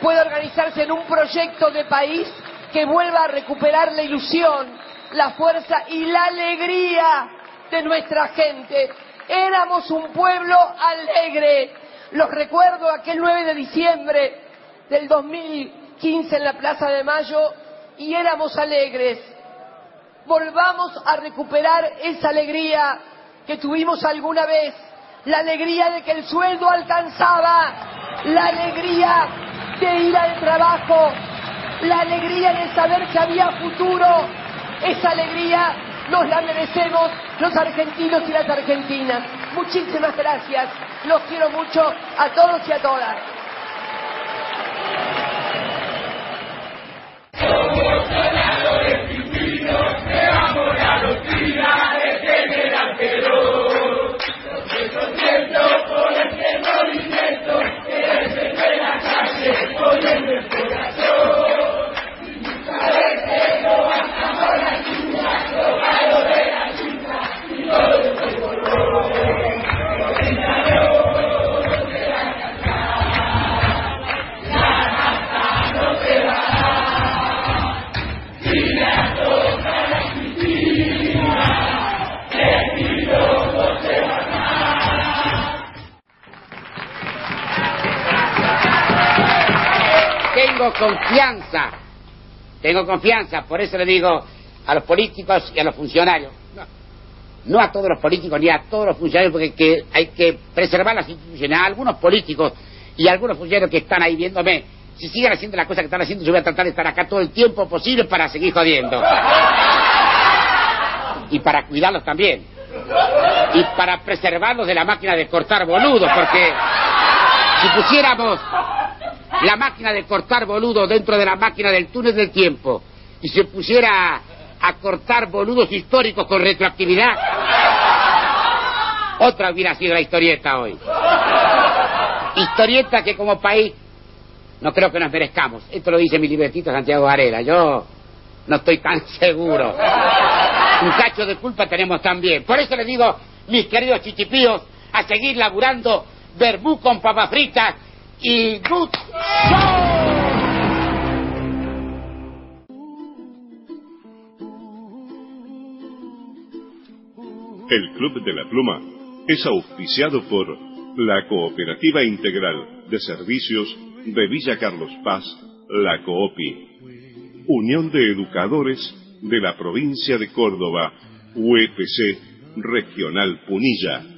pueda organizarse en un proyecto de país que vuelva a recuperar la ilusión, la fuerza y la alegría de nuestra gente. Éramos un pueblo alegre. Los recuerdo aquel 9 de diciembre del 2015 en la Plaza de Mayo y éramos alegres volvamos a recuperar esa alegría que tuvimos alguna vez, la alegría de que el sueldo alcanzaba, la alegría de ir al trabajo, la alegría de saber que había futuro, esa alegría nos la merecemos los argentinos y las argentinas. Muchísimas gracias, los quiero mucho a todos y a todas. Que se fue la calle poniendo el confianza, tengo confianza, por eso le digo a los políticos y a los funcionarios, no a todos los políticos ni a todos los funcionarios, porque que hay que preservar las instituciones. A algunos políticos y a algunos funcionarios que están ahí viéndome, si siguen haciendo las cosas que están haciendo, yo voy a tratar de estar acá todo el tiempo posible para seguir jodiendo. Y para cuidarlos también. Y para preservarlos de la máquina de cortar boludos, porque si pusiéramos la máquina de cortar boludos dentro de la máquina del túnel del tiempo y se pusiera a cortar boludos históricos con retroactividad, otra hubiera sido la historieta hoy. Historieta que como país no creo que nos merezcamos. Esto lo dice mi libretito Santiago Varela. Yo no estoy tan <laughs> seguro. Un cacho de culpa tenemos también. Por eso les digo, mis queridos chichipíos, a seguir laburando verbú con papas fritas y El Club de la Pluma es auspiciado por la Cooperativa Integral de Servicios de Villa Carlos Paz, la COOPI, Unión de Educadores de la Provincia de Córdoba, UEPC Regional Punilla.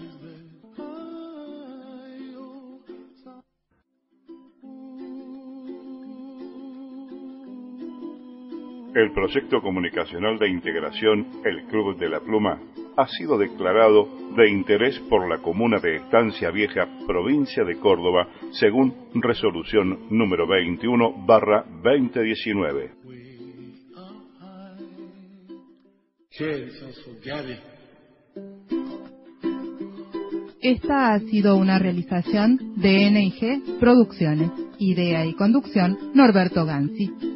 El proyecto comunicacional de integración El Club de la Pluma ha sido declarado de interés por la comuna de Estancia Vieja, provincia de Córdoba, según resolución número 21 barra 2019. Esta ha sido una realización de NIG Producciones. Idea y conducción Norberto Gansi.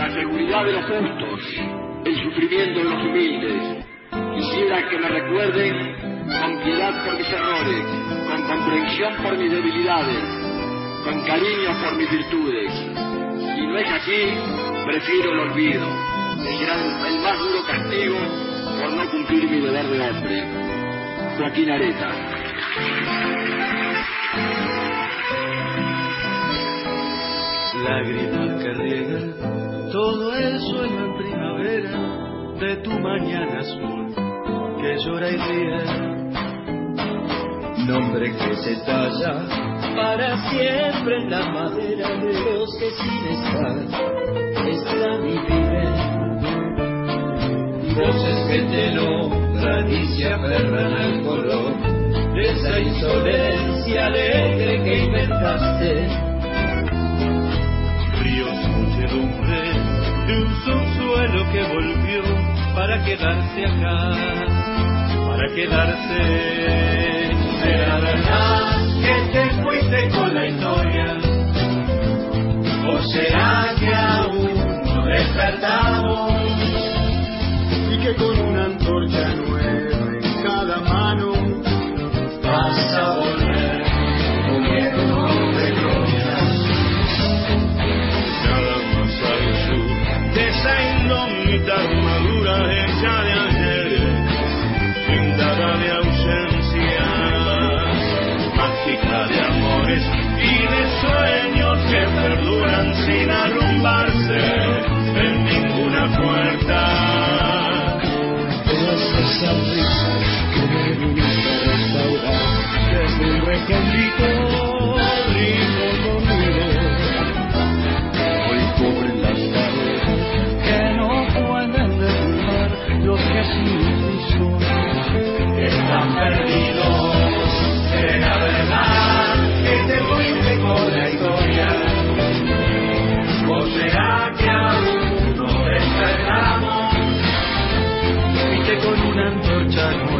la seguridad de los justos, el sufrimiento de los humildes. Quisiera que me recuerden con piedad por mis errores, con comprensión por mis debilidades, con cariño por mis virtudes. Si no es así, prefiero el olvido, será el más duro castigo por no cumplir mi deber de hombre. Joaquín Areta. Lágrimas que riegan de tu mañana azul que llora y ríe. Nombre que se talla para siempre en la madera de los que sin estar están y viven. Voces que te nombran y se aferran al color de esa insolencia alegre que inventaste ríos, muchedumbre de un subsuelo que volvió para quedarse acá, para quedarse. ¿Será verdad que te fuiste con la historia? ¿O será que aún no despertamos? Y que con una antorcha nueva en cada mano vas a volver comiendo de gloria. Nada más al sur de esa indómita puerta. Todas esas que me restaurar desde que no pueden los que sin están perdidos en la verdad que te voy a recordar. con una antorcha nueva.